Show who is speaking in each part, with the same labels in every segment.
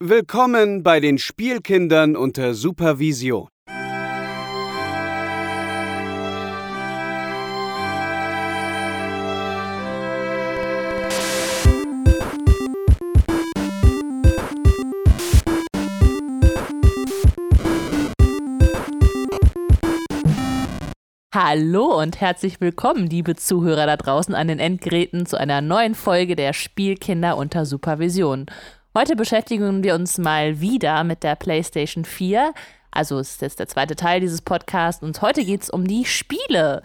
Speaker 1: Willkommen bei den Spielkindern unter Supervision.
Speaker 2: Hallo und herzlich willkommen, liebe Zuhörer da draußen an den Endgeräten, zu einer neuen Folge der Spielkinder unter Supervision. Heute beschäftigen wir uns mal wieder mit der PlayStation 4. Also ist jetzt der zweite Teil dieses Podcasts und heute geht es um die Spiele.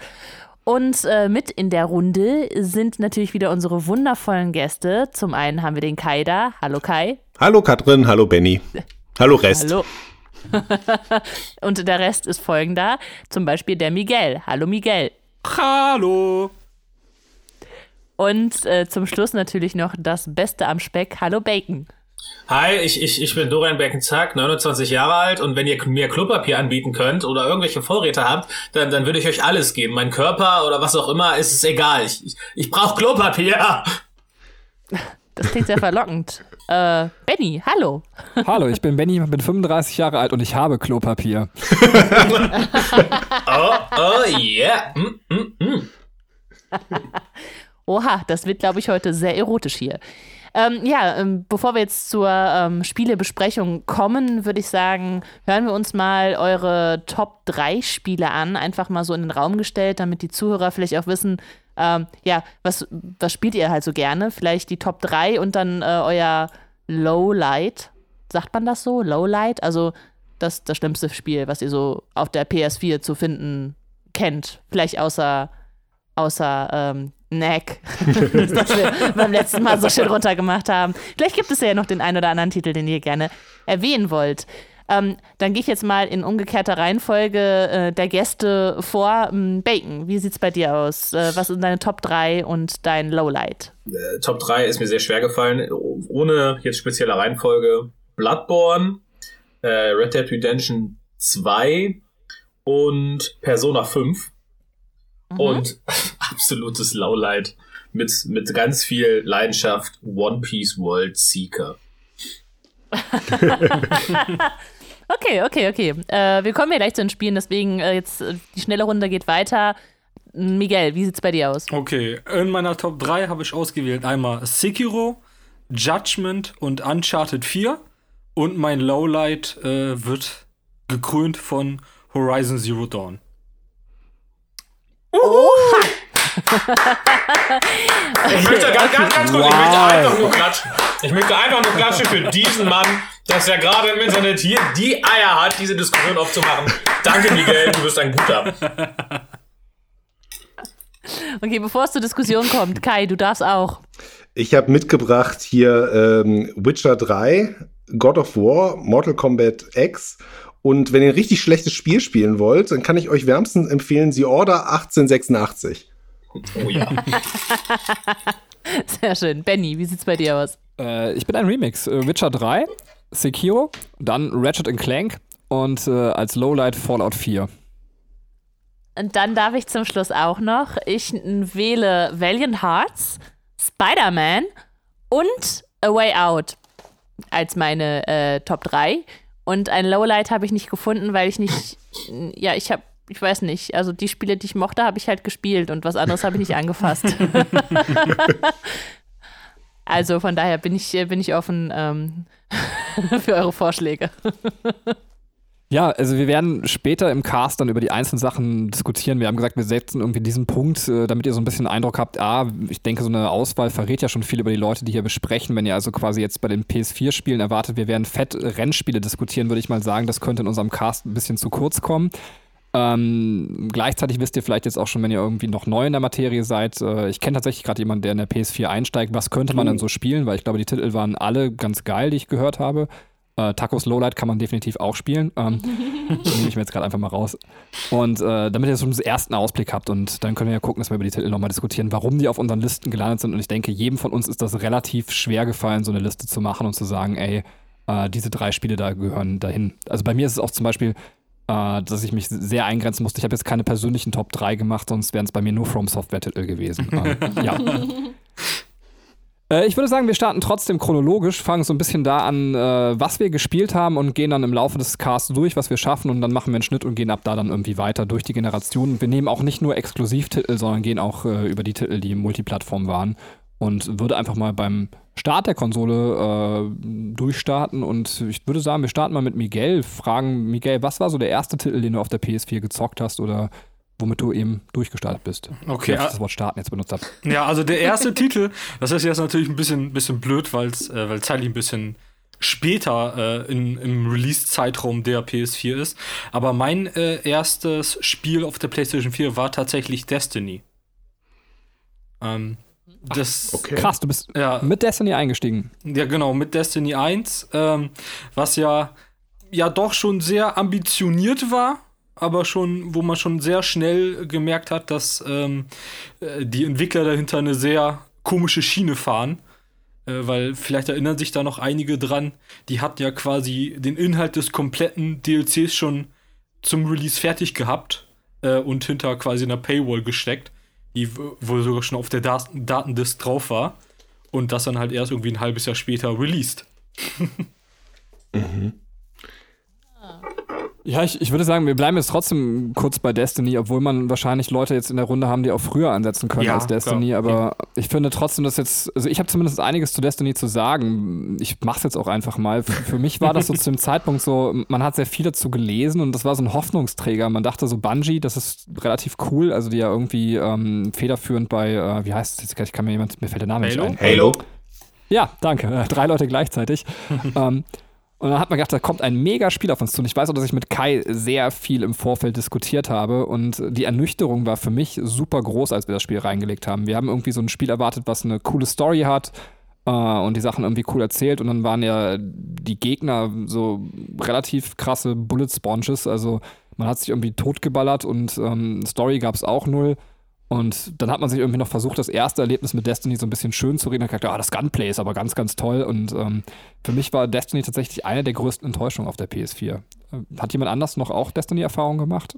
Speaker 2: Und äh, mit in der Runde sind natürlich wieder unsere wundervollen Gäste. Zum einen haben wir den Kai da. Hallo Kai.
Speaker 3: Hallo Katrin, hallo Benny. Hallo Rest.
Speaker 2: Hallo. und der Rest ist folgender. Zum Beispiel der Miguel. Hallo Miguel.
Speaker 4: Hallo.
Speaker 2: Und äh, zum Schluss natürlich noch das Beste am Speck. Hallo Bacon.
Speaker 5: Hi, ich, ich, ich bin Dorian Beckenzack, 29 Jahre alt und wenn ihr mir Klopapier anbieten könnt oder irgendwelche Vorräte habt, dann, dann würde ich euch alles geben. Mein Körper oder was auch immer, ist es egal. Ich, ich, ich brauche Klopapier.
Speaker 2: Das klingt sehr verlockend. Äh, Benny, hallo.
Speaker 4: Hallo, ich bin Benny, bin 35 Jahre alt und ich habe Klopapier.
Speaker 5: oh, oh yeah. Mm, mm, mm.
Speaker 2: Oha, das wird, glaube ich, heute sehr erotisch hier. Ähm, ja, ähm, bevor wir jetzt zur ähm, Spielebesprechung kommen, würde ich sagen, hören wir uns mal eure Top 3 Spiele an, einfach mal so in den Raum gestellt, damit die Zuhörer vielleicht auch wissen, ähm, ja, was, was spielt ihr halt so gerne? Vielleicht die Top 3 und dann äh, euer Lowlight. Sagt man das so? Lowlight? Also das, das schlimmste Spiel, was ihr so auf der PS4 zu finden kennt. Vielleicht außer, außer ähm, Neck, das wir beim letzten Mal so schön runtergemacht haben. Vielleicht gibt es ja noch den einen oder anderen Titel, den ihr gerne erwähnen wollt. Ähm, dann gehe ich jetzt mal in umgekehrter Reihenfolge äh, der Gäste vor. Ähm, Bacon, wie sieht es bei dir aus? Äh, was sind deine Top 3 und dein Lowlight?
Speaker 5: Äh, Top 3 ist mir sehr schwer gefallen, ohne jetzt spezielle Reihenfolge. Bloodborne, äh, Red Dead Redemption 2 und Persona 5. Mhm. Und absolutes Lowlight mit, mit ganz viel Leidenschaft One Piece World Seeker.
Speaker 2: okay, okay, okay. Äh, wir kommen ja gleich zu den Spielen, deswegen äh, jetzt äh, die schnelle Runde geht weiter. Miguel, wie sieht's bei dir aus?
Speaker 4: Okay, in meiner Top 3 habe ich ausgewählt einmal Sekiro, Judgment und Uncharted 4. Und mein Lowlight äh, wird gekrönt von Horizon Zero Dawn.
Speaker 5: Oha! ich möchte ganz, ganz, ganz kurz, wow. ich möchte einfach nur klatschen. Ich möchte einfach nur klatschen für diesen Mann, dass er gerade im Internet hier die Eier hat, diese Diskussion aufzumachen. Danke, Miguel, du bist ein guter.
Speaker 2: Okay, bevor es zur Diskussion kommt, Kai, du darfst auch.
Speaker 3: Ich habe mitgebracht hier ähm, Witcher 3, God of War, Mortal Kombat X und wenn ihr ein richtig schlechtes Spiel spielen wollt, dann kann ich euch wärmstens empfehlen, The Order 1886.
Speaker 5: Oh ja.
Speaker 2: Sehr schön. Benny, wie sieht's bei dir aus?
Speaker 4: Äh, ich bin ein Remix. Äh, Witcher 3, Sekiro, dann Ratchet Clank und äh, als Lowlight Fallout 4.
Speaker 2: Und dann darf ich zum Schluss auch noch, ich wähle Valiant Hearts, Spider-Man und A Way Out als meine äh, Top 3. Und ein Lowlight habe ich nicht gefunden, weil ich nicht, ja, ich habe, ich weiß nicht, also die Spiele, die ich mochte, habe ich halt gespielt und was anderes habe ich nicht angefasst. also von daher bin ich, bin ich offen ähm, für eure Vorschläge.
Speaker 4: Ja, also wir werden später im Cast dann über die einzelnen Sachen diskutieren. Wir haben gesagt, wir setzen irgendwie diesen Punkt, äh, damit ihr so ein bisschen Eindruck habt. Ah, ich denke, so eine Auswahl verrät ja schon viel über die Leute, die hier besprechen. Wenn ihr also quasi jetzt bei den PS4-Spielen erwartet, wir werden fett Rennspiele diskutieren, würde ich mal sagen, das könnte in unserem Cast ein bisschen zu kurz kommen. Ähm, gleichzeitig wisst ihr vielleicht jetzt auch schon, wenn ihr irgendwie noch neu in der Materie seid. Äh, ich kenne tatsächlich gerade jemanden, der in der PS4 einsteigt. Was könnte man denn so spielen? Weil ich glaube, die Titel waren alle ganz geil, die ich gehört habe. Äh, Tacos Lowlight kann man definitiv auch spielen. Ähm, nehme ich mir jetzt gerade einfach mal raus. Und äh, damit ihr so einen ersten Ausblick habt und dann können wir ja gucken, dass wir über die Titel nochmal diskutieren, warum die auf unseren Listen gelandet sind. Und ich denke, jedem von uns ist das relativ schwer gefallen, so eine Liste zu machen und zu sagen, ey, äh, diese drei Spiele da gehören dahin. Also bei mir ist es auch zum Beispiel, äh, dass ich mich sehr eingrenzen musste. Ich habe jetzt keine persönlichen Top 3 gemacht, sonst wären es bei mir nur From Software-Titel gewesen. ähm, ja. Äh, ich würde sagen, wir starten trotzdem chronologisch, fangen so ein bisschen da an, äh, was wir gespielt haben und gehen dann im Laufe des Casts durch, was wir schaffen und dann machen wir einen Schnitt und gehen ab da dann irgendwie weiter durch die Generationen. Wir nehmen auch nicht nur Exklusivtitel, sondern gehen auch äh, über die Titel, die Multiplattform waren und würde einfach mal beim Start der Konsole durchstarten und ich würde sagen, wir starten mal mit Miguel. Fragen, Miguel, was war so der erste Titel, den du auf der PS4 gezockt hast oder womit du eben durchgestartet bist.
Speaker 6: Okay.
Speaker 4: Ich das Wort starten jetzt benutzt habe.
Speaker 6: Ja, also der erste Titel, das ist jetzt natürlich ein bisschen, bisschen blöd, weil's, äh, weil zeitlich ein bisschen später äh, in, im Release-Zeitraum der PS4 ist. Aber mein äh, erstes Spiel auf der PlayStation 4 war tatsächlich Destiny. Ähm, das,
Speaker 3: Okay.
Speaker 4: Krass, du bist
Speaker 6: Ja.
Speaker 4: mit Destiny eingestiegen.
Speaker 6: Ja, genau, mit Destiny 1, ähm, was ja, ja doch schon sehr ambitioniert war, aber schon, wo man schon sehr schnell gemerkt hat, dass ähm, äh, die Entwickler dahinter eine sehr komische Schiene fahren. Äh, weil vielleicht erinnern sich da noch einige dran, die hatten ja quasi den Inhalt des kompletten DLCs schon zum Release fertig gehabt äh, und hinter quasi einer Paywall gesteckt, die wohl sogar schon auf der Dat Datendisk drauf war und das dann halt erst irgendwie ein halbes Jahr später released.
Speaker 4: Ja, ich, ich würde sagen, wir bleiben jetzt trotzdem kurz bei Destiny, obwohl man wahrscheinlich Leute jetzt in der Runde haben, die auch früher ansetzen können
Speaker 6: Ja,
Speaker 4: als Destiny.
Speaker 6: klar.
Speaker 4: Aber ich finde trotzdem, dass jetzt, also ich habe zumindest einiges zu Destiny zu sagen. Ich mache es jetzt auch einfach mal. Für, für mich war das so zu dem Zeitpunkt so, man hat sehr viel dazu gelesen und das war so ein Hoffnungsträger. Man dachte so, Bungie, das ist relativ cool, also die ja irgendwie ähm, federführend bei, äh, wie heißt es jetzt? Ich kann mir jemand, mir fällt der Name
Speaker 6: Halo?
Speaker 4: nicht ein.
Speaker 3: Halo.
Speaker 4: Ja, danke. Äh, drei Leute gleichzeitig. ähm, und dann hat man gedacht, da kommt ein mega Spiel auf uns zu. Und ich weiß auch, dass ich mit Kai sehr viel im Vorfeld diskutiert habe. Und die Ernüchterung war für mich super groß, als wir das Spiel reingelegt haben. Wir haben irgendwie so ein Spiel erwartet, was eine coole Story hat äh, und die Sachen irgendwie cool erzählt. Und dann waren ja die Gegner so relativ krasse Bullet Sponges. Also man hat sich irgendwie totgeballert und ähm, Story gab es auch null. Und dann hat man sich irgendwie noch versucht, das erste Erlebnis mit Destiny so ein bisschen schön zu reden. Und gesagt, ah, das Gunplay ist aber ganz, ganz toll. Und ähm, für mich war Destiny tatsächlich eine der größten Enttäuschungen auf der PS4. Äh, Hat jemand anders noch auch Destiny-Erfahrung gemacht?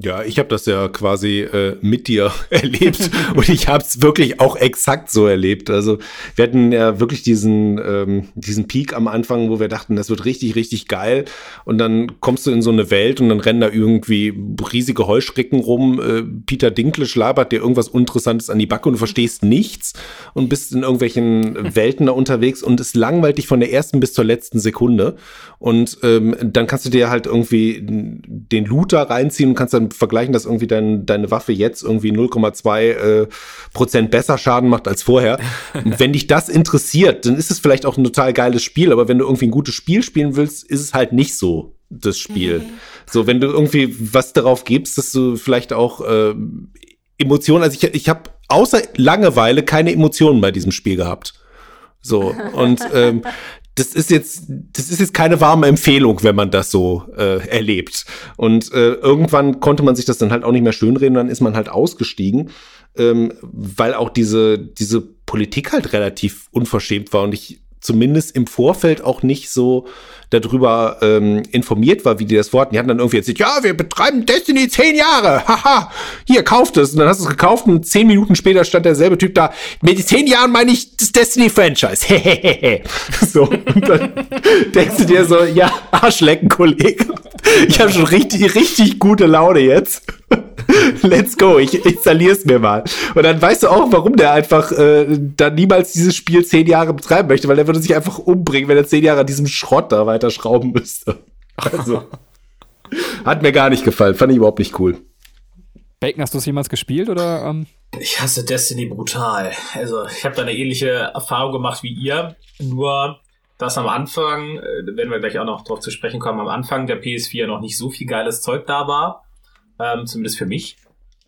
Speaker 3: Ja, ich habe das ja quasi äh, mit dir erlebt und ich habe es wirklich auch exakt so erlebt. Also wir hatten ja wirklich diesen ähm, diesen Peak am Anfang, wo wir dachten, das wird richtig richtig geil und dann kommst du in so eine Welt und dann rennen da irgendwie riesige Heuschrecken rum. Äh, Peter Dinklage labert dir irgendwas Interessantes an die Backe und du verstehst nichts und bist in irgendwelchen Welten da unterwegs und es langweilt dich von der ersten bis zur letzten Sekunde und ähm, dann kannst du dir halt irgendwie den Looter reinziehen und kannst dann vergleichen, dass irgendwie dein, deine Waffe jetzt irgendwie 0,2 äh, Prozent besser Schaden macht als vorher. Und wenn dich das interessiert, dann ist es vielleicht auch ein total geiles Spiel, aber wenn du irgendwie ein gutes Spiel spielen willst, ist es halt nicht so das Spiel. So, wenn du irgendwie was darauf gibst, dass du vielleicht auch äh, Emotionen, also ich, ich habe außer Langeweile keine Emotionen bei diesem Spiel gehabt. So, und ähm, das ist jetzt, das ist jetzt keine warme Empfehlung, wenn man das so äh, erlebt. Und äh, irgendwann konnte man sich das dann halt auch nicht mehr schönreden, dann ist man halt ausgestiegen, ähm, weil auch diese, diese Politik halt relativ unverschämt war und ich zumindest im Vorfeld auch nicht so darüber ähm, informiert war, wie die das wollten. Die hatten dann irgendwie jetzt ja, wir betreiben Destiny zehn Jahre, haha, hier, kauft es. Und dann hast du es gekauft und zehn Minuten später stand derselbe Typ da, mit zehn Jahren meine ich das Destiny-Franchise, so, und dann denkst du dir so, ja, Arschlecken, Kollege. Ich habe schon richtig, richtig gute Laune jetzt. Let's go, ich installier's mir mal. Und dann weißt du auch, warum der einfach äh, dann niemals dieses Spiel zehn Jahre betreiben möchte, weil der würde sich einfach umbringen, wenn er zehn Jahre an diesem Schrott da weiter schrauben müsste. Also, hat mir gar nicht gefallen, fand ich überhaupt nicht cool.
Speaker 4: Bacon, hast du es jemals gespielt oder? Ähm?
Speaker 5: Ich hasse Destiny brutal. Also, ich habe da eine ähnliche Erfahrung gemacht wie ihr. Nur, dass am Anfang, äh, werden wir gleich auch noch drauf zu sprechen kommen, am Anfang der PS4 noch nicht so viel geiles Zeug da war. Ähm, zumindest für mich.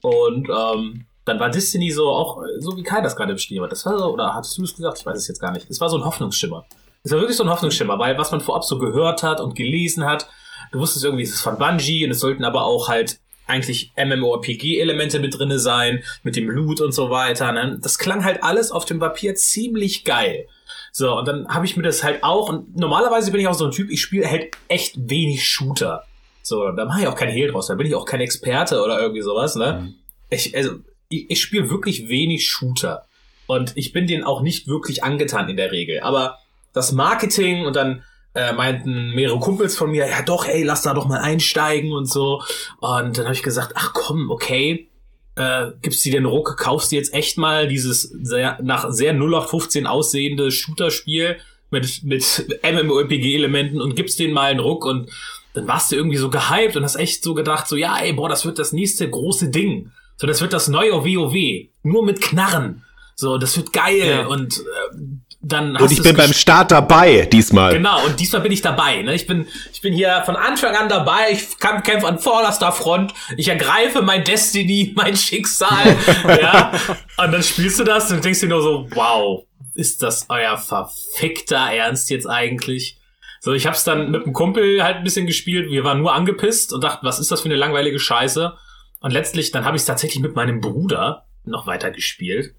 Speaker 5: Und ähm, dann war Destiny so auch, so wie Kai das gerade beschrieben hat. Das war so, oder hattest du es gesagt? Ich weiß es jetzt gar nicht. Es war so ein Hoffnungsschimmer. Es war wirklich so ein Hoffnungsschimmer, weil was man vorab so gehört hat und gelesen hat, du wusstest irgendwie, es ist von Bungie und es sollten aber auch halt eigentlich MMORPG-Elemente mit drinne sein, mit dem Loot und so weiter. Ne? Das klang halt alles auf dem Papier ziemlich geil. So, und dann habe ich mir das halt auch, und normalerweise bin ich auch so ein Typ, ich spiele halt echt wenig Shooter. So, da mache ich auch kein Hehl draus, da bin ich auch kein Experte oder irgendwie sowas, ne? Ich, also, ich, ich spiele wirklich wenig Shooter. Und ich bin denen auch nicht wirklich angetan in der Regel. Aber das Marketing und dann äh, meinten mehrere Kumpels von mir, ja doch, ey, lass da doch mal einsteigen und so. Und dann habe ich gesagt, ach komm, okay, äh, gibst dir den Ruck, kaufst dir jetzt echt mal dieses sehr, nach sehr 0815 aussehende Shooter-Spiel mit, mit MMORPG-Elementen und gibst denen mal einen Ruck und dann warst du irgendwie so gehypt und hast echt so gedacht, so, ja, ey, boah, das wird das nächste große Ding. So, das wird das neue WoW. Nur mit Knarren. So, das wird geil.
Speaker 6: Ja.
Speaker 5: Und äh, dann
Speaker 3: Und ich bin beim Start dabei diesmal.
Speaker 5: Genau, und diesmal bin ich dabei. Ne? Ich, bin, ich bin hier von Anfang an dabei. Ich kämpfe an vorderster Front. Ich ergreife mein Destiny, mein Schicksal. ja. Und dann spielst du das und denkst dir nur so, wow, ist das euer verfickter Ernst jetzt eigentlich? So, ich hab's dann mit einem Kumpel halt ein bisschen gespielt. Wir waren nur angepisst und dachten, was ist das für eine langweilige Scheiße? Und letztlich, dann habe ich es tatsächlich mit meinem Bruder noch weiter gespielt.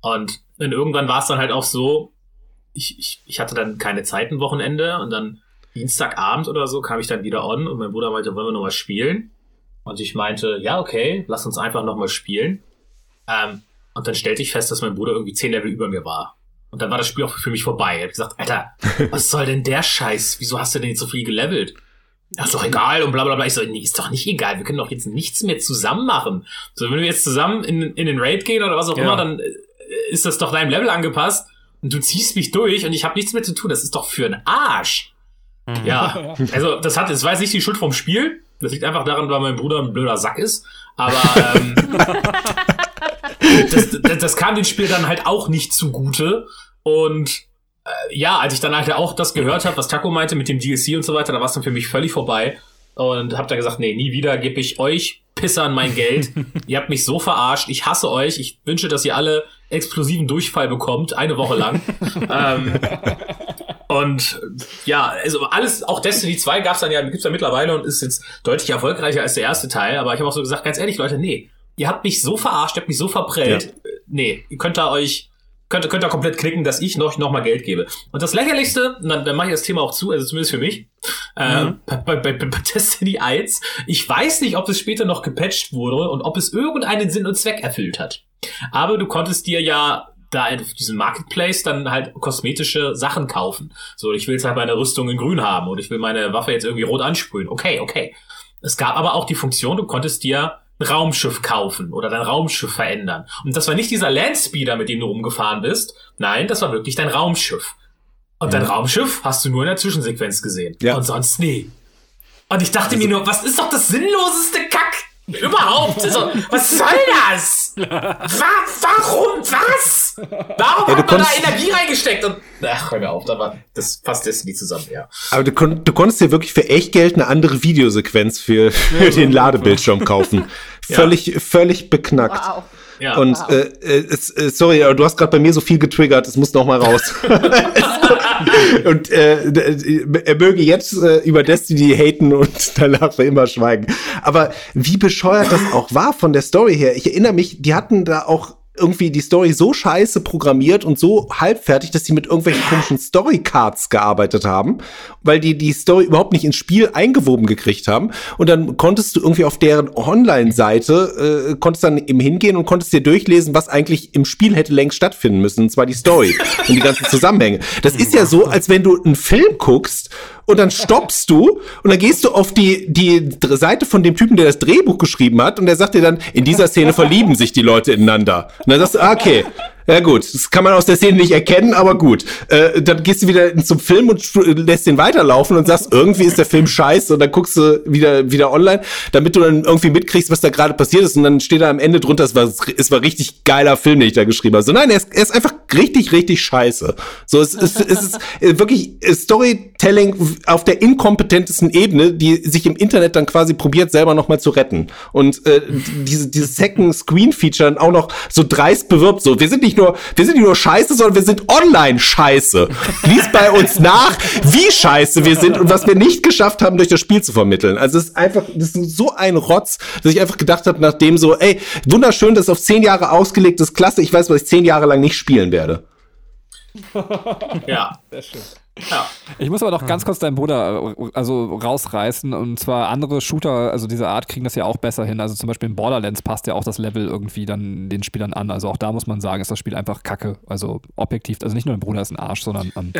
Speaker 5: Und dann irgendwann war es dann halt auch so, ich, ich, ich hatte dann keine Zeit ein Wochenende und dann Dienstagabend oder so kam ich dann wieder on und mein Bruder meinte, wollen wir noch mal spielen? Und ich meinte, ja, okay, lass uns einfach noch mal spielen. Ähm, und dann stellte ich fest, dass mein Bruder irgendwie zehn Level über mir war. Und dann war das Spiel auch für mich vorbei. Ich hab gesagt, Alter, was soll denn der Scheiß? Wieso hast du denn jetzt so viel gelevelt? Ja, ist doch egal und bla bla bla. Ich so, nee, ist doch nicht egal. Wir können doch jetzt nichts mehr zusammen machen. So, wenn wir jetzt zusammen in, in den Raid gehen oder was auch
Speaker 6: Ja.
Speaker 5: immer, dann äh, ist das doch deinem Level angepasst und du ziehst mich durch und ich habe nichts mehr zu tun. Das ist doch für einen Arsch. Ja, also das hat, das war jetzt nicht die Schuld vom Spiel. Das liegt einfach daran, weil mein Bruder ein blöder Sack ist. Aber ähm, das, das, das kam dem Spiel dann halt auch nicht zugute. Und äh, ja, als ich dann halt auch das gehört habe, was Taco meinte mit dem DLC und so weiter, da war es dann für mich völlig vorbei. Und hab dann gesagt, nee, nie wieder gebe ich euch Pissern mein Geld. ihr habt mich so verarscht. Ich hasse euch. Ich wünsche, dass ihr alle explosiven Durchfall bekommt, eine Woche lang. ähm, und ja, also alles, auch Destiny 2 gab's dann ja, gibt's ja mittlerweile und ist jetzt deutlich erfolgreicher als der erste Teil. Aber ich habe auch so gesagt, ganz ehrlich, Leute, nee, ihr habt mich so verarscht, ihr habt mich so verprellt. Äh, Nee, ihr könnt da euch, könnt, könnt da komplett klicken, dass ich noch, noch mal Geld gebe. Und das lächerlichste, dann, dann mache ich das Thema auch zu, also zumindest für mich, äh, bei, bei, bei, bei Destiny 1, ich weiß nicht, ob es später noch gepatcht wurde und ob es irgendeinen Sinn und Zweck erfüllt hat. Aber du konntest dir ja da auf diesem Marketplace dann halt kosmetische Sachen kaufen. So, ich will jetzt halt meine Rüstung in grün haben und ich will meine Waffe jetzt irgendwie rot ansprühen. Okay, okay. Es gab aber auch die Funktion, du konntest dir ein Raumschiff kaufen oder dein Raumschiff verändern. Und das war nicht dieser Landspeeder, mit dem du rumgefahren bist. Nein, das war wirklich dein Raumschiff. Und dein Raumschiff hast du nur in der Zwischensequenz gesehen.
Speaker 3: Ja.
Speaker 5: Und sonst nie. Und ich dachte mir nur, was ist doch das sinnloseste Kack überhaupt? Also, was soll das? Wa warum? Was? Warum
Speaker 3: Ja, du
Speaker 5: hat man da Energie reingesteckt? Und, ach, hör mir auf, da war, das passt Destiny zusammen, ja.
Speaker 3: Aber du, kon du konntest dir wirklich für echt Geld eine andere Videosequenz für, für den Ladebildschirm kaufen. Völlig, völlig beknackt.
Speaker 2: Wow.
Speaker 5: Ja.
Speaker 3: Und äh, äh, es, äh, sorry, aber du hast gerade bei mir so viel getriggert, es muss noch mal raus. und äh, er möge jetzt äh, über Destiny haten und danach für immer schweigen. Aber wie bescheuert das auch war von der Story her. Ich erinnere mich, die hatten da auch irgendwie die Story so scheiße programmiert und so halbfertig, dass sie mit irgendwelchen komischen Storycards gearbeitet haben, weil die die Story überhaupt nicht ins Spiel eingewoben gekriegt haben. Und dann konntest du irgendwie auf deren Online-Seite, äh, konntest dann eben hingehen und konntest dir durchlesen, was eigentlich im Spiel hätte längst stattfinden müssen, und zwar die Story und die ganzen Zusammenhänge. Das ist ja so, als wenn du einen Film guckst und dann stoppst du und dann gehst du auf die, die Seite von dem Typen, der das Drehbuch geschrieben hat und der sagt dir dann, in dieser Szene verlieben sich die Leute ineinander. Und dann sagst du, okay, ja gut, das kann man aus der Szene nicht erkennen, aber gut. Äh, dann gehst du wieder zum Film und lässt den weiterlaufen und sagst, irgendwie ist der Film scheiße und dann guckst du wieder, wieder online, damit du dann irgendwie mitkriegst, was da gerade passiert ist und dann steht da am Ende drunter, es war, es war richtig geiler Film, den ich da geschrieben habe. So, nein, er ist, er ist einfach richtig, richtig scheiße. So, es ist, es ist äh, wirklich äh, Storytelling auf der inkompetentesten Ebene, die sich im Internet dann quasi probiert, selber nochmal zu retten. Und äh, diese, dieses Second-Screen-Feature dann auch noch so dreist bewirbt, so, wir sind nicht nur, wir sind nicht nur scheiße, sondern wir sind online scheiße. Lies bei uns nach, wie scheiße wir sind und was wir nicht geschafft haben, durch das Spiel zu vermitteln. Also es ist einfach, das ist so ein Rotz, dass ich einfach gedacht habe, nachdem so, ey, wunderschön, das ist auf zehn Jahre ausgelegt, das ist klasse, ich weiß, was ich zehn Jahre lang nicht spielen werde.
Speaker 5: Ja. Ja.
Speaker 4: Ich muss aber noch ganz kurz deinen Bruder äh, also rausreißen und zwar andere Shooter, also dieser Art kriegen das ja auch besser hin. Also zum Beispiel in Borderlands passt ja auch das Level irgendwie dann den Spielern an. Also auch da muss man sagen, ist das Spiel einfach Kacke. Also objektiv, also nicht nur dein Bruder ist ein Arsch, sondern ähm,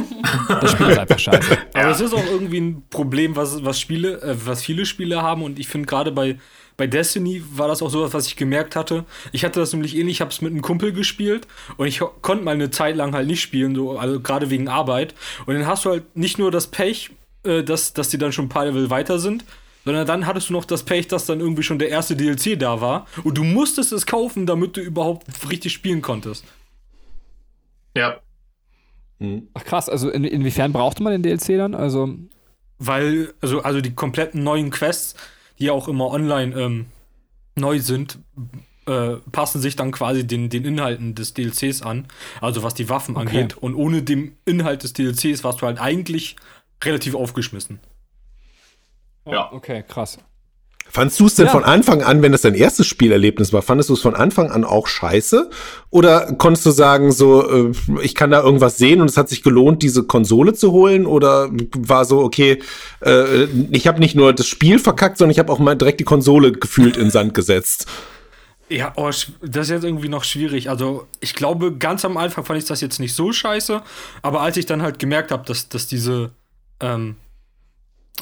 Speaker 4: das Spiel ist einfach scheiße.
Speaker 6: Aber es ist auch irgendwie ein Problem, was, was Spiele, äh, was viele Spiele haben und ich finde gerade bei, bei Destiny war das auch sowas, was ich gemerkt hatte. Ich hatte das nämlich ähnlich, ich habe es mit einem Kumpel gespielt und ich konnte mal eine Zeit lang halt nicht spielen, so, also gerade wegen Arbeit. Und dann hast du halt nicht nur das Pech, äh, dass, dass die dann schon ein paar Level weiter sind, sondern dann hattest du noch das Pech, dass dann irgendwie schon der erste DLC da war und du musstest es kaufen, damit du überhaupt richtig spielen konntest.
Speaker 5: Ja.
Speaker 4: Ach krass, also in, inwiefern brauchte man den DLC dann? Also
Speaker 6: Weil, also, also die kompletten neuen Quests, die ja auch immer online ähm, neu sind, äh, passen sich dann quasi den, den Inhalten des DLCs an, also was die Waffen
Speaker 4: Okay.
Speaker 6: angeht. Und ohne den Inhalt des DLCs warst du halt eigentlich relativ aufgeschmissen.
Speaker 5: Ja.
Speaker 4: okay, krass.
Speaker 3: Fandst du es denn
Speaker 4: Ja.
Speaker 3: von Anfang an, wenn das dein erstes Spielerlebnis war, fandest du es von Anfang an auch scheiße? Oder konntest du sagen, so, äh, ich kann da irgendwas sehen und es hat sich gelohnt, diese Konsole zu holen? Oder war so, okay, äh, ich habe nicht nur das Spiel verkackt, sondern ich habe auch mal direkt die Konsole gefühlt in Sand gesetzt?
Speaker 6: Ja, oh, das ist jetzt irgendwie noch schwierig. Also, ich glaube, ganz am Anfang fand ich das jetzt nicht so scheiße, aber als ich dann halt gemerkt habe, dass, dass diese, ähm,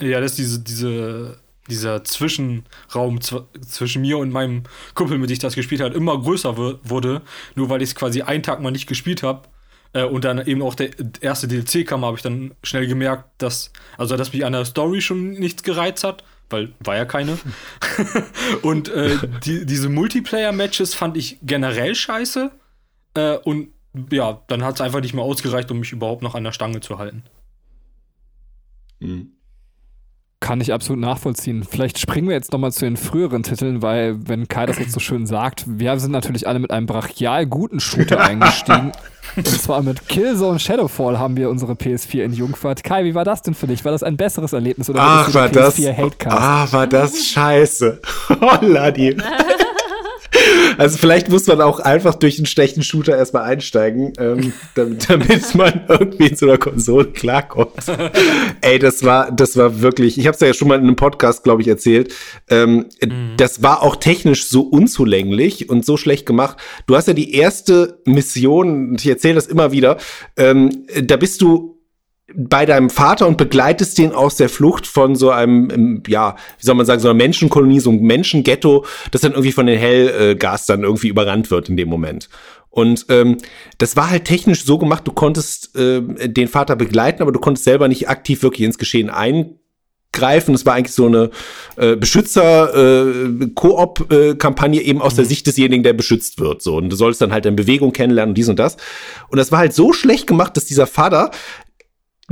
Speaker 6: ja, dass diese, diese, dieser Zwischenraum zw zwischen mir und meinem Kumpel, mit dem ich das gespielt habe, immer größer wu- wurde, nur weil ich es quasi einen Tag mal nicht gespielt habe. Äh, und dann eben auch der erste DLC kam, habe ich dann schnell gemerkt, dass, also dass mich an der Story schon nichts gereizt hat, weil war ja keine. und äh, die, diese Multiplayer-Matches fand ich generell scheiße. Äh, und ja, dann hat es einfach nicht mehr ausgereicht, um mich überhaupt noch an der Stange zu halten.
Speaker 4: Kann ich absolut nachvollziehen. Vielleicht springen wir jetzt nochmal zu den früheren Titeln, weil, wenn Kai das jetzt so schön sagt, wir sind natürlich alle mit einem brachial guten Shooter eingestiegen. Und zwar mit Killzone Shadowfall haben wir unsere PS4 in Jungfahrt. Kai, wie war das denn für dich? War das ein besseres Erlebnis oder
Speaker 3: Ach, war das,
Speaker 4: PS4 Hatecast?
Speaker 3: ah, war das scheiße. Holla, die. Also vielleicht muss man auch einfach durch einen schlechten Shooter erstmal einsteigen, ähm, damit, damit man irgendwie in so einer Konsole klarkommt. Ey, das war, das war wirklich, ich habe es ja schon mal in einem Podcast, glaube ich, erzählt. Ähm, Das war auch technisch so unzulänglich und so schlecht gemacht. Du hast ja die erste Mission, und ich erzähle das immer wieder, ähm, da bist du bei deinem Vater und begleitest den aus der Flucht von so einem, ähm, ja, wie soll man sagen, so einer Menschenkolonie, so einem Menschenghetto, das dann irgendwie von den Hellgas dann irgendwie überrannt wird in dem Moment. Und ähm, das war halt technisch so gemacht, du konntest ähm, den Vater begleiten, aber du konntest selber nicht aktiv wirklich ins Geschehen eingreifen. Es war eigentlich so eine äh, Beschützer-Koop-Kampagne eben aus der Sicht desjenigen, der beschützt wird. So. Und du sollst dann halt in Bewegung kennenlernen und dies und das. Und das war halt so schlecht gemacht, dass dieser Vater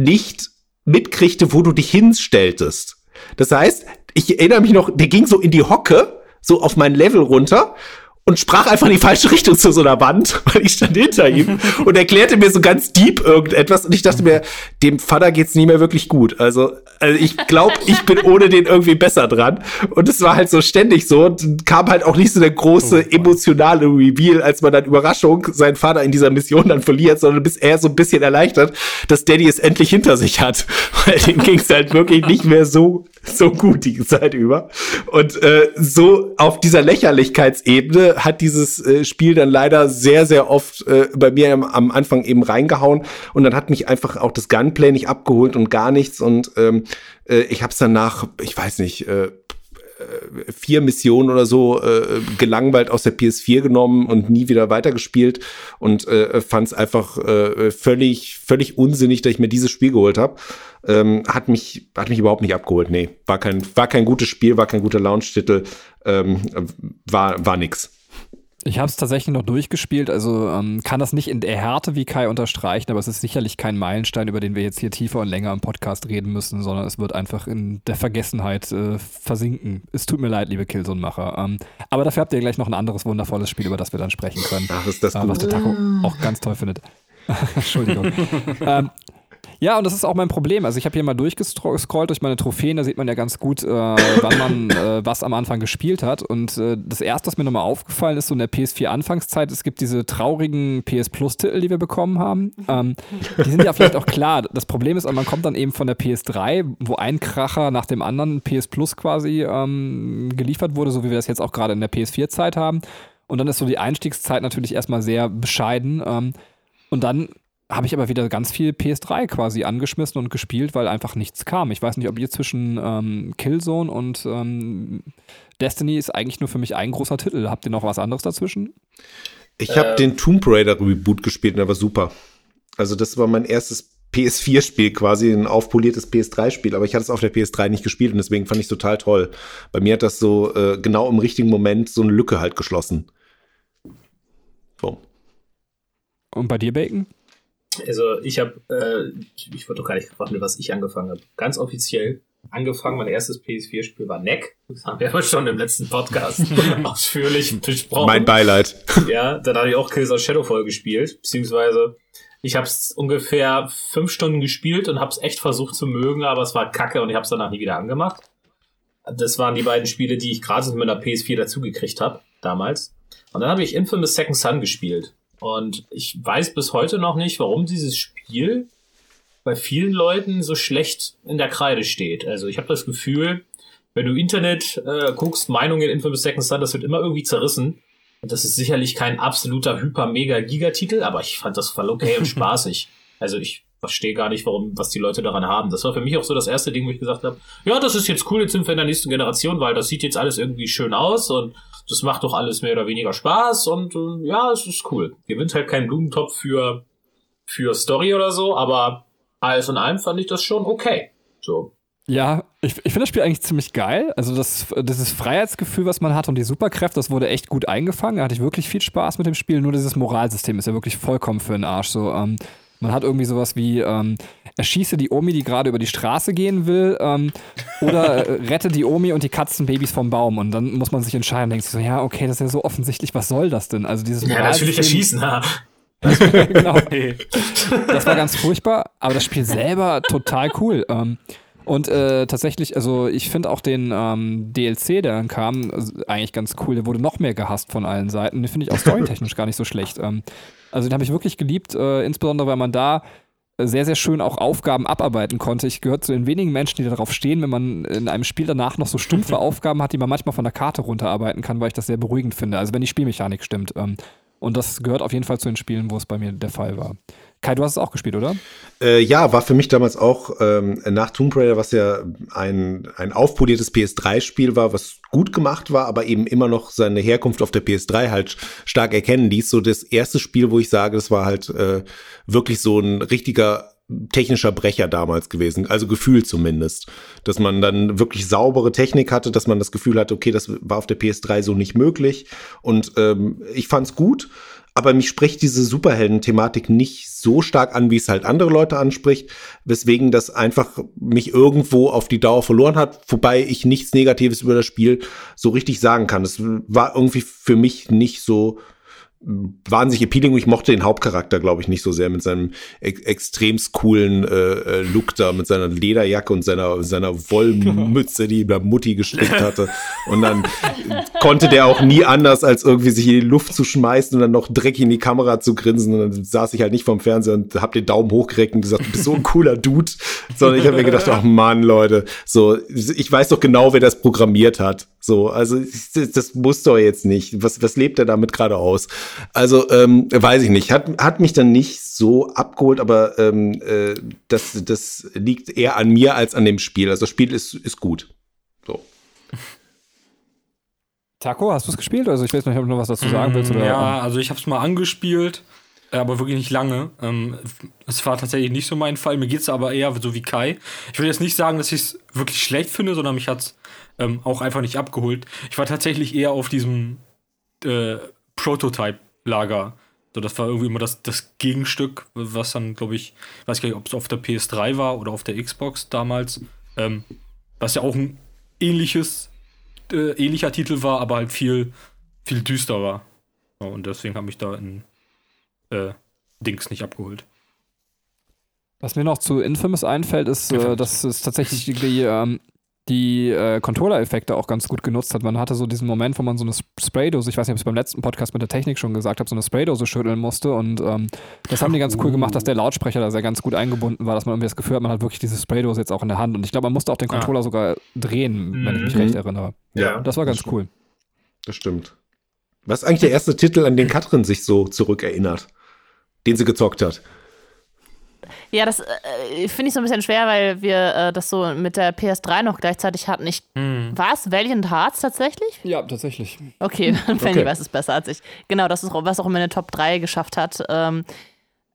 Speaker 3: nicht mitkriegte, wo du dich hinstelltest. Das heißt, ich erinnere mich noch, der ging so in die Hocke, so auf mein Level runter und sprach einfach in die falsche Richtung zu so einer Wand, weil ich stand hinter ihm und erklärte mir so ganz deep irgendetwas und ich dachte mir, dem Vater geht's nie mehr wirklich gut. Also, also ich glaube, ich bin ohne den irgendwie besser dran. Und es war halt so ständig so und kam halt auch nicht so der große emotionale Reveal, als man dann Überraschung seinen Vater in dieser Mission dann verliert, sondern bis er so ein bisschen erleichtert, dass Daddy es endlich hinter sich hat, weil dem ging's halt wirklich nicht mehr so so gut die Zeit über. Und äh, so auf dieser Lächerlichkeitsebene hat dieses äh, Spiel dann leider sehr, sehr oft äh, bei mir am, am Anfang eben reingehauen. Und dann hat mich einfach auch das Gunplay nicht abgeholt und gar nichts. Und ähm, äh, ich habe es dann ich weiß nicht, äh, vier Missionen oder so äh, gelangweilt aus der PS4 genommen und nie wieder weitergespielt und äh, fand es einfach äh, völlig völlig unsinnig, dass ich mir dieses Spiel geholt habe. Ähm, hat mich hat mich überhaupt nicht abgeholt. Nee, war kein war kein gutes Spiel, war kein guter Launch-Titel, ähm, war war nix.
Speaker 4: Ich habe es tatsächlich noch durchgespielt, also ähm, kann das nicht in der Härte wie Kai unterstreichen, aber es ist sicherlich kein Meilenstein, über den wir jetzt hier tiefer und länger im Podcast reden müssen, sondern es wird einfach in der Vergessenheit äh, versinken. Es tut mir leid, liebe Killzone-Macher. Ähm, aber dafür habt ihr gleich noch ein anderes wundervolles Spiel, über das wir dann sprechen können.
Speaker 3: Ach, ist das
Speaker 4: äh, was der Taco auch ganz toll findet. Entschuldigung. ähm, Ja, und das ist auch mein Problem. Also ich habe hier mal durchgescrollt durch meine Trophäen, da sieht man ja ganz gut, äh, wann man äh, was am Anfang gespielt hat. Und äh, das erste, was mir nochmal aufgefallen ist, so in der PS4-Anfangszeit, es gibt diese traurigen PS Plus-Titel, die wir bekommen haben. Ähm, die sind ja vielleicht auch klar. Das Problem ist, man kommt dann eben von der PS3, wo ein Kracher nach dem anderen PS Plus quasi ähm, geliefert wurde, so wie wir das jetzt auch gerade in der PS4-Zeit haben. Und dann ist so die Einstiegszeit natürlich erstmal sehr bescheiden. Ähm, und dann habe ich aber wieder ganz viel PS3 quasi angeschmissen und gespielt, weil einfach nichts kam. Ich weiß nicht, ob ihr zwischen ähm, Killzone und ähm, Destiny ist eigentlich nur für mich ein großer Titel. Habt ihr noch was anderes dazwischen?
Speaker 3: Ich habe äh, den Tomb Raider Reboot gespielt und der war super. Also das war mein erstes PS4-Spiel quasi, ein aufpoliertes PS3-Spiel, aber ich hatte es auf der PS3 nicht gespielt und deswegen fand ich es total toll. Bei mir hat das so äh, genau im richtigen Moment so eine Lücke halt geschlossen. So.
Speaker 4: Und bei dir, Bacon?
Speaker 5: Also ich habe, äh, ich wurde doch gar nicht gefragt, mit was ich angefangen habe. Ganz offiziell angefangen, mein erstes PS4-Spiel war Neck. Das haben wir aber schon im letzten Podcast ausführlich besprochen.
Speaker 3: Mein Beileid.
Speaker 5: Ja, dann habe ich auch Kills of Shadowfall gespielt, beziehungsweise ich habe es ungefähr fünf Stunden gespielt und habe es echt versucht zu mögen, aber es war kacke und ich habe es danach nie wieder angemacht. Das waren die beiden Spiele, die ich gratis mit einer PS4 dazugekriegt habe, damals. Und dann habe ich Infamous Second Son gespielt. Und ich weiß bis heute noch nicht, warum dieses Spiel bei vielen Leuten so schlecht in der Kreide steht. Also ich habe das Gefühl, wenn du Internet äh, guckst, Meinungen in Infamous Second Son, das wird immer irgendwie zerrissen. Und das ist sicherlich kein absoluter Hyper-Mega-Giga-Titel, aber ich fand das voll okay und spaßig. Also ich verstehe gar nicht, warum, was die Leute daran haben. Das war für mich auch so das erste Ding, wo ich gesagt habe, ja, das ist jetzt cool, jetzt sind wir in der nächsten Generation, weil das sieht jetzt alles irgendwie schön aus und das macht doch alles mehr oder weniger Spaß und äh, ja, es ist cool. Gewinnt halt keinen Blumentopf für, für Story oder so, aber alles in allem fand ich das schon okay. So.
Speaker 4: Ja, ich, ich finde das Spiel eigentlich ziemlich geil. Also das, dieses Freiheitsgefühl, was man hat und die Superkräfte, das wurde echt gut eingefangen. Da hatte ich wirklich viel Spaß mit dem Spiel. Nur dieses Moralsystem ist ja wirklich vollkommen für den Arsch. So, ähm, man hat irgendwie sowas wie, ähm, erschieße die Omi, die gerade über die Straße gehen will, ähm, oder äh, rette die Omi und die Katzenbabys vom Baum. Und dann muss man sich entscheiden denkt sich so, ja, okay, das ist ja so offensichtlich, was soll das denn? Also dieses
Speaker 5: Ja, natürlich erschießen, ha.
Speaker 4: genau. Das war ganz furchtbar, aber das Spiel selber total cool. Ähm, und äh, tatsächlich, also ich finde auch den ähm, DLC, der dann kam, eigentlich ganz cool. Der wurde noch mehr gehasst von allen Seiten. Den finde ich auch storytechnisch gar nicht so schlecht. Ähm, also den habe ich wirklich geliebt, äh, insbesondere weil man da sehr, sehr schön auch Aufgaben abarbeiten konnte. Ich gehöre zu den wenigen Menschen, die darauf stehen, wenn man in einem Spiel danach noch so stumpfe Aufgaben hat, die man manchmal von der Karte runterarbeiten kann, weil ich das sehr beruhigend finde. Also wenn die Spielmechanik stimmt. Ähm, und das gehört auf jeden Fall zu den Spielen, wo es bei mir der Fall war. Kai, du hast es auch gespielt, oder?
Speaker 3: Äh, ja, war für mich damals auch ähm, nach Tomb Raider, was ja ein, ein aufpoliertes PS3-Spiel war, was gut gemacht war, aber eben immer noch seine Herkunft auf der PS3 halt stark erkennen ließ. So das erste Spiel, wo ich sage, das war halt äh, wirklich so ein richtiger technischer Brecher damals gewesen, also Gefühl zumindest, dass man dann wirklich saubere Technik hatte, dass man das Gefühl hatte, okay, das war auf der PS3 so nicht möglich und ähm, ich fand's gut aber mich spricht diese Superhelden-Thematik nicht so stark an, wie es halt andere Leute anspricht, weswegen das einfach mich irgendwo auf die Dauer verloren hat, wobei ich nichts Negatives über das Spiel so richtig sagen kann. Es war irgendwie für mich nicht so wahnsinnig appealing ich mochte den Hauptcharakter, glaube ich, nicht so sehr mit seinem ex extremst coolen äh, äh, Look da, mit seiner Lederjacke und seiner, seiner Wollmütze, die ihm Mutti gestrickt hatte. Und dann konnte der auch nie anders, als irgendwie sich in die Luft zu schmeißen und dann noch dreckig in die Kamera zu grinsen. Und dann saß ich halt nicht vorm Fernseher und hab den Daumen hochgereckt und gesagt, du bist so ein cooler Dude. Sondern ich habe mir gedacht, ach Mann, Leute, so, ich weiß doch genau, wer das programmiert hat. So, also das, das muss doch jetzt nicht. Was, was lebt er damit gerade aus? Also, ähm, weiß ich nicht. Hat, hat mich dann nicht so abgeholt, aber ähm, äh, das, das liegt eher an mir als an dem Spiel. Also das Spiel ist, ist gut. So.
Speaker 4: Taco, hast du es gespielt? Also ich weiß nicht, ob du noch was dazu sagen willst. Oder?
Speaker 6: Ja, also ich habe es mal angespielt, aber wirklich nicht lange. Ähm, es war tatsächlich nicht so mein Fall. Mir geht es aber eher so wie Kai. Ich will jetzt nicht sagen, dass ich es wirklich schlecht finde, sondern mich hat es ähm, auch einfach nicht abgeholt. Ich war tatsächlich eher auf diesem äh, Prototype Lager. So, das war irgendwie immer das, das Gegenstück, was dann, glaube ich, weiß gar nicht, ob es auf der PS3 war oder auf der Xbox damals. Ähm, was ja auch ein ähnliches, äh, ähnlicher Titel war, aber halt viel, viel düsterer. So, und deswegen habe ich da in äh, Dings nicht abgeholt.
Speaker 4: Was mir noch zu Infamous einfällt, ist, äh, dass es tatsächlich die, ähm, die äh, Controller-Effekte auch ganz gut genutzt hat. Man hatte so diesen Moment, wo man so eine Spraydose, ich weiß nicht, ob ich es beim letzten Podcast mit der Technik schon gesagt habe, so eine Spraydose schütteln musste. Und ähm, das haben die ganz cool gemacht, dass der Lautsprecher da sehr ganz gut eingebunden war, dass man irgendwie das Gefühl hat, man hat wirklich diese Spraydose jetzt auch in der Hand. Und ich glaube, man musste auch den Controller sogar drehen, wenn ich mich
Speaker 5: Mhm.
Speaker 4: recht erinnere.
Speaker 5: Ja.
Speaker 4: Das war ganz cool.
Speaker 3: Das stimmt. Was ist eigentlich der erste Titel, an den Katrin sich so zurückerinnert, den sie gezockt hat?
Speaker 2: Ja, das äh, finde ich so ein bisschen schwer, weil wir äh, das so mit der PS3 noch gleichzeitig hatten. Ich, War es Valiant Hearts tatsächlich?
Speaker 4: Ja, tatsächlich.
Speaker 2: Okay, Fanny
Speaker 3: Okay.
Speaker 2: weiß es besser als ich. Genau, das ist auch- was auch in meine Top 3 geschafft hat. Ähm,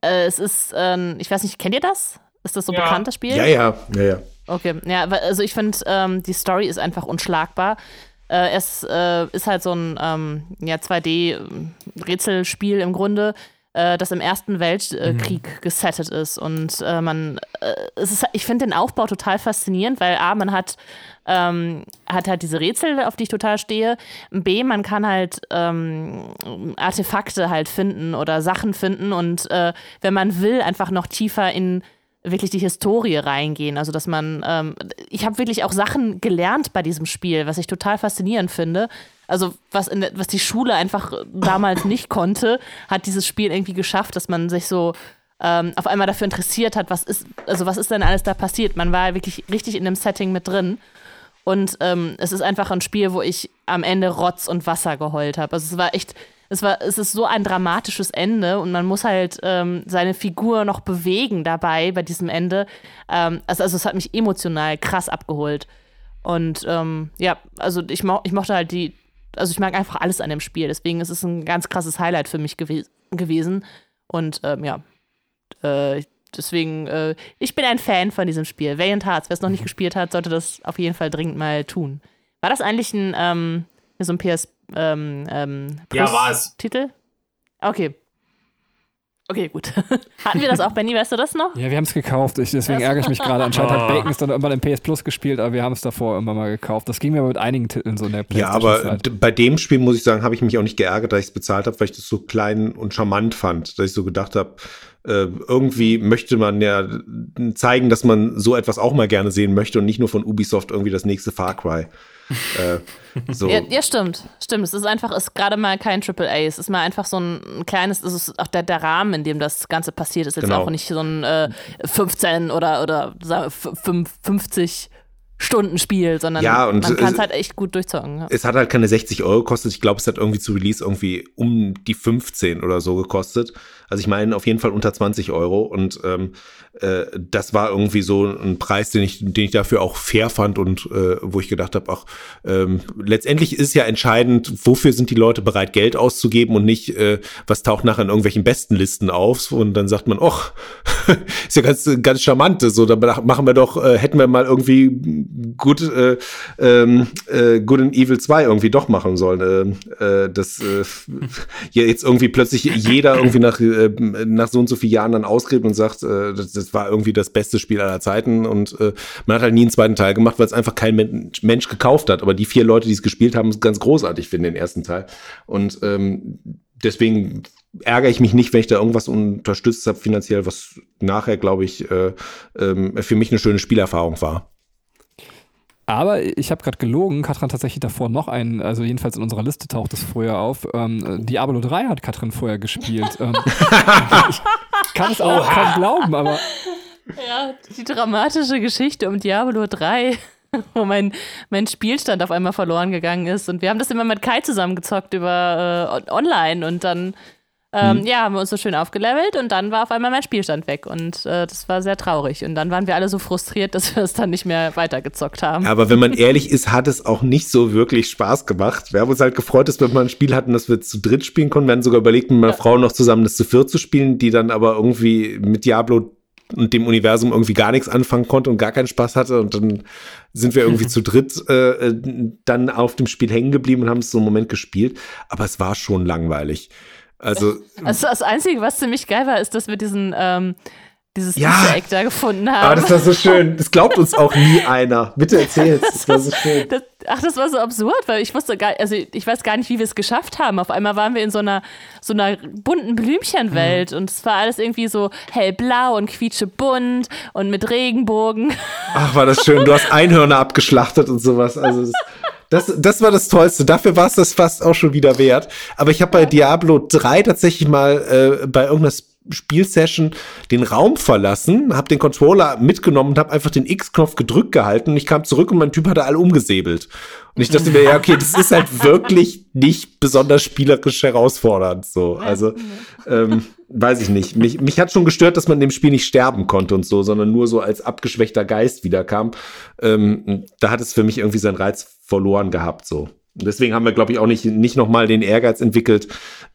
Speaker 2: äh, es ist, ähm, ich weiß nicht, kennt ihr das? Ist das so
Speaker 5: Ja.
Speaker 2: bekannt, das Spiel?
Speaker 3: Ja, ja, ja, ja.
Speaker 2: Okay, ja, also ich finde, ähm, die Story ist einfach unschlagbar. Äh, es äh, ist halt so ein ähm, ja, 2D-Rätselspiel im Grunde, äh, das im Ersten Weltkrieg gesettet ist. Und äh, man, äh, es ist, ich finde den Aufbau total faszinierend, weil A, man hat, ähm, hat halt diese Rätsel, auf die ich total stehe. B, man kann halt ähm, Artefakte halt finden oder Sachen finden und äh, wenn man will, einfach noch tiefer in wirklich die Historie reingehen. Also, dass man, ähm, ich habe wirklich auch Sachen gelernt bei diesem Spiel, was ich total faszinierend finde. Also, was, in, was die Schule einfach damals nicht konnte, hat dieses Spiel irgendwie geschafft, dass man sich so ähm, auf einmal dafür interessiert hat, was ist, also was ist denn alles da passiert. Man war wirklich richtig in dem Setting mit drin. Und ähm, es ist einfach ein Spiel, wo ich am Ende Rotz und Wasser geheult habe. Also es war echt, es war, es ist so ein dramatisches Ende und man muss halt ähm, seine Figur noch bewegen dabei bei diesem Ende. Ähm, also, also es hat mich emotional krass abgeholt. Und ähm, ja, also ich, mo ich mochte halt die, also ich mag einfach alles an dem Spiel. Deswegen ist es ein ganz krasses Highlight für mich gewe gewesen. Und ähm, ja, äh, deswegen, äh, ich bin ein Fan von diesem Spiel. Valiant Hearts, wer es noch nicht gespielt hat, sollte das auf jeden Fall dringend mal tun. War das eigentlich ein, ähm, so ein PS ähm, ähm,
Speaker 5: Ja, war es.
Speaker 2: Titel? Okay. Okay, gut. Hatten wir das auch, Benny? Weißt du das noch?
Speaker 4: Ja, wir haben es gekauft. Ich, deswegen ärgere ich mich gerade. Anscheinend hat
Speaker 6: Oh.
Speaker 4: Bacon es dann irgendwann im PS Plus gespielt, aber wir haben es davor irgendwann mal gekauft. Das ging mir aber mit einigen Titeln so in der
Speaker 3: Ja, aber bei dem Spiel muss ich sagen, habe ich mich auch nicht geärgert, dass ich es bezahlt habe, weil ich das so klein und charmant fand, dass ich so gedacht habe, äh, irgendwie möchte man ja zeigen, dass man so etwas auch mal gerne sehen möchte und nicht nur von Ubisoft irgendwie das nächste Far Cry. äh, so.
Speaker 2: Ja, ja, stimmt. Stimmt. Es ist einfach, es ist gerade mal kein AAA. Es ist mal einfach so ein kleines, es ist auch der, der Rahmen, in dem das Ganze passiert, ist jetzt
Speaker 3: Genau.
Speaker 2: auch nicht so ein äh, 15 oder, oder sagen wir, f- fünf- 50 Stunden Spiel, sondern
Speaker 3: Ja, und
Speaker 2: man kann es
Speaker 3: es-
Speaker 2: halt echt gut durchzocken. Ja.
Speaker 3: Es hat halt keine 60 Euro gekostet. Ich glaube, es hat irgendwie zu Release irgendwie um die 15 oder so gekostet. Also ich meine auf jeden Fall unter 20 Euro. Und ähm, äh, das war irgendwie so ein Preis, den ich, den ich dafür auch fair fand und äh, wo ich gedacht habe, ach, ähm, letztendlich ist ja entscheidend, wofür sind die Leute bereit, Geld auszugeben und nicht, äh, was taucht nachher in irgendwelchen besten Listen auf. Und dann sagt man, ach, ist ja ganz, ganz charmant. So, dann machen wir doch, äh, hätten wir mal irgendwie gut, äh, ähm, äh, Good and Evil 2 irgendwie doch machen sollen. Äh, äh, das äh, jetzt irgendwie plötzlich jeder irgendwie nach, äh, nach so und so vielen Jahren dann ausgräbt und sagt, äh, das, das war irgendwie das beste Spiel aller Zeiten und äh, man hat halt nie einen zweiten Teil gemacht, weil es einfach kein Men Mensch gekauft hat. Aber die vier Leute, die es gespielt haben, es ganz großartig finden, den ersten Teil. Und ähm, deswegen ärgere ich mich nicht, wenn ich da irgendwas unterstützt habe finanziell, was nachher, glaube ich, äh, ähm, für mich eine schöne Spielerfahrung war.
Speaker 4: Aber ich habe gerade gelogen, Katrin tatsächlich davor noch einen, also jedenfalls in unserer Liste taucht es früher auf. Ähm, Diablo 3 hat Katrin vorher gespielt. ähm, ich kann es auch kaum glauben, aber
Speaker 2: Ja, die dramatische Geschichte um Diablo 3, wo mein, mein Spielstand auf einmal verloren gegangen ist. Und wir haben das immer mit Kai zusammengezockt über äh, on- online und dann ähm, ja, haben wir uns so schön aufgelevelt und dann war auf einmal mein Spielstand weg. Und äh, das war sehr traurig. Und dann waren wir alle so frustriert, dass wir es dann nicht mehr weitergezockt haben.
Speaker 3: Aber wenn man ehrlich ist, hat es auch nicht so wirklich Spaß gemacht. Wir haben uns halt gefreut, dass wir mal ein Spiel hatten, das wir zu dritt spielen konnten. Wir hatten sogar überlegt, mit meiner Frau noch zusammen das zu viert zu spielen, die dann aber irgendwie mit Diablo und dem Universum irgendwie gar nichts anfangen konnte und gar keinen Spaß hatte. Und dann sind wir irgendwie zu dritt äh, dann auf dem Spiel hängen geblieben und haben es so einen Moment gespielt. Aber es war schon langweilig. Also,
Speaker 2: Also das Einzige, was ziemlich geil war, ist, dass wir diesen, ähm, dieses
Speaker 3: Ja.
Speaker 2: Easter Egg da gefunden haben.
Speaker 3: Aber das war so schön. Das glaubt uns auch nie einer. Bitte erzähl's. Das war so schön.
Speaker 2: Das, ach, das war so absurd, weil ich wusste gar, also ich weiß gar nicht, wie wir es geschafft haben. Auf einmal waren wir in so einer so einer bunten Blümchenwelt und es war alles irgendwie so hellblau und quietschebunt und mit Regenbogen.
Speaker 3: Ach, war das schön. Du hast Einhörner abgeschlachtet und sowas. Also das, das, das war das Tollste. Dafür war es das fast auch schon wieder wert. Aber ich habe bei Diablo 3 tatsächlich mal äh, bei irgendeiner Sp- Spielsession den Raum verlassen, habe den Controller mitgenommen und habe einfach den X-Knopf gedrückt gehalten. Und ich kam zurück und mein Typ hatte alle umgesäbelt. Und ich dachte mir, ja, okay, das ist halt wirklich nicht besonders spielerisch herausfordernd. So, also ähm, weiß ich nicht. Mich, mich hat schon gestört, dass man in dem Spiel nicht sterben konnte und so, sondern nur so als abgeschwächter Geist wiederkam. Ähm, da hat es für mich irgendwie seinen Reiz verloren gehabt. So. Und Deswegen haben wir, glaube ich, auch nicht, nicht nochmal den Ehrgeiz entwickelt,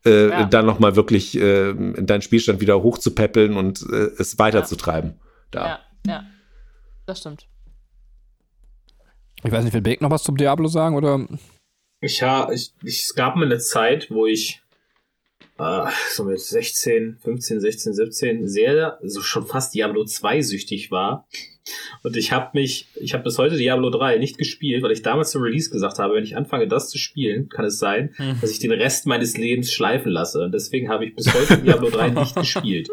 Speaker 3: äh,
Speaker 2: Ja.
Speaker 3: dann nochmal wirklich äh, deinen Spielstand wieder hochzupäppeln und äh, es weiterzutreiben. Da.
Speaker 2: Ja, ja. Das stimmt.
Speaker 4: Ich weiß nicht, will Beck noch was zum Diablo sagen oder?
Speaker 5: Ich, ha, ich, ich, es gab mal eine Zeit, wo ich äh, so mit 16, 15, 16, 17 sehr, so schon fast Diablo 2 süchtig war. Und ich habe mich, ich habe bis heute Diablo 3 nicht gespielt, weil ich damals zum Release gesagt habe, wenn ich anfange, das zu spielen, kann es sein, dass ich den Rest meines Lebens schleifen lasse. Und deswegen habe ich bis heute Diablo 3 nicht gespielt.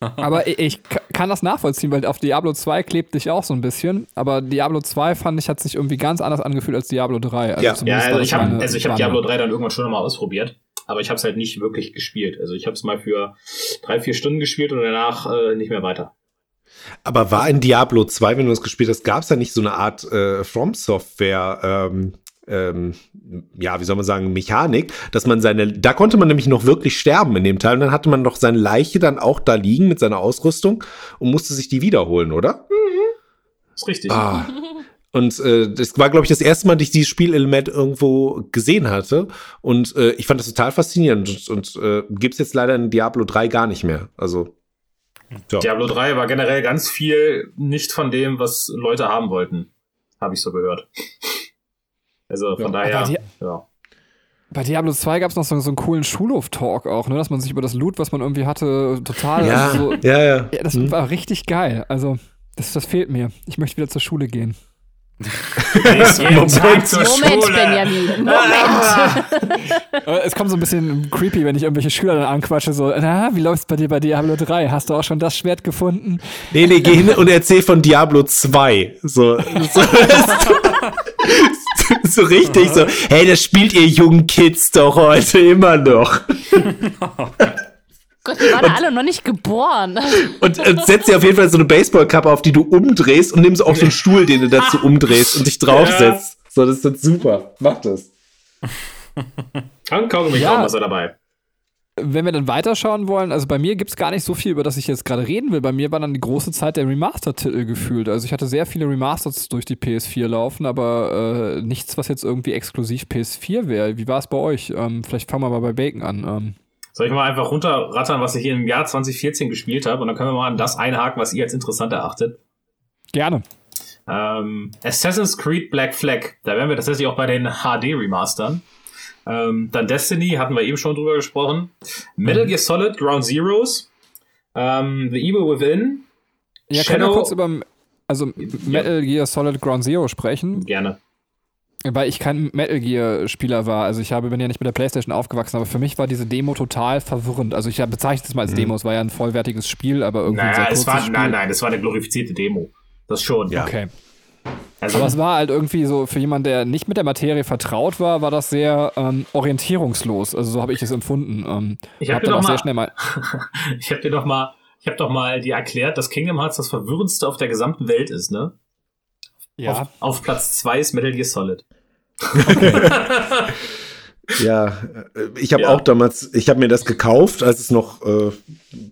Speaker 4: Aber ich, ich ka- kann das nachvollziehen, weil auf Diablo 2 klebt dich auch so ein bisschen. Aber Diablo 2 fand ich, hat sich irgendwie ganz anders angefühlt als Diablo 3. Also
Speaker 3: Ja.
Speaker 5: Ja, also ich habe also ich hab. Diablo 3 dann irgendwann schon nochmal ausprobiert, aber ich habe es halt nicht wirklich gespielt. Also ich habe es mal für drei, vier Stunden gespielt und danach äh, nicht mehr weiter.
Speaker 3: Aber war in Diablo 2, wenn du das gespielt hast, gab es da nicht so eine Art äh, From Software, ähm, ähm, ja, wie soll man sagen, Mechanik, dass man seine, da konnte man nämlich noch wirklich sterben in dem Teil und dann hatte man doch seine Leiche dann auch da liegen mit seiner Ausrüstung und musste sich die wiederholen, oder?
Speaker 5: ist richtig.
Speaker 3: Ah. Und äh, das war, glaube ich, das erste Mal, dass ich dieses Spielelement irgendwo gesehen hatte. Und äh, ich fand das total faszinierend. Und, und äh, gibt es jetzt leider in Diablo 3 gar nicht mehr. Also. Ja.
Speaker 5: Diablo 3 war generell ganz viel nicht von dem, was Leute haben wollten. Habe ich so gehört. Also von
Speaker 4: Ja,
Speaker 5: daher, ja.
Speaker 4: Bei Diablo 2 gab es noch so, so einen coolen Schulhof-Talk auch, ne? dass man sich über das Loot, was man irgendwie hatte, total.
Speaker 3: Ja,
Speaker 4: also so,
Speaker 3: ja, ja.
Speaker 4: ja, das
Speaker 3: Hm.
Speaker 4: war richtig geil. Also, das, das fehlt mir. Ich möchte wieder zur Schule gehen.
Speaker 2: Moment,
Speaker 5: Schule.
Speaker 2: Benjamin. Moment.
Speaker 4: Es kommt so ein bisschen creepy, wenn ich irgendwelche Schüler dann anquatsche, so, na, wie läuft's bei dir bei Diablo 3? Hast du auch schon das Schwert gefunden?
Speaker 3: Nee, nee, geh hin und erzähl von Diablo 2. So, so, so richtig so, hey, das spielt ihr jungen Kids doch heute immer noch.
Speaker 2: Gott, die waren alle noch nicht geboren.
Speaker 3: Und, und setz dir auf jeden Fall so eine Baseballkappe auf, die du umdrehst und nimmst auch so einen Stuhl, den du dazu umdrehst und dich draufsetzt. So, das ist dann super. Mach das.
Speaker 5: Ein Kaugummi
Speaker 4: Ja.
Speaker 5: ja. was er dabei.
Speaker 4: Wenn wir dann weiterschauen wollen, also bei mir gibt's gar nicht so viel, über das ich jetzt gerade reden will. Bei mir war dann die große Zeit der Remaster-Titel gefühlt. Also ich hatte sehr viele Remasters durch die PS4 laufen, aber äh, nichts, was jetzt irgendwie exklusiv PS4 wäre. Wie war es bei euch? Ähm, vielleicht fangen wir mal bei Bacon an. Ähm,
Speaker 5: Soll ich mal einfach runterrattern, was ich hier im Jahr 2014 gespielt habe? Und dann können wir mal an das einhaken, was ihr als interessant erachtet.
Speaker 4: gerne.
Speaker 5: Ähm, Assassin's Creed Black Flag. Da wären wir tatsächlich auch bei den HD-Remastern. Ähm, dann Destiny, hatten wir eben schon drüber gesprochen. Metal Gear Solid Ground Zeroes. Ähm, The Evil Within.
Speaker 4: Ja, können wir
Speaker 5: Shadow-
Speaker 4: kurz über also Metal Gear Solid Ground Zero sprechen?
Speaker 5: Gerne.
Speaker 4: Weil ich kein Metal Gear Spieler war. Also ich habe, bin ja nicht mit der Playstation aufgewachsen, aber für mich war diese Demo total verwirrend. Also ich bezeichne es mal als Demo, es war ja ein vollwertiges Spiel, aber irgendwie ein sehr
Speaker 5: Naja, es war,
Speaker 4: Spiel.
Speaker 5: nein, nein, es war eine glorifizierte Demo. Das schon.
Speaker 3: Ja.
Speaker 4: Okay.
Speaker 5: Also,
Speaker 4: Aber es war halt irgendwie so, für jemanden, der nicht mit der Materie vertraut war, war das sehr ähm, orientierungslos. Also so habe ich es empfunden. Ähm,
Speaker 5: Ich hab
Speaker 4: hab
Speaker 5: dir doch mal. ich habe dir doch mal, ich habe doch mal dir erklärt, dass Kingdom Hearts das verwirrendste auf der gesamten Welt ist, ne? Auf, auf Platz zwei ist Metal Gear Solid.
Speaker 3: Ja, äh, ich habe
Speaker 5: Ja.
Speaker 3: auch damals, ich habe mir das gekauft, als es noch äh,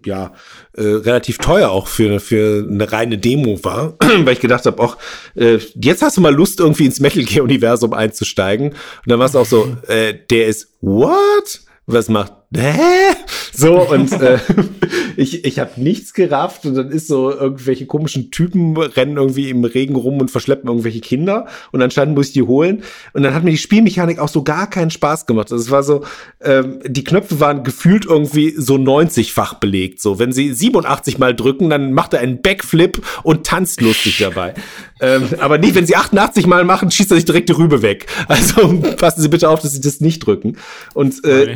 Speaker 3: ja äh, relativ teuer auch für für eine reine Demo war, weil ich gedacht habe, auch äh, jetzt hast du mal Lust irgendwie ins Metal Gear Universum einzusteigen und dann war es auch so, äh, der ist what? Was macht hä? So, und äh, ich, ich habe nichts gerafft und dann ist so irgendwelche komischen Typen rennen irgendwie im Regen rum und verschleppen irgendwelche Kinder und anscheinend muss ich die holen. Und dann hat mir die Spielmechanik auch so gar keinen Spaß gemacht. Also es war so, ähm, die Knöpfe waren gefühlt irgendwie so 90-fach belegt. So, wenn sie 87 mal drücken, dann macht er einen Backflip und tanzt lustig dabei. ähm, aber nicht, wenn sie 88 mal machen, schießt er sich direkt die Rübe weg. Also passen Sie bitte auf, dass Sie das nicht drücken. Und äh.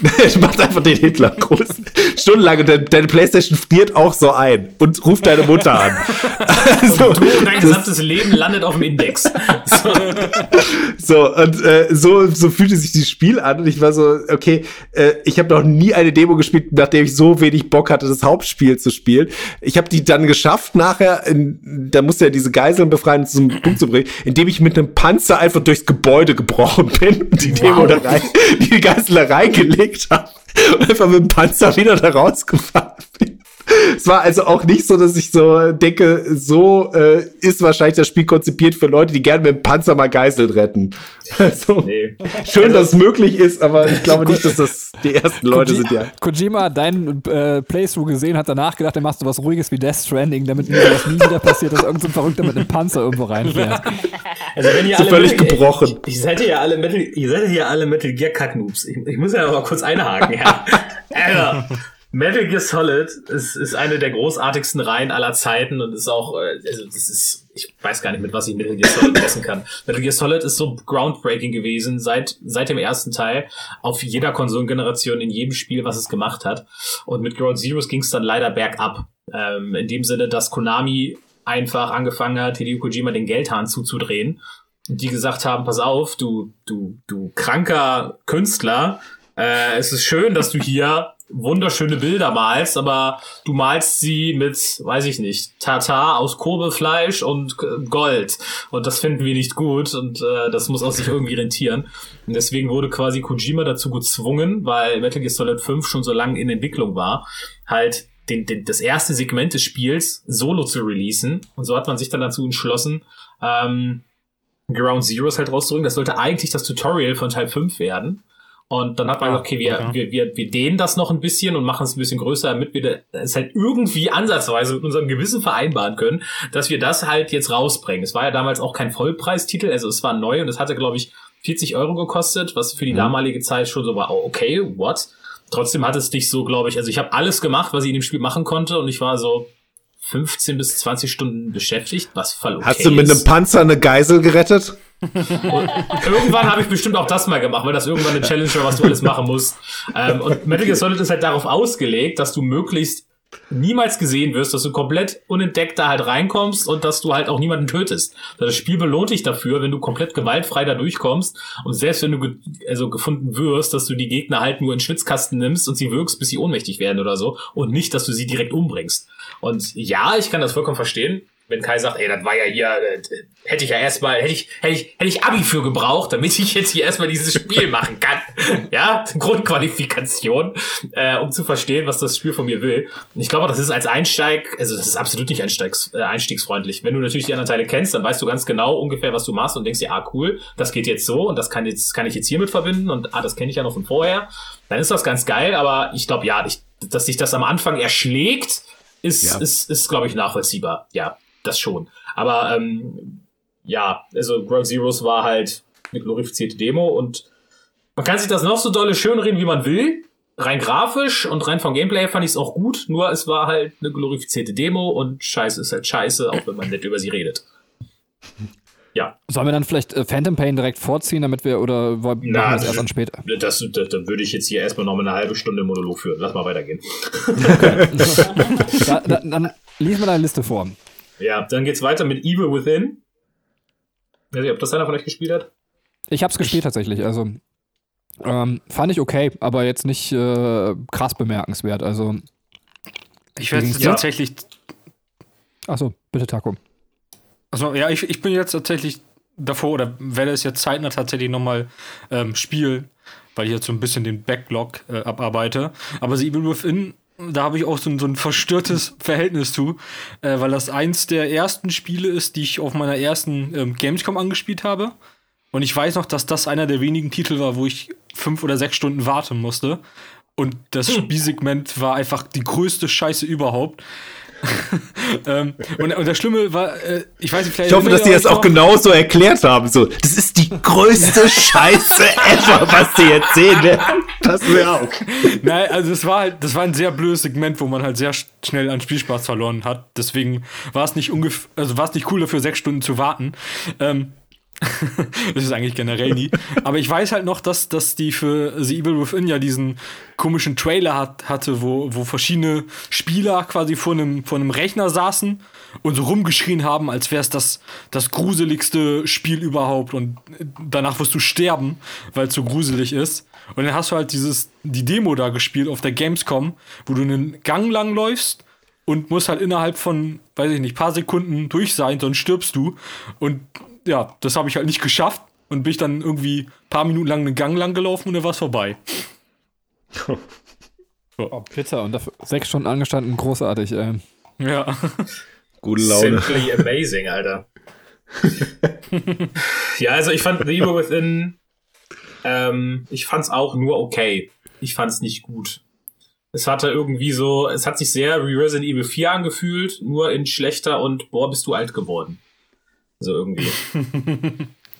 Speaker 3: Macht einfach den Hitler groß. Stundenlang und deine, deine Playstation friert auch so ein und ruft deine Mutter an.
Speaker 5: Also, du und dein gesamtes Leben landet auf dem Index. So.
Speaker 3: Und äh, so, so fühlte sich dieses Spiel an und ich war so, okay, äh, ich habe noch nie eine Demo gespielt, nachdem ich so wenig Bock hatte, das Hauptspiel zu spielen. Ich habe die dann geschafft nachher, in, da musste er diese Geiseln befreien, zum Punkt zu bringen, indem ich mit einem Panzer einfach durchs Gebäude gebrochen bin und die Demo da rein, die Geiseln da reingelegt habe und einfach mit dem Panzer wieder da rausgefahren bin. Es war also auch nicht so, dass ich so denke, so äh, ist wahrscheinlich das Spiel konzipiert für Leute, die gerne mit dem Panzer mal Geiseln retten. Also,
Speaker 5: Nee.
Speaker 3: schön, dass es möglich ist, aber ich glaube nicht, dass das die ersten Leute sind, ja.
Speaker 4: Kojima hat deinen äh, Playthrough gesehen, hat danach gedacht, dann machst du was Ruhiges wie Death Stranding, damit mir das nie wieder passiert, dass irgendein Verrückter mit einem Panzer irgendwo reinfährt.
Speaker 5: Also wenn ihr
Speaker 3: So
Speaker 5: alle
Speaker 3: völlig
Speaker 5: Metal-
Speaker 3: gebrochen.
Speaker 5: Ich, ich seid ihr ja alle Metal, ihr seid ja alle Metal Gear Cut Noobs. Ich, ich muss ja mal kurz einhaken, ja. Also, Metal Gear Solid ist, ist eine der großartigsten Reihen aller Zeiten und ist auch, äh, also das ist, ich weiß gar nicht, mit was ich Metal Gear Solid messen kann. Metal Gear Solid ist so groundbreaking gewesen seit, seit dem ersten Teil auf jeder Konsolengeneration in jedem Spiel, was es gemacht hat. Und mit Ground Zeroes ging es dann leider bergab. Ähm, in dem Sinne, dass Konami einfach angefangen hat, Hideo Kojima den Geldhahn zuzudrehen und die gesagt haben, pass auf, du, du, du kranker Künstler, äh, es ist schön, dass du hier wunderschöne Bilder malst, aber du malst sie mit, weiß ich nicht, Tartar aus Kurbelfleisch und äh, Gold. Und das finden wir nicht gut und äh, das muss auch sich irgendwie rentieren. Und deswegen wurde quasi Kojima dazu gezwungen, weil Metal Gear Solid 5 schon so lange in Entwicklung war, halt den, den, das erste Segment des Spiels solo zu releasen. Und so hat man sich dann dazu entschlossen, ähm, Ground Zeroes halt rauszubringen. Das sollte eigentlich das Tutorial von Teil 5 werden. Und dann hat man
Speaker 6: Ah,
Speaker 5: gesagt, okay, wir,
Speaker 6: okay.
Speaker 5: wir, wir, wir dehnen das noch ein bisschen und machen es ein bisschen größer, damit wir es halt irgendwie ansatzweise mit unserem Gewissen vereinbaren können, dass wir das halt jetzt rausbringen. Es war ja damals auch kein Vollpreistitel, also es war neu und es hatte, glaube ich, 40 Euro gekostet, was für die damalige Zeit schon so war, oh, okay, what? Trotzdem hat es dich so, glaube ich, also ich habe alles gemacht, was ich in dem Spiel machen konnte und ich war so 15 bis 20 Stunden beschäftigt, was voll okay
Speaker 3: Hast du mit einem Panzer eine Geisel gerettet?
Speaker 5: Irgendwann habe ich bestimmt auch das mal gemacht, weil das irgendwann eine Challenge war, was du alles machen musst. Ähm, und Metal Gear Solid ist halt darauf ausgelegt, dass du möglichst niemals gesehen wirst, dass du komplett unentdeckt da halt reinkommst und dass du halt auch niemanden tötest. Das Spiel belohnt dich dafür, wenn du komplett gewaltfrei da durchkommst und selbst wenn du ge also gefunden wirst, dass du die Gegner halt nur in Schwitzkasten nimmst und sie wirkst, bis sie ohnmächtig werden oder so und nicht, dass du sie direkt umbringst. Und ja, ich kann das vollkommen verstehen wenn Kai sagt, ey, das war ja hier, äh, hätte ich ja erstmal, hätte ich, hätte ich, hätte ich Abi für gebraucht, damit ich jetzt hier erstmal dieses Spiel machen kann. Ja, Grundqualifikation, äh, um zu verstehen, was das Spiel von mir will. Und ich glaube, das ist als Einsteig, also das ist absolut nicht einsteigs, äh, einstiegsfreundlich. Wenn du natürlich die anderen Teile kennst, dann weißt du ganz genau ungefähr, was du machst und denkst dir, ah, cool, das geht jetzt so und das kann jetzt, kann ich jetzt hiermit verbinden und ah, das kenne ich ja noch von vorher. Dann ist das ganz geil, aber ich glaube, ja, ich, dass sich das am Anfang erschlägt, ist,
Speaker 3: Ja.
Speaker 5: ist, ist glaube ich, nachvollziehbar. Ja, das schon. Aber ähm, ja, also Ground Zeroes war halt eine glorifizierte Demo und man kann sich das noch so dolle schönreden, wie man will. Rein grafisch und rein vom Gameplay fand ich es auch gut, nur es war halt eine glorifizierte Demo und Scheiße ist halt Scheiße, auch wenn man nicht über sie redet. Ja,
Speaker 4: Sollen wir dann vielleicht äh, Phantom Pain direkt vorziehen, damit wir, oder wollen wir
Speaker 5: Na,
Speaker 4: machen das erst an später?
Speaker 5: das, das, da würde ich jetzt hier erstmal noch mal eine halbe Stunde Monolog führen. Lass mal weitergehen.
Speaker 4: Da, da, dann lies mal deine Liste vor.
Speaker 5: Ja, dann geht's weiter mit Evil Within. Ich weiß nicht, ob das einer von euch gespielt hat.
Speaker 4: Ich hab's gespielt tatsächlich, also ähm, fand ich okay, aber jetzt nicht äh, krass bemerkenswert. Also,
Speaker 6: Ich werde
Speaker 4: dir?
Speaker 6: tatsächlich.
Speaker 4: achso, bitte Taco.
Speaker 6: Also ja, ich, ich bin jetzt tatsächlich davor oder werde es jetzt zeitnah tatsächlich nochmal ähm, spielen, weil ich jetzt so ein bisschen den Backlog äh, abarbeite. Aber The Evil Within, da habe ich auch so ein, so ein verstörtes Verhältnis zu, äh, weil das eins der ersten Spiele ist, die ich auf meiner ersten ähm, Gamescom angespielt habe. Und ich weiß noch, dass das einer der wenigen Titel war, wo ich fünf oder sechs Stunden warten musste. Und das
Speaker 3: Hm.
Speaker 6: Spielsegment war einfach die größte Scheiße überhaupt. ähm, und, und das Schlimme war, äh, ich weiß nicht, vielleicht.
Speaker 3: Ich hoffe, dass die das auch genauso erklärt haben. So, das ist die größte Scheiße ever, was die erzählen. Ne? Das wäre auch.
Speaker 6: Nein, also es war halt, das war ein sehr blödes Segment, wo man halt sehr sch- schnell an Spielspaß verloren hat. Deswegen war es nicht ungefähr, also war es nicht cool dafür, sechs Stunden zu warten. Ähm, das ist eigentlich generell nie. Aber ich weiß halt noch, dass, dass die für The Evil Within ja diesen komischen Trailer hat, hatte, wo, wo verschiedene Spieler quasi vor einem, vor einem Rechner saßen und so rumgeschrien haben, als wäre es das, das gruseligste Spiel überhaupt. Und danach wirst du sterben, weil es so gruselig ist. Und dann hast du halt dieses, die Demo da gespielt auf der Gamescom, wo du einen Gang lang läufst und musst halt innerhalb von, weiß ich nicht, paar Sekunden durch sein, sonst stirbst du. Und ja, das habe ich halt nicht geschafft und bin ich dann irgendwie paar Minuten lang einen Gang lang gelaufen und dann war es vorbei.
Speaker 4: Oh, bitter. Und dafür sechs Stunden angestanden, großartig. Äh.
Speaker 6: Ja.
Speaker 3: Gute Laune.
Speaker 5: Simply amazing, Alter. ja, also ich fand The Evil Within, ähm, ich fand's auch nur okay. Ich fand's nicht gut. Es hatte irgendwie so, es hat sich sehr wie Resident Evil 4 angefühlt, nur in schlechter und boah, bist du alt geworden. So irgendwie.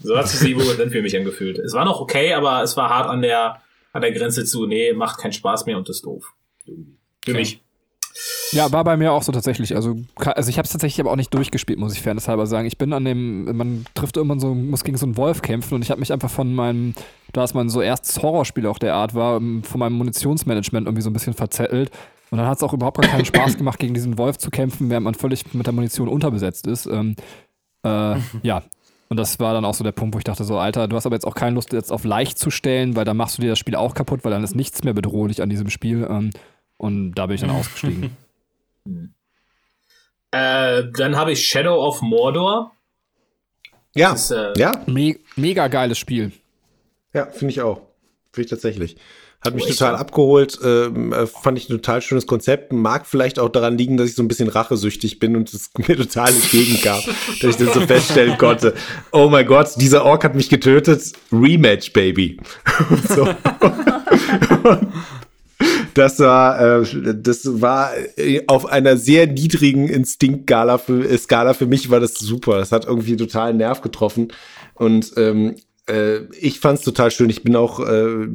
Speaker 5: so hat sich The Evil Within für mich angefühlt. Es war noch okay, aber es war hart an der, an der Grenze zu, nee, macht keinen Spaß mehr und ist doof. Irgendwie. Für
Speaker 6: Ja.
Speaker 5: mich.
Speaker 4: Ja, war bei mir auch so tatsächlich. Also, also ich habe es tatsächlich aber auch nicht durchgespielt, muss ich fairnesshalber sagen. Ich bin an dem, man trifft irgendwann so, muss gegen so einen Wolf kämpfen und ich habe mich einfach von meinem, da es mein so erstes Horrorspiel auch der Art war, ähm, von meinem Munitionsmanagement irgendwie so ein bisschen verzettelt. Und dann hat es auch überhaupt gar keinen Spaß gemacht, gegen diesen Wolf zu kämpfen, während man völlig mit der Munition unterbesetzt ist. Ähm, äh, ja. Und das war dann auch so der Punkt, wo ich dachte so, Alter, du hast aber jetzt auch keine Lust, jetzt auf leicht zu stellen, weil dann machst du dir das Spiel auch kaputt, weil dann ist nichts mehr bedrohlich an diesem Spiel. Ähm, und da bin ich dann ausgestiegen.
Speaker 5: Äh, dann habe ich Shadow of Mordor.
Speaker 3: Ja,
Speaker 5: Das ist, äh,
Speaker 3: ja,
Speaker 4: Me mega geiles Spiel.
Speaker 3: ja, finde ich auch. Finde ich tatsächlich. Hat mich
Speaker 5: Oh,
Speaker 3: total abgeholt, ähm, äh, fand ich ein total schönes Konzept. Mag vielleicht auch daran liegen, dass ich so ein bisschen rachesüchtig bin und es mir total entgegenkam, dass ich das so feststellen konnte. Oh mein Gott, dieser Ork hat mich getötet. Rematch, Baby. So. Das war, äh, das war äh, auf einer sehr niedrigen Instinktskala für, äh, Skala für mich war das super. Das hat irgendwie total einen Nerv getroffen. Und ähm, äh, ich fand es total schön. Ich bin auch äh,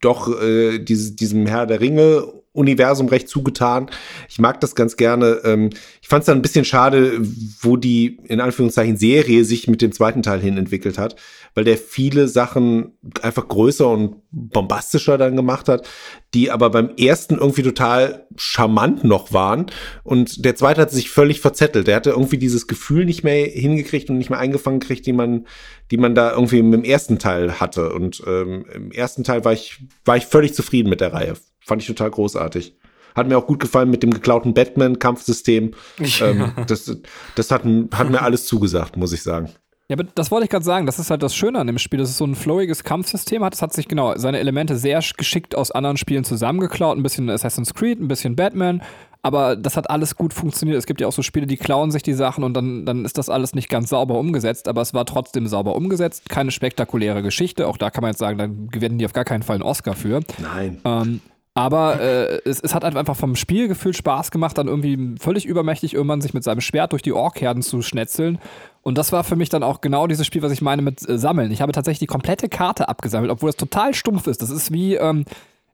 Speaker 3: doch äh, diese, diesem Herr der Ringe Universum recht zugetan. Ich mag das ganz gerne. Ähm, ich fand es dann ein bisschen schade, wo die in Anführungszeichen Serie sich mit dem zweiten Teil hin entwickelt hat, weil der viele Sachen einfach größer und bombastischer dann gemacht hat, die aber beim ersten irgendwie total charmant noch waren. Und der zweite hat sich völlig verzettelt. Der hatte irgendwie dieses Gefühl nicht mehr hingekriegt und nicht mehr eingefangen gekriegt, die man, die man da irgendwie im ersten Teil hatte. Und ähm, im ersten Teil war ich, war ich völlig zufrieden mit der Reihe. Fand ich total großartig. Hat mir auch gut gefallen mit dem geklauten Batman-Kampfsystem. Ähm, das das hat, hat mir alles zugesagt, muss ich sagen.
Speaker 4: Ja, aber das wollte ich gerade sagen. Das ist halt das Schöne an dem Spiel, dass es so ein flowiges Kampfsystem hat. Es hat sich genau seine Elemente sehr geschickt aus anderen Spielen zusammengeklaut. Ein bisschen Assassin's Creed, ein bisschen Batman. Aber das hat alles gut funktioniert. Es gibt ja auch so Spiele, die klauen sich die Sachen und dann, dann ist das alles nicht ganz sauber umgesetzt. Aber es war trotzdem sauber umgesetzt. Keine spektakuläre Geschichte. Auch da kann man jetzt sagen, dann gewinnen die auf gar keinen Fall einen Oscar für.
Speaker 3: Nein.
Speaker 4: Ähm, aber äh, es, es hat einfach vom Spielgefühl Spaß gemacht, dann irgendwie völlig übermächtig irgendwann sich mit seinem Schwert durch die Orkherden zu schnetzeln. Und das war für mich dann auch genau dieses Spiel, was ich meine mit äh, Sammeln. Ich habe tatsächlich die komplette Karte abgesammelt, obwohl es total stumpf ist. Das ist wie, ähm,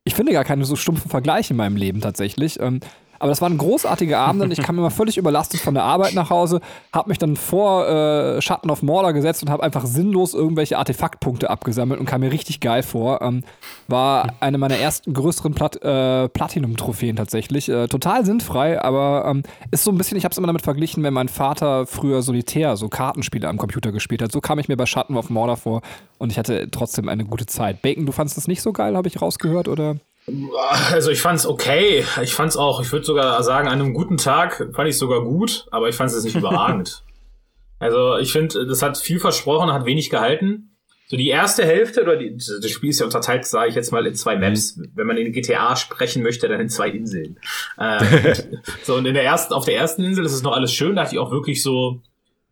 Speaker 4: ich finde gar keine so stumpfen Vergleiche in meinem Leben tatsächlich. Ähm, aber das waren großartige Abende und ich kam immer völlig überlastet von der Arbeit nach Hause, habe mich dann vor äh, Schatten of Mordor gesetzt und habe einfach sinnlos irgendwelche Artefaktpunkte abgesammelt und kam mir richtig geil vor. Ähm, war eine meiner ersten größeren Plat äh, Platinum-Trophäen tatsächlich. Äh, total sinnfrei, aber ähm, ist so ein bisschen, ich habe es immer damit verglichen, wenn mein Vater früher solitär so Kartenspiele am Computer gespielt hat. So kam ich mir bei Schatten of Mordor vor und ich hatte trotzdem eine gute Zeit. Bacon, du fandest das nicht so geil, habe ich rausgehört, oder?
Speaker 5: Also ich fand's okay. Ich fand's auch, ich würde sogar sagen, an einem guten Tag fand ich sogar gut, aber ich fand's jetzt nicht überragend. Also ich finde, das hat viel versprochen, hat wenig gehalten. So die erste Hälfte, oder die, das Spiel ist ja unterteilt, sage ich jetzt mal, in zwei Maps. Wenn man in GTA sprechen möchte, dann in zwei Inseln. Äh, so, und in der ersten, auf der ersten Insel ist es noch alles schön, da hatte ich auch wirklich so,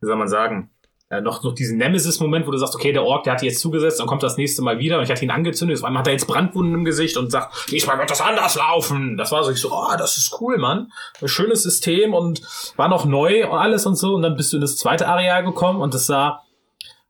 Speaker 5: wie soll man sagen, äh, noch, noch diesen Nemesis-Moment, wo du sagst, okay, der Ork, der hat jetzt zugesetzt, dann kommt das nächste Mal wieder und ich hatte ihn angezündet, einmal hat er jetzt Brandwunden im Gesicht und sagt, diesmal wird das anders laufen. Das war so, ich so, oh, das ist cool, Mann. Ein schönes System und war noch neu und alles und so und dann bist du in das zweite Areal gekommen und das sah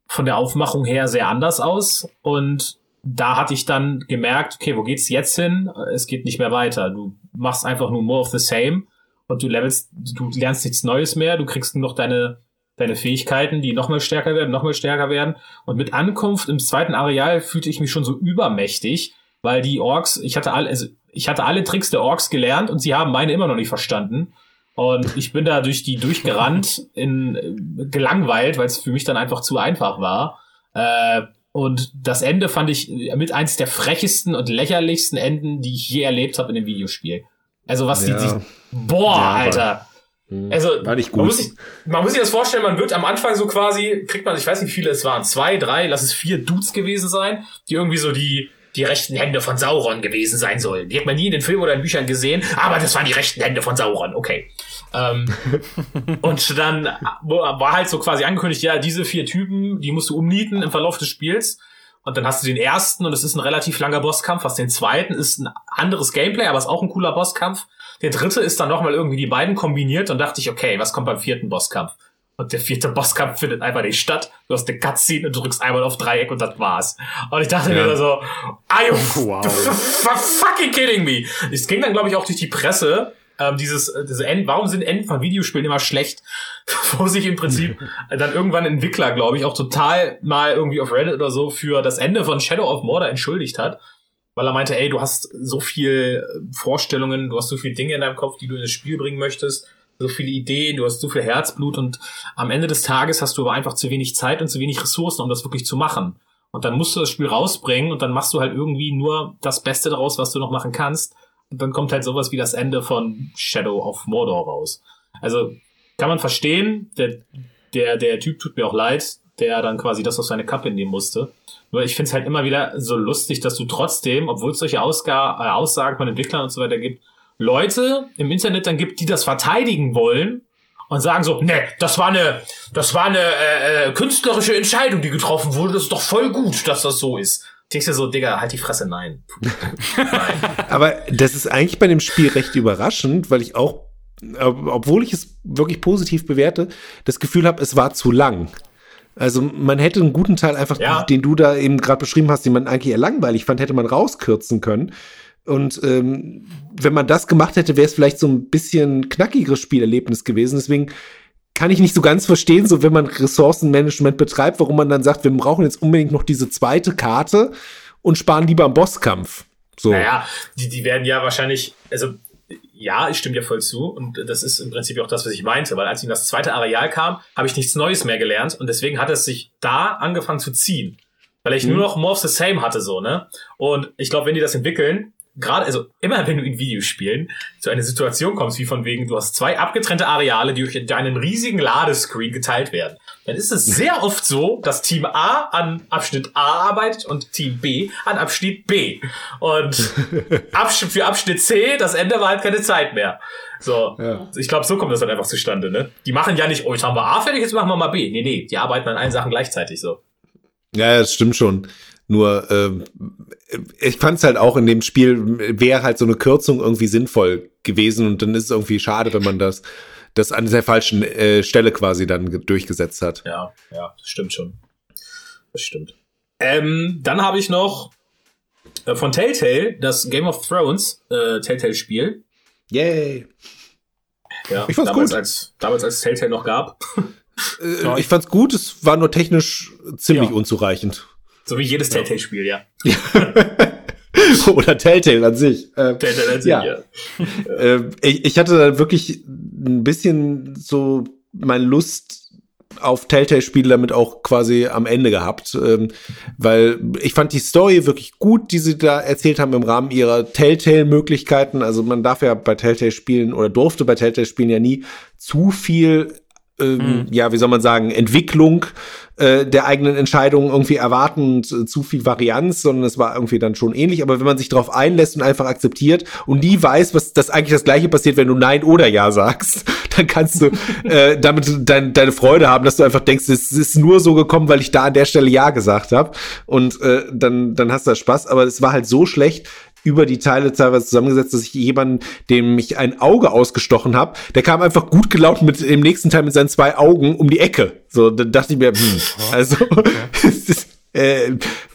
Speaker 5: von der Aufmachung her sehr anders aus und da hatte ich dann gemerkt, okay, wo geht's jetzt hin? Es geht nicht mehr weiter. Du machst einfach nur more of the same und du levelst, du lernst nichts Neues mehr, du kriegst nur noch deine deine Fähigkeiten, die nochmal stärker werden, nochmal stärker werden. Und mit Ankunft im zweiten Areal fühlte ich mich schon so übermächtig, weil die Orks, ich hatte alle, also ich hatte alle Tricks der Orks gelernt und sie haben meine immer noch nicht verstanden. Und ich bin da durch die durchgerannt, in, gelangweilt, weil es für mich dann einfach zu einfach war. Äh, und das Ende fand ich mit eins der frechesten und lächerlichsten Enden, die ich je erlebt habe in dem Videospiel. Also was ja. die, die boah, ja, Alter.
Speaker 3: Hm. Also, War nicht gut.
Speaker 5: Man muss, sich, man muss sich das vorstellen, man wird am Anfang so quasi, kriegt man, ich weiß nicht, wie viele es waren, zwei, drei, lass es vier Dudes gewesen sein, die irgendwie so die, die rechten Hände von Sauron gewesen sein sollen. Die hat man nie in den Filmen oder in Büchern gesehen, aber das waren die rechten Hände von Sauron, okay. ähm, und dann war halt so quasi angekündigt, ja, diese vier Typen, die musst du umnieten im Verlauf des Spiels. Und dann hast du den ersten und es ist ein relativ langer Bosskampf. Was den zweiten ist ein anderes Gameplay, aber ist auch ein cooler Bosskampf. Der dritte ist dann nochmal irgendwie die beiden kombiniert und dachte ich, okay, was kommt beim vierten Bosskampf? Und der vierte Bosskampf findet einfach nicht statt. Du hast eine Cutscene und drückst einmal auf Dreieck und das war's. Und ich dachte ja. mir so, are you wow. fucking kidding me? Es ging dann, glaube ich, auch durch die Presse, ähm, dieses, äh, diese End, warum sind Enden von Videospielen immer schlecht? Wo sich im Prinzip dann irgendwann Entwickler, glaube ich, auch total mal irgendwie auf Reddit oder so für das Ende von Shadow of Mordor entschuldigt hat weil er meinte, ey, du hast so viel äh, Vorstellungen, du hast so viele Dinge in deinem Kopf, die du in das Spiel bringen möchtest, so viele Ideen, du hast so viel Herzblut und am Ende des Tages hast du aber einfach zu wenig Zeit und zu wenig Ressourcen, um das wirklich zu machen. Und dann musst du das Spiel rausbringen und dann machst du halt irgendwie nur das Beste daraus, was du noch machen kannst. Und dann kommt halt sowas wie das Ende von Shadow of Mordor raus. Also kann man verstehen, der, der, der Typ tut mir auch leid, der dann quasi das auf seine Kappe nehmen musste. Nur ich finde es halt immer wieder so lustig, dass du trotzdem, obwohl es solche Ausga äh, Aussagen von Entwicklern und so weiter gibt, Leute im Internet dann gibt, die das verteidigen wollen und sagen so, ne, das war eine, das war eine äh, äh, künstlerische Entscheidung, die getroffen wurde. Das ist doch voll gut, dass das so ist. Denkst du so, Digga, halt die Fresse, nein.
Speaker 3: nein. Aber das ist eigentlich bei dem Spiel recht überraschend, weil ich auch, obwohl ich es wirklich positiv bewerte, das Gefühl habe, es war zu lang. Also man hätte einen guten Teil einfach, ja. den du da eben gerade beschrieben hast, den man eigentlich eher langweilig fand, hätte man rauskürzen können. Und ähm, wenn man das gemacht hätte, wäre es vielleicht so ein bisschen knackigeres Spielerlebnis gewesen. Deswegen kann ich nicht so ganz verstehen, so wenn man Ressourcenmanagement betreibt, warum man dann sagt, wir brauchen jetzt unbedingt noch diese zweite Karte und sparen lieber am Bosskampf. So.
Speaker 5: Naja, die, die werden ja wahrscheinlich, also ja, ich stimme dir voll zu. Und das ist im Prinzip auch das, was ich meinte, weil als ich in das zweite Areal kam, habe ich nichts Neues mehr gelernt und deswegen hat es sich da angefangen zu ziehen. Weil ich mhm. nur noch more of the same hatte, so, ne? Und ich glaube, wenn die das entwickeln, gerade, also immer wenn du in Videospielen zu einer Situation kommst, wie von wegen, du hast zwei abgetrennte Areale, die durch einen riesigen Ladescreen geteilt werden, dann ist es sehr oft so, dass Team A an Abschnitt A arbeitet und Team B an Abschnitt B. Und Abschnitt für Abschnitt C, das Ende war halt keine Zeit mehr. So, ja. ich glaube, so kommt das dann einfach zustande, ne? Die machen ja nicht, oh, jetzt haben wir A fertig, jetzt machen wir mal B. Nee, nee, die arbeiten an allen Sachen gleichzeitig so.
Speaker 3: Ja, das stimmt schon. Nur äh, ich fand es halt auch in dem Spiel, wäre halt so eine Kürzung irgendwie sinnvoll gewesen und dann ist es irgendwie schade, wenn man das, das an der falschen äh, Stelle quasi dann durchgesetzt hat.
Speaker 5: Ja, ja, das stimmt schon. Das stimmt. Ähm, dann habe ich noch äh, von Telltale das Game of Thrones äh, Telltale-Spiel.
Speaker 3: Yay!
Speaker 5: Ja, ich fand's damals, gut. Als, damals als Telltale noch gab.
Speaker 3: Äh, ich fand's gut, es war nur technisch ziemlich ja. unzureichend.
Speaker 5: So wie jedes Telltale-Spiel, ja.
Speaker 3: Oder Telltale an sich. Ähm, Telltale an sich, ja. ja. ähm, ich, ich hatte da wirklich ein bisschen so meine Lust auf Telltale-Spiele damit auch quasi am Ende gehabt, ähm, weil ich fand die Story wirklich gut, die sie da erzählt haben im Rahmen ihrer Telltale-Möglichkeiten. Also man darf ja bei Telltale-Spielen oder durfte bei Telltale-Spielen ja nie zu viel ähm, mhm. ja, wie soll man sagen, Entwicklung äh, der eigenen Entscheidungen irgendwie erwarten und äh, zu viel Varianz, sondern es war irgendwie dann schon ähnlich. Aber wenn man sich darauf einlässt und einfach akzeptiert und nie weiß, was das eigentlich das gleiche passiert, wenn du Nein oder Ja sagst, dann kannst du äh, damit dein, deine Freude haben, dass du einfach denkst, es ist nur so gekommen, weil ich da an der Stelle Ja gesagt habe. Und äh, dann, dann hast du Spaß. Aber es war halt so schlecht, über die Teile teilweise zusammengesetzt, dass ich jemanden, dem ich ein Auge ausgestochen habe, der kam einfach gut gelaunt mit dem nächsten Teil mit seinen zwei Augen um die Ecke. So, dann dachte ich mir, hm, also es ist äh,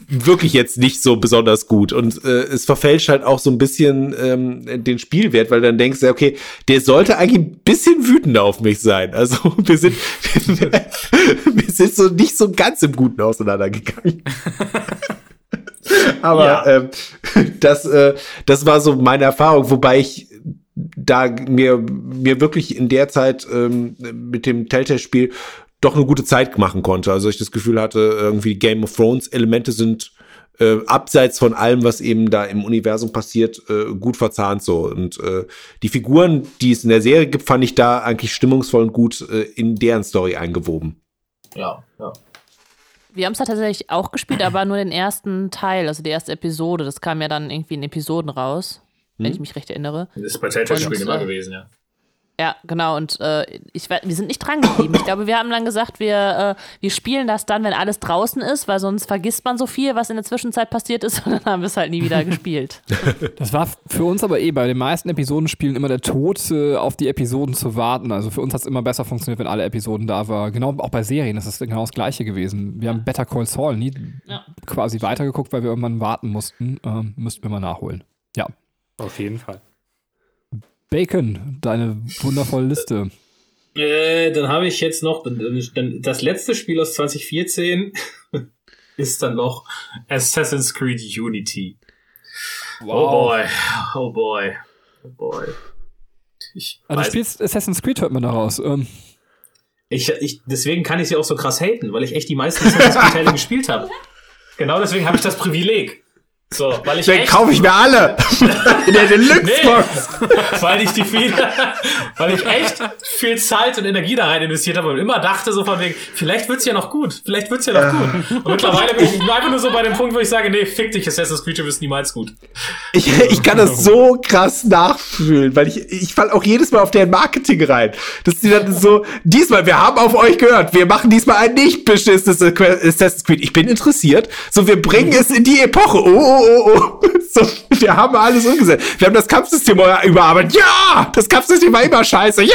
Speaker 3: wirklich jetzt nicht so besonders gut. Und äh, es verfälscht halt auch so ein bisschen ähm, den Spielwert, weil dann denkst du, okay, der sollte eigentlich ein bisschen wütender auf mich sein. Also wir sind, wir sind so nicht so ganz im Guten auseinandergegangen. Aber
Speaker 5: Ja.
Speaker 3: ähm, das, äh, das war so meine Erfahrung, wobei ich da mir, mir wirklich in der Zeit ähm, mit dem Telltale-Spiel doch eine gute Zeit machen konnte. Also ich das Gefühl hatte, irgendwie Game of Thrones Elemente sind äh, abseits von allem, was eben da im Universum passiert, äh, gut verzahnt so. Und äh, die Figuren, die es in der Serie gibt, fand ich da eigentlich stimmungsvoll und gut äh, in deren Story eingewoben.
Speaker 5: Ja, ja.
Speaker 2: Wir haben es tatsächlich auch gespielt, aber nur den ersten Teil, also die erste Episode. Das kam ja dann irgendwie in Episoden raus, wenn ich mich recht erinnere.
Speaker 5: Das ist bei Telltale-Spielen immer
Speaker 2: äh,
Speaker 5: gewesen, ja.
Speaker 2: Ja, genau. Und äh, ich, wir sind nicht dran geblieben. Ich glaube, wir haben dann gesagt, wir, äh, wir spielen das dann, wenn alles draußen ist, weil sonst vergisst man so viel, was in der Zwischenzeit passiert ist. Und dann haben wir es halt nie wieder gespielt.
Speaker 4: Das war für uns aber eh bei den meisten Episodenspielen immer der Tod, äh, auf die Episoden zu warten. Also für uns hat es immer besser funktioniert, wenn alle Episoden da waren. Genau auch bei Serien ist es genau das Gleiche gewesen. Wir haben Better Call Saul nie
Speaker 2: Ja.
Speaker 4: quasi weitergeguckt, weil wir irgendwann warten mussten. Ähm, müssten wir mal nachholen. Ja.
Speaker 6: Auf jeden Fall.
Speaker 4: Bacon, deine wundervolle Liste.
Speaker 5: Äh, dann habe ich jetzt noch dann- das letzte Spiel aus 2014 ist dann noch Assassin's Creed Unity. Oh boy, oh boy, oh boy. Ich,
Speaker 4: Also du spielst Assassin's Creed, hört man daraus. Ähm,
Speaker 5: ich, ich, deswegen kann ich sie auch so krass haten, weil ich echt die meisten Assassin's Creed Teile gespielt habe. Genau deswegen habe ich das Privileg. So, weil ich
Speaker 3: Dann kaufe ich mir alle in der Deluxe
Speaker 5: Nee.
Speaker 3: Box.
Speaker 5: weil ich die viel, weil ich echt viel Zeit und Energie da rein investiert habe und immer dachte so von wegen, vielleicht wird's ja noch gut, vielleicht wird's ja noch gut. Und mittlerweile bin ich einfach nur so bei dem Punkt, wo ich sage, nee, fick dich, Assassin's Creed, du bist niemals gut.
Speaker 3: Ich, ich kann das so krass nachfühlen, weil ich, ich fall auch jedes Mal auf deren Marketing rein. Dass die dann so, diesmal, wir haben auf euch gehört, wir machen diesmal ein nicht beschissenes Assassin's Creed. Ich bin interessiert. So, wir bringen es in die Epoche. Oh, oh, oh, oh. So, wir haben alles umgesetzt. Wir haben das Kampfsystem überarbeitet. Ja! Das Kampfsystem war immer scheiße. Ja!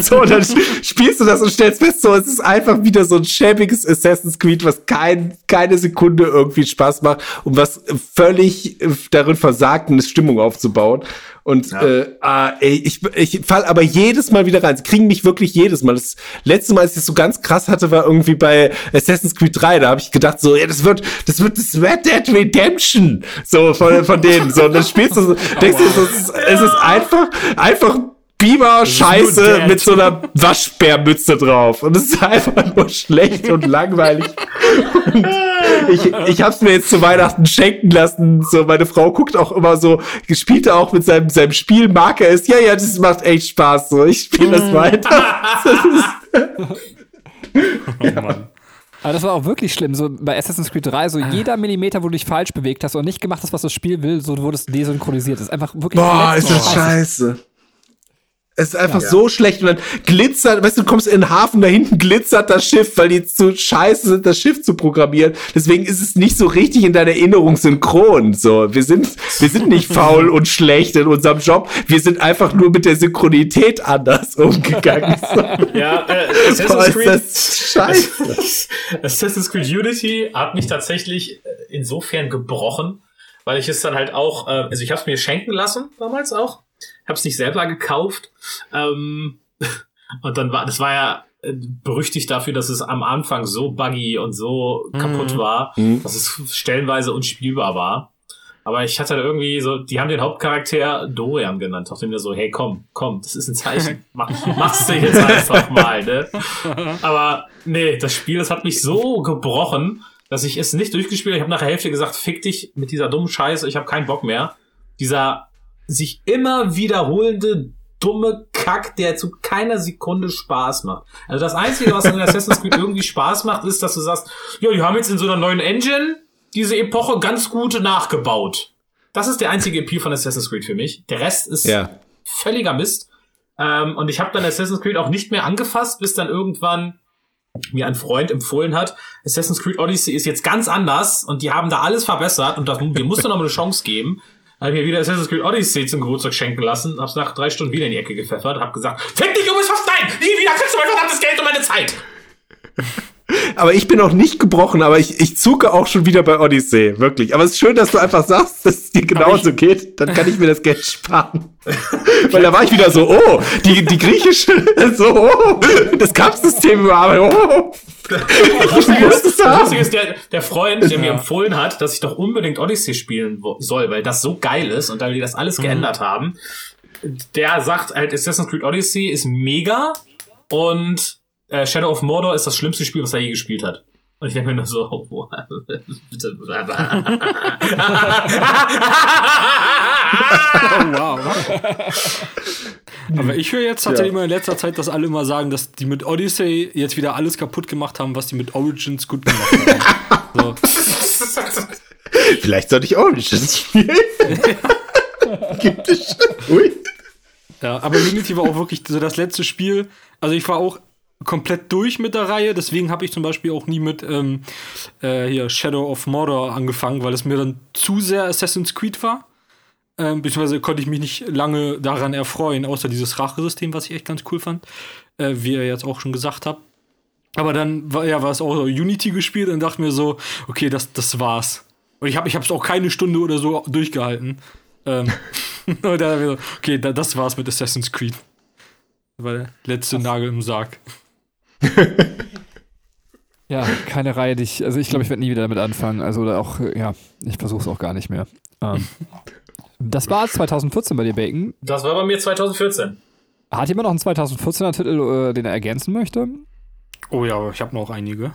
Speaker 3: So, dann spielst du das und stellst fest, so, es ist einfach wieder so ein schäbiges Assassin's Creed, was kein, keine Sekunde irgendwie Spaß macht und was völlig äh, darin versagt, eine Stimmung aufzubauen. Und äh, ah, ey, ich, ich fall aber jedes Mal wieder rein. Sie kriegen mich wirklich jedes Mal. Das letzte Mal, als ich das so ganz krass hatte, war irgendwie bei Assassin's Creed 3. Da habe ich gedacht, so, ja, das wird, das wird das Red Dead Redemption. So von, von denen. So, und dann spielst du so, denkst du, es ist, es ist einfach, einfach Biber Scheiße
Speaker 6: Dead.
Speaker 3: mit so einer Waschbärmütze drauf. Und es ist einfach nur schlecht und langweilig. Und ich, ich hab's mir jetzt zu Weihnachten schenken lassen. So, meine Frau guckt auch immer so, spielt er auch mit seinem, seinem Spiel, mag er es. Ja, ja, das macht echt Spaß. So, ich spiele das weiter. Das ist,
Speaker 6: Oh Mann.
Speaker 4: aber das war auch wirklich schlimm. So bei Assassin's Creed 3, so jeder Millimeter, wo du dich falsch bewegt hast und nicht gemacht hast, was das Spiel will, so du wurdest desynchronisiert. Das ist einfach wirklich.
Speaker 3: boah, ist das scheiße. Es ist einfach so schlecht und dann glitzert, weißt du, du kommst in den Hafen, da hinten glitzert das Schiff, weil die zu scheiße sind, das Schiff zu programmieren. Deswegen ist es nicht so richtig in deiner Erinnerung synchron. So, wir sind, wir sind nicht faul und schlecht in unserem Job. Wir sind einfach nur mit der Synchronität anders umgegangen. So,
Speaker 5: Ja, äh, Assassin's
Speaker 3: ist
Speaker 5: Creed.
Speaker 3: das scheiße.
Speaker 5: Assassin's Creed Unity hat mich tatsächlich äh, insofern gebrochen, weil ich es dann halt auch, äh, also ich habe es mir schenken lassen damals auch, habe es nicht selber gekauft ähm, und dann war, das war ja äh, berüchtigt dafür, dass es am Anfang so buggy und so kaputt war, dass es stellenweise unspielbar war. Aber ich hatte irgendwie so, die haben den Hauptcharakter Dorian genannt. Dachte mir so, hey, komm, komm, das ist ein Zeichen. Mach, mach's du jetzt einfach mal, ne? Aber nee, das Spiel, das hat mich so gebrochen, dass ich es nicht durchgespielt habe. Ich habe nach der Hälfte gesagt, fick dich mit dieser dummen Scheiße, ich habe keinen Bock mehr. Dieser sich immer wiederholende dumme Kack, der zu keiner Sekunde Spaß macht. Also das Einzige, was in Assassin's Creed irgendwie Spaß macht, ist, dass du sagst, ja, die haben jetzt in so einer neuen Engine diese Epoche ganz gut nachgebaut. Das ist der einzige Appeal von Assassin's Creed für mich. Der Rest ist
Speaker 3: Ja.
Speaker 5: völliger Mist. Ähm, und ich habe dann Assassin's Creed auch nicht mehr angefasst, bis dann irgendwann mir ein Freund empfohlen hat, Assassin's Creed Odyssey ist jetzt ganz anders und die haben da alles verbessert und das, wir mussten noch mal eine Chance geben. Habe mir wieder Assassin's Creed Odyssey zum Geburtstag schenken lassen, hab's nach drei Stunden wieder in die Ecke gepfeffert, hab gesagt, fick dich, Ubisoft, nein! Nie wieder kriegst du mein verdammtes Geld und meine Zeit!
Speaker 3: Aber ich bin auch nicht gebrochen, aber ich, ich zucke auch schon wieder bei Odyssey, wirklich. Aber es ist schön, dass du einfach sagst, dass es dir genauso geht. Dann kann ich mir das Geld sparen. Weil da war ich wieder so, oh, die, die griechische, so, oh, das Kampfsystem überarbeitet, oh.
Speaker 5: Das Lustige ist, das Lustige ist der, der Freund, der mir empfohlen hat, dass ich doch unbedingt Odyssey spielen soll, weil das so geil ist und da die das alles geändert haben. Der sagt halt, Assassin's Creed Odyssey ist mega und äh, Shadow of Mordor ist das schlimmste Spiel, was er je gespielt hat. Und ich denke mir nur so, oh, boah, bitte.
Speaker 6: wow. Aber ich höre jetzt tatsächlich mal in letzter Zeit, dass alle immer sagen, dass die mit Odyssey jetzt wieder alles kaputt gemacht haben, was die mit Origins gut gemacht haben. So.
Speaker 3: Vielleicht sollte ich Origins spielen. Gibt es schon. Ui.
Speaker 6: Ja, aber Unity war auch wirklich so das letzte Spiel. Also ich war auch komplett durch mit der Reihe, deswegen habe ich zum Beispiel auch nie mit ähm, äh, hier Shadow of Mordor angefangen, weil es mir dann zu sehr Assassin's Creed war. Ähm, beziehungsweise konnte ich mich nicht lange daran erfreuen, außer dieses Rachesystem, was ich echt ganz cool fand, äh, wie ihr jetzt auch schon gesagt habt. Aber dann war ja war es auch so Unity gespielt und dachte mir so, okay, das, das war's. Und ich habe ich es auch keine Stunde oder so durchgehalten. Ähm, und dann ich so, okay, da, das war's mit Assassin's Creed. Das war der letzte Nagel im Sarg.
Speaker 4: Ja, keine Reihe, die ich, also ich glaube, ich werde nie wieder damit anfangen. Also oder auch, äh, ja, ich versuche es auch gar nicht mehr. Ähm, das war 2014 bei dir, Bacon.
Speaker 5: Das war bei mir 2014.
Speaker 4: Hat jemand noch einen 2014er Titel, äh, den er ergänzen möchte?
Speaker 6: Oh ja, ich habe noch einige.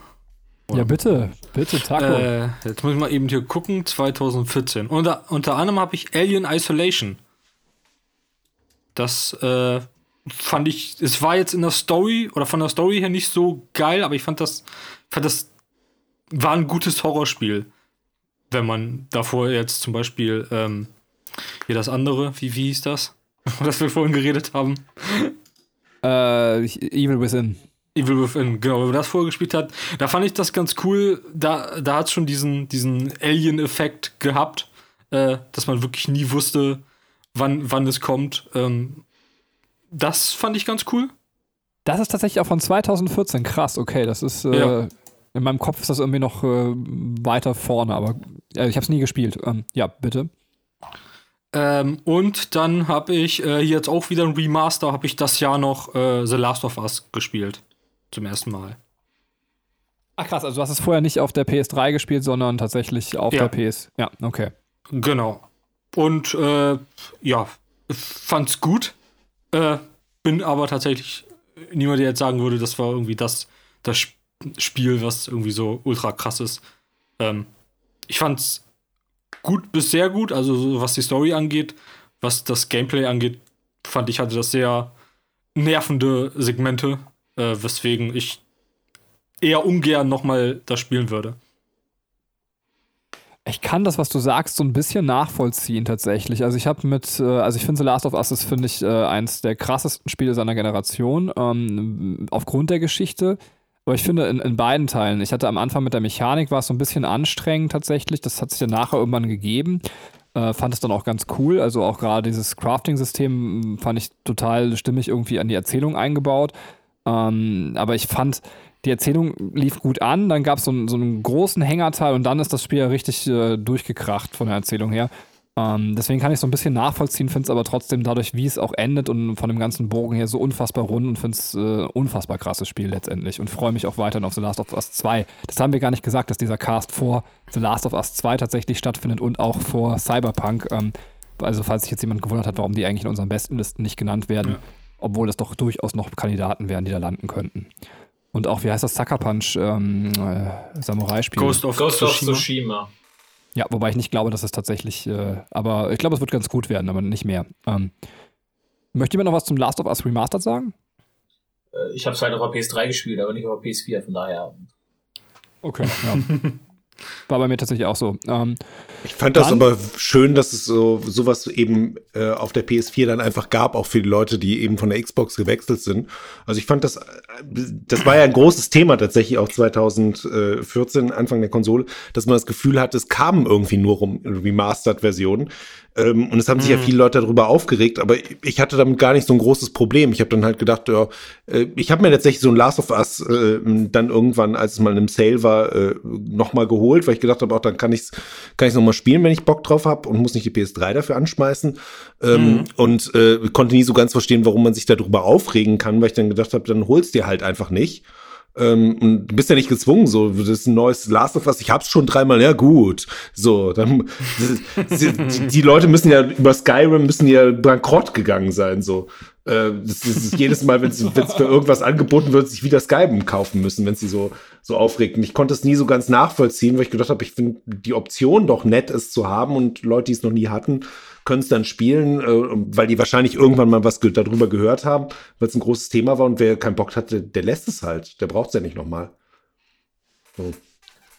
Speaker 4: Ja, bitte, bitte, Taco.
Speaker 6: Äh, jetzt muss ich mal eben hier gucken, 2014. Unter, unter anderem habe ich Alien Isolation. Das äh, fand ich, es war jetzt in der Story oder von der Story her nicht so geil, aber ich fand das, fand das war ein gutes Horrorspiel. Wenn man davor jetzt zum Beispiel ähm, hier das andere, wie, wie hieß das? das wir vorhin geredet haben.
Speaker 4: Äh, Evil Within.
Speaker 6: Evil Within, genau, wenn man das vorher gespielt hat, da fand ich das ganz cool. Da, da hat es schon diesen, diesen Alien-Effekt gehabt, äh, dass man wirklich nie wusste, wann, wann es kommt. Ähm, das fand ich ganz cool.
Speaker 4: Das ist tatsächlich auch von 2014. Krass, okay, das ist. Äh,
Speaker 6: Ja.
Speaker 4: In meinem Kopf ist das irgendwie noch äh, weiter vorne, aber äh, ich habe es nie gespielt. Ähm, ja, bitte.
Speaker 6: Ähm, und dann habe ich äh, hier jetzt auch wieder ein Remaster, habe ich das Jahr noch äh, The Last of Us gespielt. Zum ersten Mal.
Speaker 4: Ach krass, also du hast es vorher nicht auf der PS3 gespielt, sondern tatsächlich auf
Speaker 6: Ja.
Speaker 4: der PS. Ja, okay.
Speaker 6: Genau. Und äh, ja, fand's gut. Äh, bin aber tatsächlich niemand, der jetzt sagen würde, das war irgendwie das, das Sp- Spiel, was irgendwie so ultra krass ist. Ähm, ich fand's gut bis sehr gut, also so was die Story angeht, was das Gameplay angeht, fand ich hatte das sehr nervende Segmente, äh, weswegen ich eher ungern nochmal das spielen würde.
Speaker 4: Ich kann das, was du sagst, so ein bisschen nachvollziehen tatsächlich. Also ich habe mit, äh, also ich finde The Last of Us ist, finde ich, äh, eins der krassesten Spiele seiner Generation, ähm, aufgrund der Geschichte. Aber ich finde in, in beiden Teilen, ich hatte am Anfang mit der Mechanik, war es so ein bisschen anstrengend tatsächlich. Das hat sich dann nachher irgendwann gegeben. Äh, fand es dann auch ganz cool. Also auch gerade dieses Crafting-System mh, fand ich total stimmig irgendwie an die Erzählung eingebaut. Ähm, aber ich fand, die Erzählung lief gut an, dann gab so es so einen großen Hängerteil und dann ist das Spiel ja richtig äh, durchgekracht von der Erzählung her. Ähm, deswegen kann ich so ein bisschen nachvollziehen, finde es aber trotzdem dadurch, wie es auch endet und von dem ganzen Bogen her so unfassbar rund und finde es äh, unfassbar krasses Spiel letztendlich und freue mich auch weiterhin auf The Last of Us 2. Das haben wir gar nicht gesagt, dass dieser Cast vor The Last of Us 2 tatsächlich stattfindet und auch vor Cyberpunk. Ähm, also falls sich jetzt jemand gewundert hat, warum die eigentlich in unseren besten Listen nicht genannt werden,
Speaker 6: Ja.
Speaker 4: obwohl es doch durchaus noch Kandidaten wären, die da landen könnten. Und auch, wie heißt das, Sucker Punch ähm, äh, Samurai-Spiel?
Speaker 6: Ghost of
Speaker 5: Ghost of
Speaker 6: Tsushima.
Speaker 5: Tsushima.
Speaker 4: Ja, wobei ich nicht glaube, dass es tatsächlich, äh, aber ich glaube, es wird ganz gut werden, aber nicht mehr. Ähm, möchte jemand noch was zum Last of Us Remastered sagen?
Speaker 5: Äh, Ich habe es halt auf der PS3 gespielt, aber nicht auf der PS4, von daher.
Speaker 4: Okay. Ja. War bei mir tatsächlich auch so. Ähm,
Speaker 3: Ich fand das
Speaker 4: Dann-
Speaker 3: aber schön, dass es so sowas eben äh, auf der PS4 dann einfach gab, auch für die Leute, die eben von der Xbox gewechselt sind. Also ich fand das, äh, das war ja ein großes Thema tatsächlich auch 2014, Anfang der Konsole, dass man das Gefühl hat, es kamen irgendwie nur rum Remastered-Versionen. Ähm, und es haben sich ja viele Leute darüber aufgeregt, aber ich hatte damit gar nicht so ein großes Problem. Ich habe dann halt gedacht, ja, äh, ich habe mir tatsächlich so ein Last of Us äh, dann irgendwann, als es mal in einem Sale war, äh, nochmal geholt, weil ich gedacht habe, auch dann kann ich es kann ich's noch mal spielen, wenn ich Bock drauf habe und muss nicht die PS3 dafür anschmeißen. Ähm, Und äh, konnte nie so ganz verstehen, warum man sich darüber aufregen kann, weil ich dann gedacht habe, dann holst dir halt einfach nicht. Ähm, und du bist ja nicht gezwungen, so, das ist ein neues Last of Us, ich hab's schon dreimal, ja gut. So, dann, die, die, die Leute müssen ja über Skyrim müssen ja bankrott gegangen sein, so. Äh, das, das ist jedes Mal, wenn es für irgendwas angeboten wird, sich wieder Skyrim kaufen müssen, wenn sie so, so aufregt. Und ich konnte es nie so ganz nachvollziehen, weil ich gedacht habe, ich finde die Option doch nett, es zu haben und Leute, die es noch nie hatten, können es dann spielen, äh, weil die wahrscheinlich irgendwann mal was darüber gehört haben, weil es ein großes Thema war und wer keinen Bock hatte, der lässt es halt. Der braucht es ja nicht nochmal. So.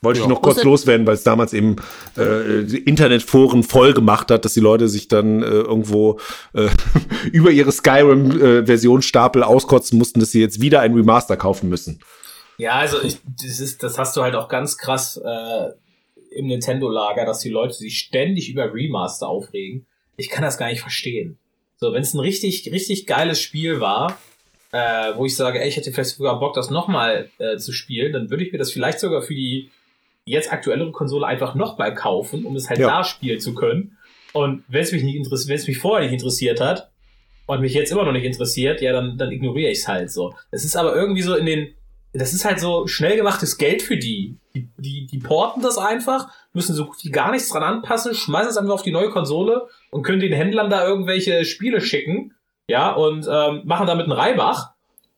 Speaker 3: Wollte ich noch kurz loswerden, weil es damals eben äh, Internetforen voll gemacht hat, dass die Leute sich dann äh, irgendwo äh, über ihre Skyrim-Versionsstapel auskotzen mussten, dass sie jetzt wieder ein Remaster kaufen müssen.
Speaker 5: Ja, also ich, das, ist, das hast du halt auch ganz krass äh, im Nintendo-Lager, dass die Leute sich ständig über Remaster aufregen. Ich kann das gar nicht verstehen. So, wenn es ein richtig, richtig geiles Spiel war, äh, wo ich sage, ey, ich hätte vielleicht sogar Bock, das nochmal äh, zu spielen, dann würde ich mir das vielleicht sogar für die jetzt aktuellere Konsole einfach nochmal kaufen, um es halt
Speaker 3: Ja.
Speaker 5: da spielen zu können. Und wenn es mich nicht interessiert, wenn es mich vorher nicht interessiert hat und mich jetzt immer noch nicht interessiert, ja, dann, dann ignoriere ich es halt so. Es ist aber irgendwie so in den, das ist halt so schnell gemachtes Geld für die. Die, die, die porten das einfach, müssen so gut wie gar nichts dran anpassen, schmeißen es einfach auf die neue Konsole und können den Händlern da irgendwelche Spiele schicken, ja, und ähm, machen damit einen Reibach.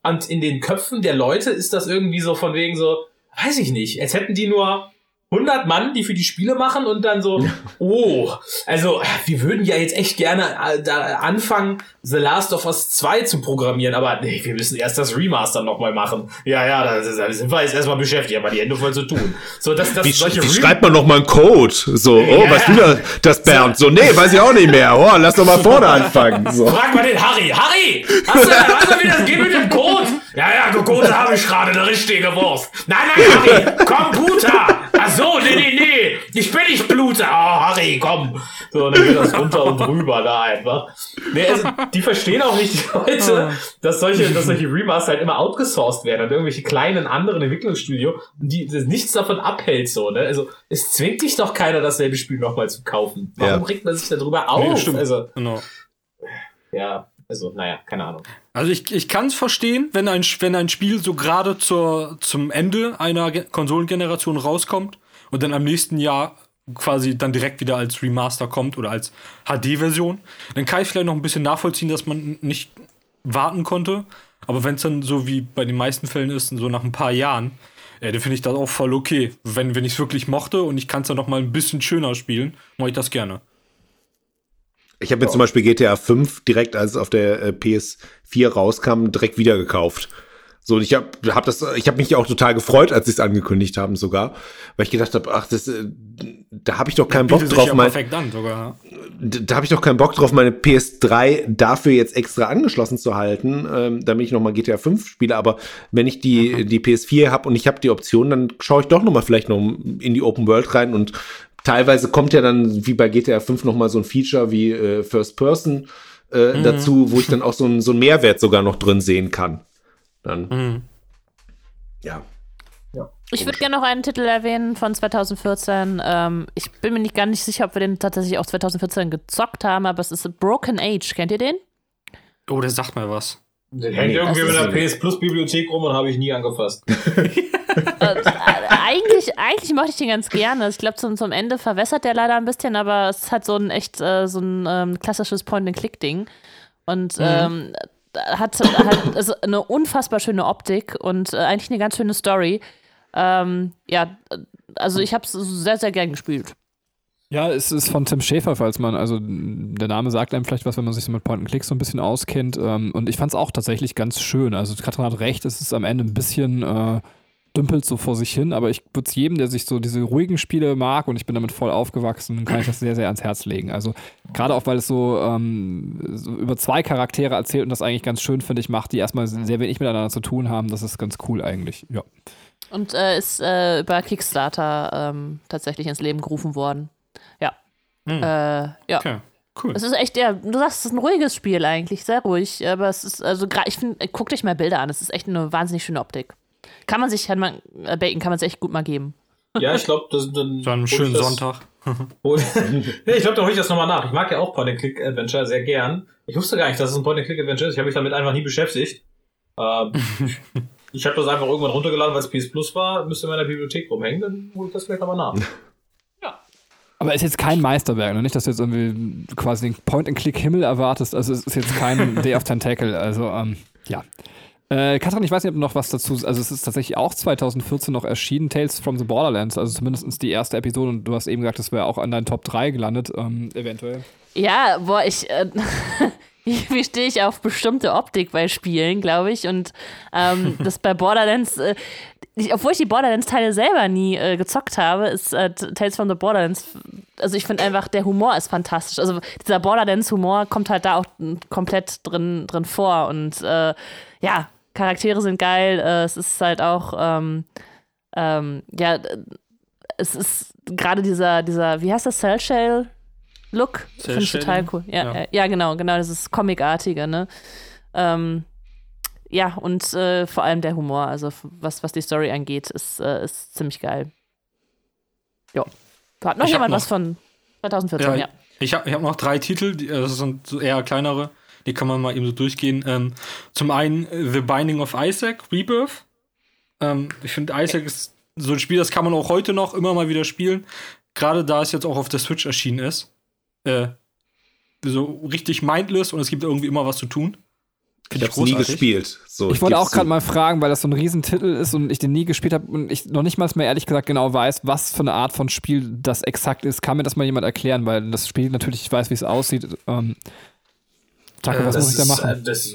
Speaker 5: Und in den Köpfen der Leute ist das irgendwie so von wegen so, weiß ich nicht, als hätten die nur 100 Mann, die für die Spiele machen und dann so, oh, also wir würden ja jetzt echt gerne äh, da anfangen, The Last of Us 2 zu programmieren, aber nee, wir müssen erst das Remaster nochmal machen. Ja, ja, da sind wir jetzt erstmal beschäftigt, aber die Hände voll zu tun. So, dass das
Speaker 3: Wie,
Speaker 5: solche
Speaker 3: wie
Speaker 5: Rem-
Speaker 3: schreibt man noch mal einen Code? So, oh,
Speaker 5: Ja.
Speaker 3: weißt du da, das Bernd? So, nee, weiß ich auch nicht mehr. Oh, lass doch mal vorne anfangen. So.
Speaker 5: Frag mal den Harry. Harry! Hast du, weißt du, wie das geht mit dem Code? Ja, ja, gecodet habe ich gerade, eine richtige Wurst. Nein, nein, Harry, Computer! Ach so, nee, nee, nee, ich bin nicht Bluter. Oh, Harry, komm. So, dann geht das runter und drüber da einfach. Nee, also, die verstehen auch nicht, die Leute, dass solche, dass solche Remaster halt immer outgesourced werden an irgendwelche kleinen anderen Entwicklungsstudio, die das nichts davon abhält, so, ne? Also, es zwingt dich doch keiner, dasselbe Spiel nochmal zu kaufen. Warum
Speaker 3: Ja.
Speaker 5: regt man sich darüber auf?
Speaker 6: Nee, stimmt.
Speaker 5: Also,
Speaker 6: Genau.
Speaker 5: ja, also, naja, keine Ahnung.
Speaker 6: Also ich, ich kann es verstehen, wenn ein, wenn ein Spiel so gerade zur, zum Ende einer Ge Konsolengeneration rauskommt und dann am nächsten Jahr quasi dann direkt wieder als Remaster kommt oder als HD-Version. Dann kann ich vielleicht noch ein bisschen nachvollziehen, dass man nicht warten konnte. Aber wenn es dann so wie bei den meisten Fällen ist, so nach ein paar Jahren, ja, dann finde ich das auch voll okay. Wenn, wenn ich es wirklich mochte und ich kann es dann noch mal ein bisschen schöner spielen, mache ich das gerne.
Speaker 3: Ich habe mir zum Beispiel GTA 5 direkt, als es auf der äh, PS4 rauskam, direkt wieder gekauft. So, und ich habe hab das, ich habe mich auch total gefreut, als sie es angekündigt haben sogar, weil ich gedacht habe, ach, das, äh, da habe ich doch keinen Bock drauf, mein,
Speaker 6: an sogar.
Speaker 3: da habe ich doch keinen Bock drauf, meine PS3 dafür jetzt extra angeschlossen zu halten, ähm, damit ich nochmal GTA 5 spiele. Aber wenn ich die, die PS4 habe und ich habe die Option, dann schaue ich doch nochmal vielleicht noch in die Open World rein und teilweise kommt ja dann wie bei GTA 5 nochmal so ein Feature wie äh, First Person äh, dazu, wo ich dann auch so einen so einen Mehrwert sogar noch drin sehen kann. Dann,
Speaker 6: Mhm.
Speaker 3: ja.
Speaker 2: Ich würde gerne noch einen Titel erwähnen von 2014. Ähm, ich bin mir nicht gar nicht sicher, ob wir den tatsächlich auch 2014 gezockt haben, aber es ist Broken Age. Kennt ihr den?
Speaker 6: Oh, der sagt mir was.
Speaker 5: Der hängt
Speaker 3: Nee,
Speaker 5: irgendwie mit einer PS Plus Bibliothek rum und habe ich nie angefasst.
Speaker 2: äh, eigentlich, eigentlich mochte ich den ganz gerne. Ich glaube, zum, zum Ende verwässert der leider ein bisschen, aber es hat so ein echt äh, so ein ähm, klassisches Point-and-Click-Ding. Und ähm, hat, hat also eine unfassbar schöne Optik und äh, eigentlich eine ganz schöne Story. Ähm, ja, also ich habe es sehr, sehr gern gespielt.
Speaker 4: Ja, es ist von Tim Schäfer, falls man, also der Name sagt einem vielleicht was, wenn man sich so mit Point and Click so ein bisschen auskennt. Ähm, und ich fand es auch tatsächlich ganz schön. Also Katrin hat recht, es ist am Ende ein bisschen äh, dümpelt so vor sich hin, aber ich würde es jedem, der sich so diese ruhigen Spiele mag und ich bin damit voll aufgewachsen, kann ich das sehr, sehr ans Herz legen. Also gerade auch, weil es so, ähm, so über zwei Charaktere erzählt und das eigentlich ganz schön, finde ich, macht, die erstmal sehr wenig miteinander zu tun haben. Das ist ganz cool eigentlich, ja.
Speaker 2: Und äh, ist äh, über Kickstarter ähm, tatsächlich ins Leben gerufen worden. Ja.
Speaker 6: Hm.
Speaker 2: Äh, ja.
Speaker 6: Okay, cool.
Speaker 2: Es ist echt, ja, du sagst, es ist ein ruhiges Spiel eigentlich, sehr ruhig, aber es ist, also gerade, ich finde, guck dich mal Bilder an, es ist echt eine wahnsinnig schöne Optik. Kann man sich, Herrn äh, Bacon, kann man sich echt gut mal geben.
Speaker 5: Ja, ich glaube, das dann.
Speaker 6: So einen schönen
Speaker 5: das-
Speaker 6: Sonntag.
Speaker 5: ja, ich glaube, da hole ich das nochmal nach. Ich mag ja auch Point-and-Click-Adventure sehr gern. Ich wusste gar nicht, dass es ein Point-and-Click-Adventure ist. Ich habe mich damit einfach nie beschäftigt. Ähm, ich habe das einfach irgendwann runtergeladen, weil es PS Plus war. Müsste in meiner Bibliothek rumhängen. Dann hole ich das vielleicht nochmal nach.
Speaker 4: Aber es ist jetzt kein Meisterwerk, ne? nicht, dass du jetzt irgendwie quasi den Point-and-Click-Himmel erwartest. Also es ist jetzt kein Day of Tentacle. Also ähm, ja. Äh, Katrin, ich weiß nicht, ob du noch was dazu. Also es ist tatsächlich auch 2014 noch erschienen, Tales from the Borderlands, also zumindest die erste Episode. Und du hast eben gesagt, das wäre auch an deinen Top 3 gelandet, ähm, eventuell.
Speaker 2: Ja, boah, ich, äh, wie stehe ich auf bestimmte Optik bei Spielen, glaube ich. Und ähm, das bei Borderlands, äh, ich, obwohl ich die Borderlands-Teile selber nie äh, gezockt habe, ist äh, Tales from the Borderlands, also ich finde einfach, der Humor ist fantastisch. Also dieser Borderlands-Humor kommt halt da auch komplett drin, drin vor. Und äh, ja, Charaktere sind geil. Äh, es ist halt auch, ähm, ähm, ja, äh, es ist gerade dieser, dieser, wie heißt das, Cell Shell Look? Finde ich total cool. Ja,
Speaker 6: Ja.
Speaker 2: ja. ja, genau, genau, das ist Comicartige, ne? Ähm, ja, und äh, vor allem der Humor, also was, was die Story angeht, ist, äh, ist ziemlich geil. Ja. Hat noch
Speaker 6: Ich
Speaker 2: jemand
Speaker 6: noch-
Speaker 2: was von 2014, ja.
Speaker 6: Ja, Ich habe ich hab noch drei Titel, die, äh, das sind eher kleinere. Die kann man mal eben so durchgehen. Ähm, zum einen äh, The Binding of Isaac, Rebirth. Ähm, ich finde, Isaac ist so ein Spiel, das kann man auch heute noch immer mal wieder spielen. Gerade da es jetzt auch auf der Switch erschienen ist. Äh, so richtig mindless und es gibt irgendwie immer was zu tun.
Speaker 3: Ich
Speaker 6: Find
Speaker 3: habe nie gespielt. So,
Speaker 4: Ich wollte auch gerade mal fragen, weil das so ein Riesentitel ist und ich den nie gespielt habe und ich noch nicht mal mehr ehrlich gesagt genau weiß, was für eine Art von Spiel das exakt ist. Kann mir das mal jemand erklären, weil das Spiel natürlich, ich weiß, wie es aussieht. Ähm, Taco,
Speaker 6: Äh,
Speaker 4: was
Speaker 5: das
Speaker 4: muss ich da
Speaker 5: ist,
Speaker 4: machen?
Speaker 5: äh, Das,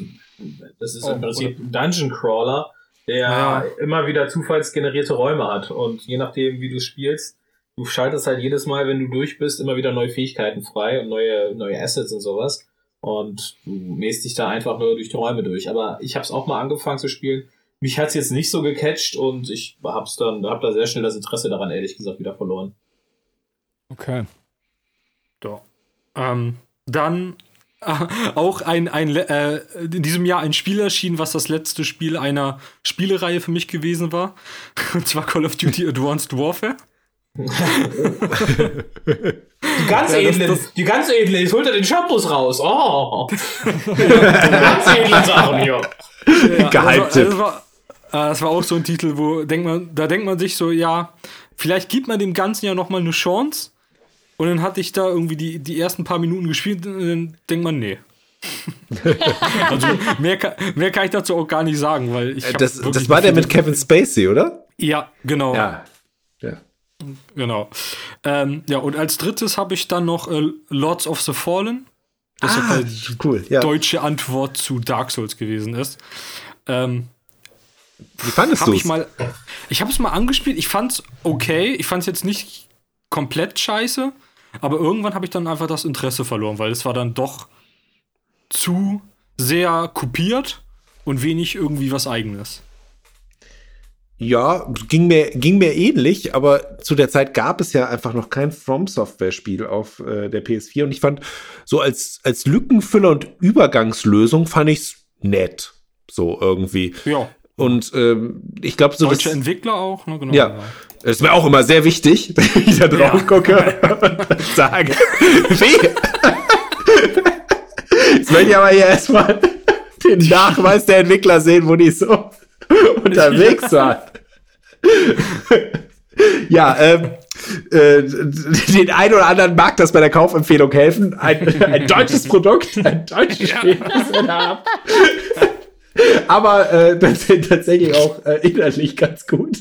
Speaker 5: das ist
Speaker 6: Oh,
Speaker 5: im Prinzip ein Dungeon Crawler, der
Speaker 6: Ja.
Speaker 5: immer wieder zufallsgenerierte Räume hat. Und je nachdem, wie du spielst, du schaltest halt jedes Mal, wenn du durch bist, immer wieder neue Fähigkeiten frei und neue, neue Assets und sowas. Und du mähst dich da einfach nur durch die Räume durch. Aber ich habe es auch mal angefangen zu spielen. Mich hat's jetzt nicht so gecatcht und ich hab's dann, hab da sehr schnell das Interesse daran, ehrlich gesagt, wieder verloren.
Speaker 4: Okay.
Speaker 6: So. Ähm, dann äh, auch ein, ein äh, in diesem Jahr ein Spiel erschienen, was das letzte Spiel einer Spielereihe für mich gewesen war. Und zwar Call of Duty Advanced Warfare.
Speaker 5: Die ganz
Speaker 6: Ja, das-
Speaker 5: edlen,
Speaker 6: das-
Speaker 5: die ganz edlen, jetzt holt er den Shampoos raus. Oh. ganz edlen Sachen hier.
Speaker 3: Geheimtipp.
Speaker 6: Das war, das, war, äh, das war auch so ein Titel, wo denkt man, da denkt man sich so, ja, vielleicht gibt man dem Ganzen ja noch mal eine Chance. Und dann hatte ich da irgendwie die, die ersten paar Minuten gespielt und dann denkt man, nee. also mehr kann, mehr kann ich dazu auch gar nicht sagen, weil ich
Speaker 3: Äh, Das,
Speaker 6: wirklich
Speaker 3: das war der mit Kevin Spacey, oder?
Speaker 6: Ja, genau.
Speaker 3: Ja. ja.
Speaker 6: Genau. Ähm, ja, und als drittes habe ich dann noch äh, Lords of the Fallen. Das ja
Speaker 3: Ah,
Speaker 6: quasi die
Speaker 3: cool. Ja.
Speaker 6: deutsche Antwort zu Dark Souls gewesen ist. Ähm,
Speaker 3: Wie fandest du
Speaker 6: ich
Speaker 3: es?
Speaker 6: ich habe es mal angespielt. Ich fand's okay. Ich fand's jetzt nicht komplett scheiße, aber irgendwann habe ich dann einfach das Interesse verloren, weil es war dann doch zu sehr kopiert und wenig irgendwie was Eigenes.
Speaker 3: Ja, ging mir, ging mir ähnlich, aber zu der Zeit gab es ja einfach noch kein From-Software-Spiel auf äh, der PS4 und ich fand, so als, als Lückenfüller und Übergangslösung fand ich's nett. So irgendwie.
Speaker 6: Ja,
Speaker 3: Und ähm, ich glaube, so
Speaker 6: deutsche Entwickler auch. Ne? Genau,
Speaker 3: Ja. Das ist mir auch immer sehr wichtig, wenn ich da drauf
Speaker 6: Ja.
Speaker 3: gucke und sage, wie? Jetzt möchte ich aber hier erstmal den Nachweis der Entwickler sehen, wo die so unterwegs waren. ja, ähm, äh, den einen oder anderen mag das bei der Kaufempfehlung helfen. Ein, ein deutsches Produkt, ein deutsches Spiel, das wir da haben. Aber äh, tatsächlich auch äh, inhaltlich ganz gut.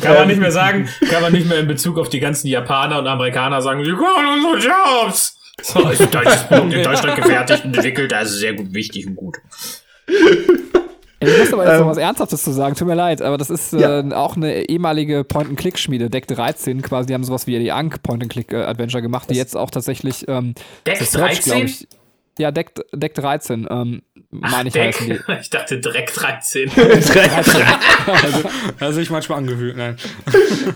Speaker 5: Kann man nicht mehr sagen, kann man nicht mehr in Bezug auf die ganzen Japaner und Amerikaner sagen, sie können unsere Jobs. So, ist ein deutsches Produkt in Deutschland gefertigt und entwickelt, also sehr gut, wichtig und gut.
Speaker 4: Ich muss aber jetzt
Speaker 3: Ähm,
Speaker 4: noch was Ernsthaftes zu sagen, tut mir leid, aber das ist äh,
Speaker 3: Ja.
Speaker 4: auch eine ehemalige Point-and-Click-Schmiede, Deck 13 quasi, die haben sowas wie die Ankh Point-and-Click-Adventure gemacht, die jetzt auch tatsächlich ähm,
Speaker 5: Deck
Speaker 4: The Search, glaub
Speaker 5: 13?
Speaker 4: ich, ja, Deck, Deck 13, ähm, meine ich
Speaker 5: Deck.
Speaker 4: heißen die.
Speaker 5: Ich dachte Dreck 13.
Speaker 6: Also ich manchmal angehört. Nein.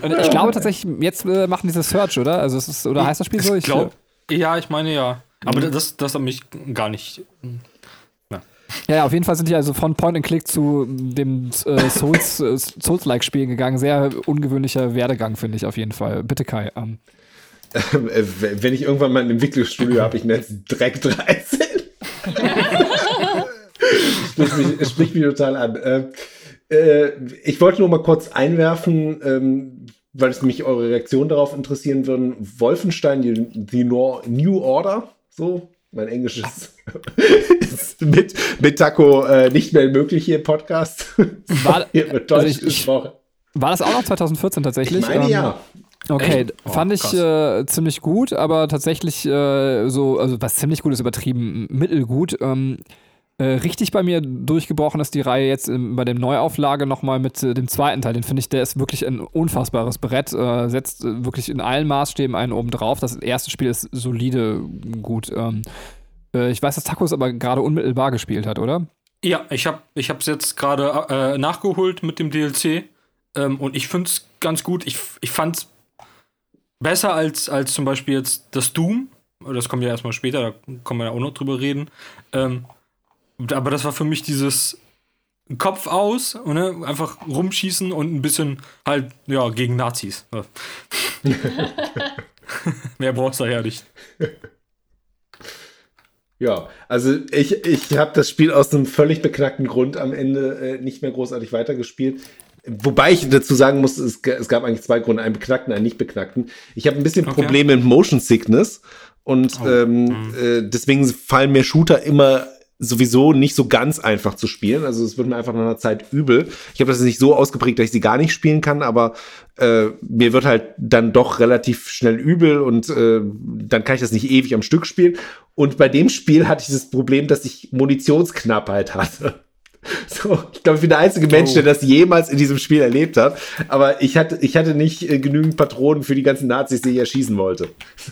Speaker 4: Und ich glaube tatsächlich, jetzt äh, machen diese Search, oder? Also es ist, oder heißt das Spiel so?
Speaker 6: Ich glaube, ja, ich meine ja. Aber das, das hat mich gar nicht.
Speaker 4: Ja, ja, auf jeden Fall sind die also von Point and Click zu dem äh, Souls, äh, Souls-like-Spiel gegangen. Sehr ungewöhnlicher Werdegang, finde ich auf jeden Fall. Bitte Kai. Ähm,
Speaker 3: Äh, Wenn ich irgendwann mal ein Entwicklungsstudio habe, ich nenne es Dreck 13. spricht, mich, es spricht mich total an. Äh, äh, ich wollte nur mal kurz einwerfen, ähm, weil es mich eure Reaktion darauf interessieren würden. Wolfenstein, die, die New Order, so, mein Englisch ist, ist mit, mit Taco äh, nicht mehr möglich hier im Podcast.
Speaker 4: War-
Speaker 3: hier wird
Speaker 4: also
Speaker 3: Deutsch
Speaker 4: ich- ich-
Speaker 3: gesprochen.
Speaker 4: war das auch noch 2014 tatsächlich?
Speaker 3: Ich meine
Speaker 4: Ähm,
Speaker 3: ja.
Speaker 4: Okay,
Speaker 6: Echt? Oh,
Speaker 4: fand ich äh, ziemlich gut, aber tatsächlich äh, so, also was ziemlich gut ist übertrieben, mittelgut. Ähm, äh, richtig bei mir durchgebrochen ist die Reihe jetzt ähm, bei der Neuauflage nochmal mit äh, dem zweiten Teil. Den finde ich, der ist wirklich ein unfassbares Brett, äh, setzt äh, wirklich in allen Maßstäben einen oben drauf. Das erste Spiel ist solide gut. Ähm, äh, ich weiß, dass Taco es aber gerade unmittelbar gespielt hat, oder?
Speaker 6: Ja, ich habe ich es jetzt gerade nachgeholt mit dem DLC. Ähm, und ich finde es ganz gut. Ich, ich fand es besser als, als zum Beispiel jetzt das Doom. Das kommt ja erstmal später, da können wir ja auch noch drüber reden. Ähm, aber das war für mich dieses Kopf aus, ne? einfach rumschießen und ein bisschen halt, ja, gegen Nazis. Mehr brauchst du ja nicht.
Speaker 3: Ja, also ich, ich habe das Spiel aus einem völlig beknackten Grund am Ende äh, nicht mehr großartig weitergespielt. Wobei ich dazu sagen muss, es, es gab eigentlich zwei Gründe, einen beknackten, einen nicht beknackten. Ich habe ein bisschen
Speaker 6: Okay.
Speaker 3: Probleme mit Motion Sickness und
Speaker 6: Oh.
Speaker 3: ähm, äh, deswegen fallen mir Shooter immer sowieso nicht so ganz einfach zu spielen. Also es wird mir einfach nach einer Zeit übel. Ich habe das nicht so ausgeprägt, dass ich sie gar nicht spielen kann, aber äh, mir wird halt dann doch relativ schnell übel und äh, dann kann ich das nicht ewig am Stück spielen. Und bei dem Spiel hatte ich das Problem, dass ich Munitionsknappheit hatte. So, ich glaube, ich bin der einzige Mensch,
Speaker 6: Oh.
Speaker 3: der das jemals in diesem Spiel erlebt hat. Aber ich hatte, ich hatte nicht äh, genügend Patronen für die ganzen Nazis, die ich erschießen wollte.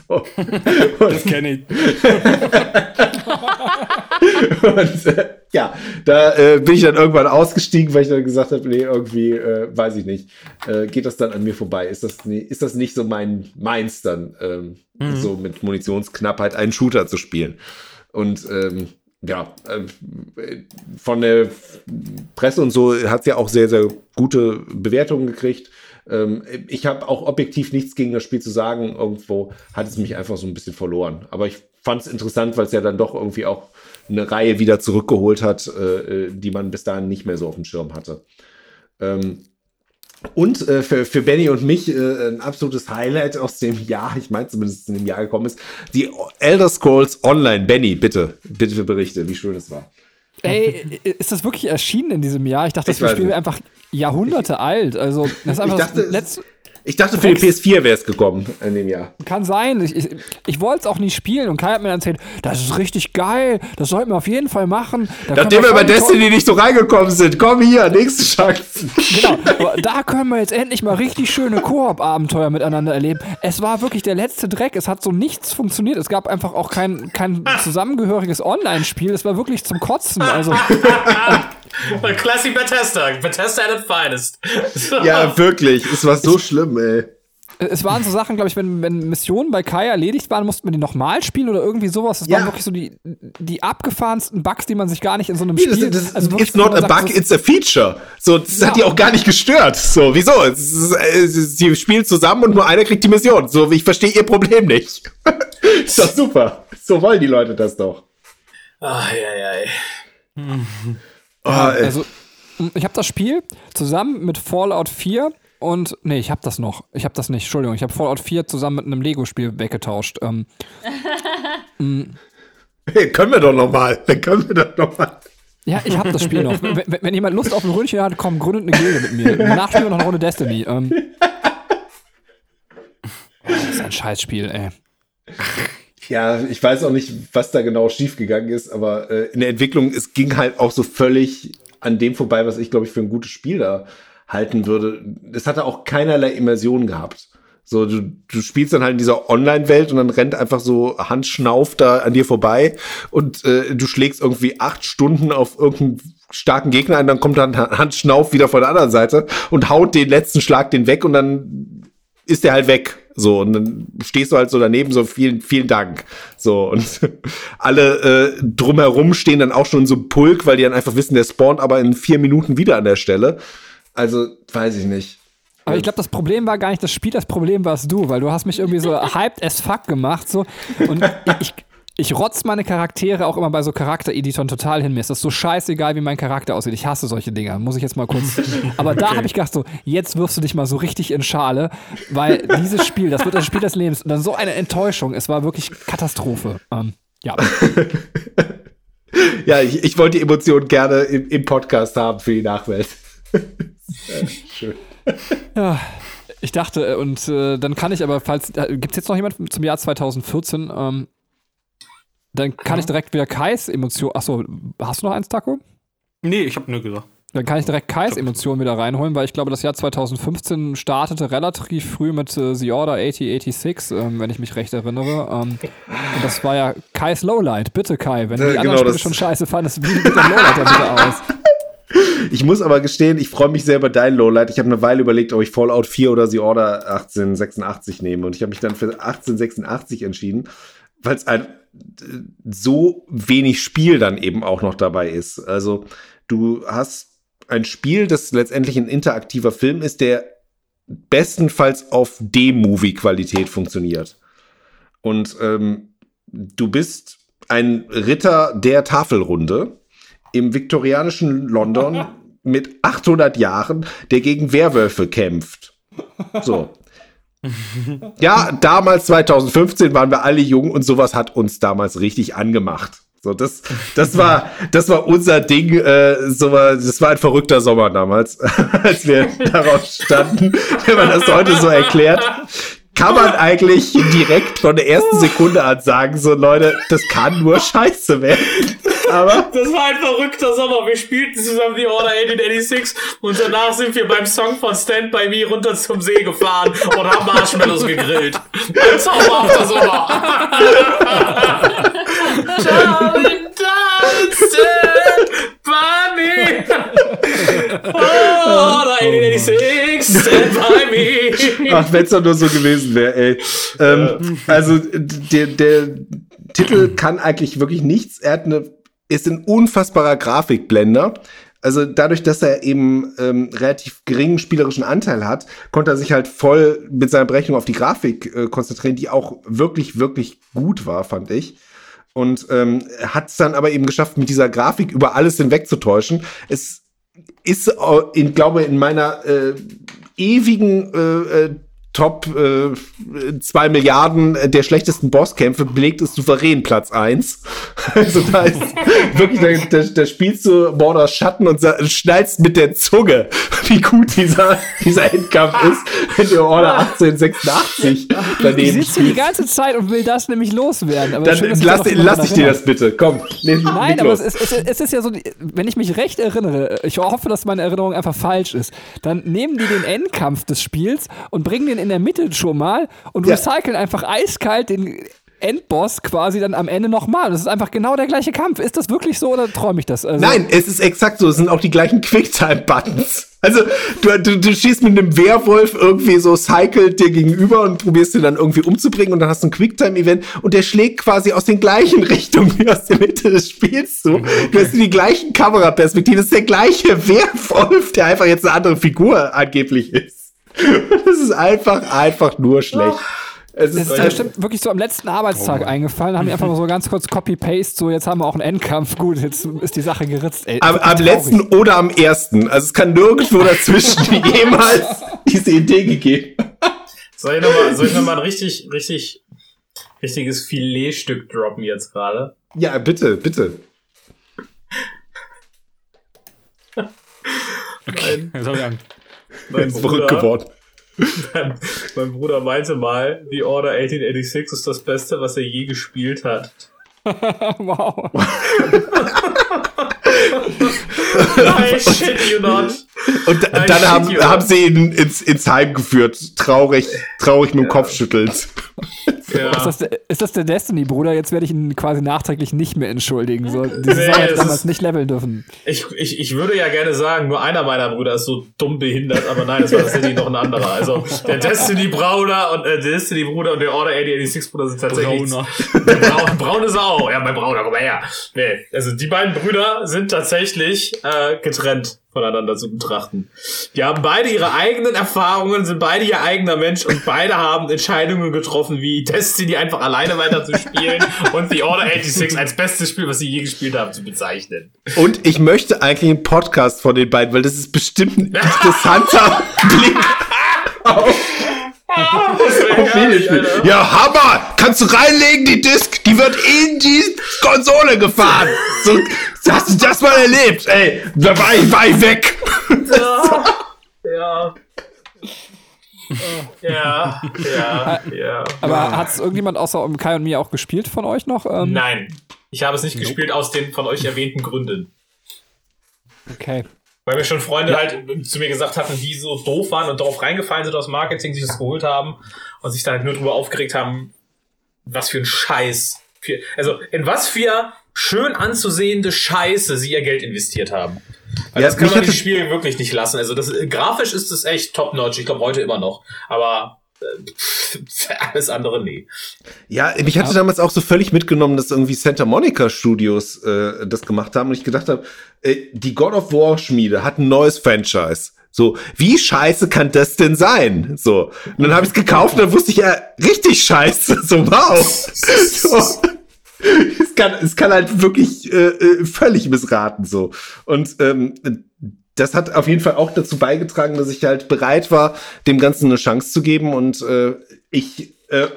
Speaker 3: So.
Speaker 6: Das kenne ich.
Speaker 3: Und äh, ja, da äh, bin ich dann irgendwann ausgestiegen, weil ich dann gesagt habe, nee, irgendwie, äh, weiß ich nicht, äh, geht das dann an mir vorbei? Ist das, nie, ist das nicht so mein meins dann, ähm, so mit Munitionsknappheit einen Shooter zu spielen? Und ähm, ja, äh, von der Presse und so hat es ja auch sehr, sehr gute Bewertungen gekriegt. Ähm, ich habe auch objektiv nichts gegen das Spiel zu sagen. Irgendwo hat es mich einfach so ein bisschen verloren. Aber ich fand es interessant, weil es ja dann doch irgendwie auch eine Reihe wieder zurückgeholt hat, äh, äh, die man bis dahin nicht mehr so auf dem Schirm hatte. Ähm, und äh, für, für Benny und mich äh, ein absolutes Highlight aus dem Jahr, ich meine zumindest in dem Jahr gekommen ist, die Elder Scrolls Online. Benny, bitte, bitte berichte, wie schön es war.
Speaker 4: Ey, ist das wirklich erschienen in diesem Jahr? Ich dachte,
Speaker 3: Ich
Speaker 4: das
Speaker 3: weiß
Speaker 4: Spiel wäre einfach Jahrhunderte alt. Also, das ist einfach
Speaker 3: dachte,
Speaker 4: das letzte.
Speaker 3: Ich dachte, für die PS4 wäre es gekommen in dem Jahr.
Speaker 4: Kann sein. Ich, ich, ich wollte es auch nie spielen und Kai hat mir dann erzählt, das ist richtig geil, das sollten wir auf jeden Fall machen. Da
Speaker 3: Nachdem wir bei Destiny nicht so reingekommen sind, komm hier, nächste Chance.
Speaker 4: Genau, aber da können wir jetzt endlich mal richtig schöne Koop-Abenteuer miteinander erleben. Es war wirklich der letzte Dreck, es hat so nichts funktioniert. Es gab einfach auch kein, kein zusammengehöriges Online-Spiel. Es war wirklich zum Kotzen. Also,
Speaker 5: Classic Bethesda. Bethesda at its finest. So.
Speaker 3: Ja, wirklich, es war so schlimm, ey.
Speaker 4: es waren so Sachen, glaube ich, wenn, wenn Missionen bei Kai erledigt waren, mussten wir die nochmal spielen oder irgendwie sowas. Das
Speaker 3: Ja.
Speaker 4: waren wirklich so die, die abgefahrensten Bugs, die man sich gar nicht in so einem
Speaker 3: Das,
Speaker 4: Spiel.
Speaker 3: das,
Speaker 4: also wirklich,
Speaker 3: it's not a
Speaker 4: sagt,
Speaker 3: bug,
Speaker 4: das
Speaker 3: it's a feature. So, das hat die auch gar nicht gestört. So, wieso? Sie spielen zusammen und nur einer kriegt die Mission. So, ich verstehe ihr Problem nicht. ist doch super. So wollen die Leute das doch.
Speaker 5: Ah, ja, ja,
Speaker 3: Oh, ey.
Speaker 4: Also, ich habe das Spiel zusammen mit Fallout 4 und, nee, ich habe das noch. Ich habe das nicht, Entschuldigung. Ich habe Fallout 4 zusammen mit einem Lego-Spiel weggetauscht. Ähm,
Speaker 3: Hey, können wir doch noch mal. Dann können wir doch noch mal.
Speaker 4: ja, ich habe das Spiel noch. Wenn, wenn- jemand Lust auf ein Ründchen hat, komm, gründet eine Gilde mit mir. Danach spielen wir noch eine Runde Destiny. Ähm, das ist ein Scheißspiel, ey.
Speaker 3: Ja, ich weiß auch nicht, was da genau schiefgegangen ist, aber äh, in der Entwicklung, es ging halt auch so völlig an dem vorbei, was ich, glaube ich, für ein gutes Spiel da halten würde. Es hatte auch keinerlei Immersion gehabt. So, du, du spielst dann halt in dieser Online-Welt und dann rennt einfach so Handschnauf da an dir vorbei und äh, du schlägst irgendwie acht Stunden auf irgendeinen starken Gegner ein, dann kommt dann Handschnauf wieder von der anderen Seite und haut den letzten Schlag den weg und dann ist der halt weg. So, und dann stehst du halt so daneben, so vielen, vielen Dank. So, und alle äh, drumherum stehen dann auch schon in so einem Pulk, weil die dann einfach wissen, der spawnt aber in vier Minuten wieder an der Stelle. Also, weiß ich nicht.
Speaker 4: Aber ich glaube, das Problem war gar nicht das Spiel, das Problem warst du, weil du hast mich irgendwie so hyped as fuck gemacht. So. Und ich, ich rotz meine Charaktere auch immer bei so Charaktereditoren total hin. Mir ist das so scheißegal, wie mein Charakter aussieht. Ich hasse solche Dinger, muss ich jetzt mal kurz. Aber da habe ich gedacht, so, jetzt wirfst du dich mal so richtig in Schale, weil dieses Spiel, das wird das Spiel des Lebens. Und dann so eine Enttäuschung. Es war wirklich Katastrophe. Ähm, ja.
Speaker 3: ja, ich, ich wollte die Emotionen gerne im, im Podcast haben für die Nachwelt.
Speaker 4: Schön. Ja, ich dachte, äh, und äh, dann kann ich aber, falls, äh, gibt es jetzt noch jemand zum Jahr 2014? Ähm, dann kann ich direkt wieder Kais Emotion. Achso, hast du noch eins, Taco?
Speaker 6: Nee, ich habe nur gesagt.
Speaker 4: Dann kann ich direkt Kais Emotionen wieder reinholen, weil ich glaube, das Jahr 2015 startete relativ früh mit äh, The Order 8086, ähm, wenn ich mich recht erinnere. Ähm, und das war ja Kais Lowlight. Bitte, Kai, wenn du die
Speaker 3: genau,
Speaker 4: anderen Spiele schon scheiße fandest, wie sieht der Lowlight da bitte aus?
Speaker 3: Ich muss aber gestehen, ich freue mich sehr über dein Lowlight. Ich habe eine Weile überlegt, ob ich Fallout 4 oder The Order 1886 nehme. Und ich habe mich dann für 1886 entschieden, weil es ein so wenig Spiel dann eben auch noch dabei ist. Also du hast ein Spiel, das letztendlich ein interaktiver Film ist, der bestenfalls auf D-Movie-Qualität funktioniert. Und ähm, du bist ein Ritter der Tafelrunde im viktorianischen London mit 800 Jahren, der gegen Werwölfe kämpft. So. Ja, damals 2015 waren wir alle jung und sowas hat uns damals richtig angemacht. So, das, das war, das war unser Ding. Äh, so war, das war ein verrückter Sommer damals, als wir darauf standen. Wenn man das heute so erklärt, kann man eigentlich direkt von der ersten Sekunde an sagen, so Leute, das kann nur Scheiße werden. Aber
Speaker 5: das war ein verrückter Sommer. Wir spielten zusammen die Order 1886 und danach sind wir beim Song von Stand By Me runter zum See gefahren und haben Marshmallows gegrillt. Ein zauberhafter Sommer. Charlie Stand By Me. Order 1886, Stand By Me.
Speaker 3: Ach, wenn es doch nur so gewesen wäre, ey. Ähm, also der, der Titel kann eigentlich wirklich nichts. Er hat eine ist ein unfassbarer Grafikblender. Also dadurch, dass er eben ähm, relativ geringen spielerischen Anteil hat, konnte er sich halt voll mit seiner Berechnung auf die Grafik äh, konzentrieren, die auch wirklich, wirklich gut war, fand ich. Und ähm, hat es dann aber eben geschafft, mit dieser Grafik über alles hinwegzutäuschen. Es ist, äh, in, glaube in meiner äh, ewigen äh, äh Top äh, 2 Milliarden der schlechtesten Bosskämpfe belegt es souverän Platz 1. Also da ist wirklich, da, da, da spielst du Mordors Schatten und schnallst mit der Zunge, wie gut dieser, dieser Endkampf ist, wenn du Order 1886 daneben
Speaker 4: Ich sitze die ganze Zeit und will das nämlich loswerden. Aber
Speaker 3: Dann schön, lass, lass ich dir das bitte, komm.
Speaker 4: Nee, Nein, aber es ist, es, es ist ja so, wenn ich mich recht erinnere, ich hoffe, dass meine Erinnerung einfach falsch ist, dann nehmen die den Endkampf des Spiels und bringen den in der Mitte schon mal und ja. recyceln einfach eiskalt den Endboss quasi dann am Ende nochmal. Das ist einfach genau der gleiche Kampf. Ist das wirklich so oder träume ich das?
Speaker 3: Also Nein, es ist exakt so. Es sind auch die gleichen Quicktime-Buttons. Also du, du, du schießt mit einem Werwolf irgendwie so cycelt dir gegenüber und probierst den dann irgendwie umzubringen und dann hast du ein Quicktime-Event und der schlägt quasi aus den gleichen Richtungen wie aus der Mitte des Spiels so. Du hast die gleichen Kameraperspektiven. Es ist der gleiche Werwolf, der einfach jetzt eine andere Figur angeblich ist. Das ist einfach, einfach nur schlecht.
Speaker 4: Es ist, ist bestimmt wirklich so am letzten Arbeitstag oh eingefallen, haben die einfach mal so ganz kurz Copy-Paste, so jetzt haben wir auch einen Endkampf, gut, jetzt ist die Sache geritzt. Ey,
Speaker 3: am, am letzten oder am ersten. Also es kann nirgendwo dazwischen jemals diese Idee gegeben.
Speaker 5: Soll ich nochmal soll ich noch mal ein richtig, richtig, richtiges Filetstück droppen jetzt gerade?
Speaker 3: Ja, bitte, bitte.
Speaker 5: Okay, jetzt hab ich Angst.
Speaker 3: Mein ist verrückt geworden.
Speaker 5: Mein, mein, Bruder meinte mal, The Order 1886 ist das Beste, was er je gespielt hat. wow. I shit you not.
Speaker 3: Und dann haben,
Speaker 5: you.
Speaker 3: haben sie ihn ins, ins Heim geführt, traurig, traurig mit dem Kopf schüttelnd.
Speaker 5: Ja.
Speaker 4: Ist das, der, ist das der Destiny-Bruder? Jetzt werde ich ihn quasi nachträglich nicht mehr entschuldigen. So, diese
Speaker 5: Nee,
Speaker 4: Sache hätte
Speaker 5: das
Speaker 4: damals
Speaker 5: ist-
Speaker 4: nicht leveln dürfen.
Speaker 5: Ich, ich, ich würde ja gerne sagen, nur einer meiner Brüder ist so dumm behindert, aber nein, es war tatsächlich noch ein anderer. Also der Destiny-Bruder und äh, der Destiny-Bruder und der Order 8086-Bruder sind tatsächlich.
Speaker 6: Brauner.
Speaker 5: Der Braun, Braun ist er auch. Ja, mein Brauner, komm mal her. Nee, also die beiden Brüder sind tatsächlich äh, getrennt voneinander zu betrachten. Die haben beide ihre eigenen Erfahrungen, sind beide ihr eigener Mensch und beide haben Entscheidungen getroffen, wie Destiny einfach alleine weiter zu spielen und The Order 86 als bestes Spiel, was sie je gespielt haben, zu bezeichnen.
Speaker 3: Und ich möchte eigentlich einen Podcast von den beiden, weil das ist bestimmt ein interessanter Blick auf Videospiel. Ja, Hammer! Kannst du reinlegen, die Disc, die wird in die Konsole gefahren. So, hast du das mal erlebt? Ey, da war ich, war ich weg.
Speaker 5: Ja. Ja, ja, ja.
Speaker 4: Aber hat es irgendjemand außer Kai und mir auch gespielt von euch noch? Ähm,
Speaker 5: Nein, ich habe es nicht gespielt aus den von euch erwähnten Gründen.
Speaker 4: Okay.
Speaker 5: Weil mir schon Freunde halt zu mir gesagt hatten, die so doof waren und darauf reingefallen sind aus Marketing, sich das geholt haben und sich dann halt nur drüber aufgeregt haben, was für ein Scheiß. Für, also in was für schön anzusehende Scheiße sie ihr Geld investiert haben. Weil
Speaker 3: Ja,
Speaker 5: das kann man die Spiele wirklich nicht lassen. Also das grafisch ist es echt top-notch. Ich glaube heute immer noch. Aber äh, alles andere nee.
Speaker 3: Ja, mich hatte damals auch so völlig mitgenommen, dass irgendwie Santa Monica Studios äh, das gemacht haben und ich gedacht habe, äh, die God of War Schmiede hat ein neues Franchise. So, wie scheiße kann das denn sein? So, und dann habe ich es gekauft und dann wusste ich ja, richtig scheiße. So, wow. So. Es kann, es kann halt wirklich äh, äh, völlig missraten so. Und ähm, das hat auf jeden Fall auch dazu beigetragen, dass ich halt bereit war, dem Ganzen eine Chance zu geben. Und äh, ich äh,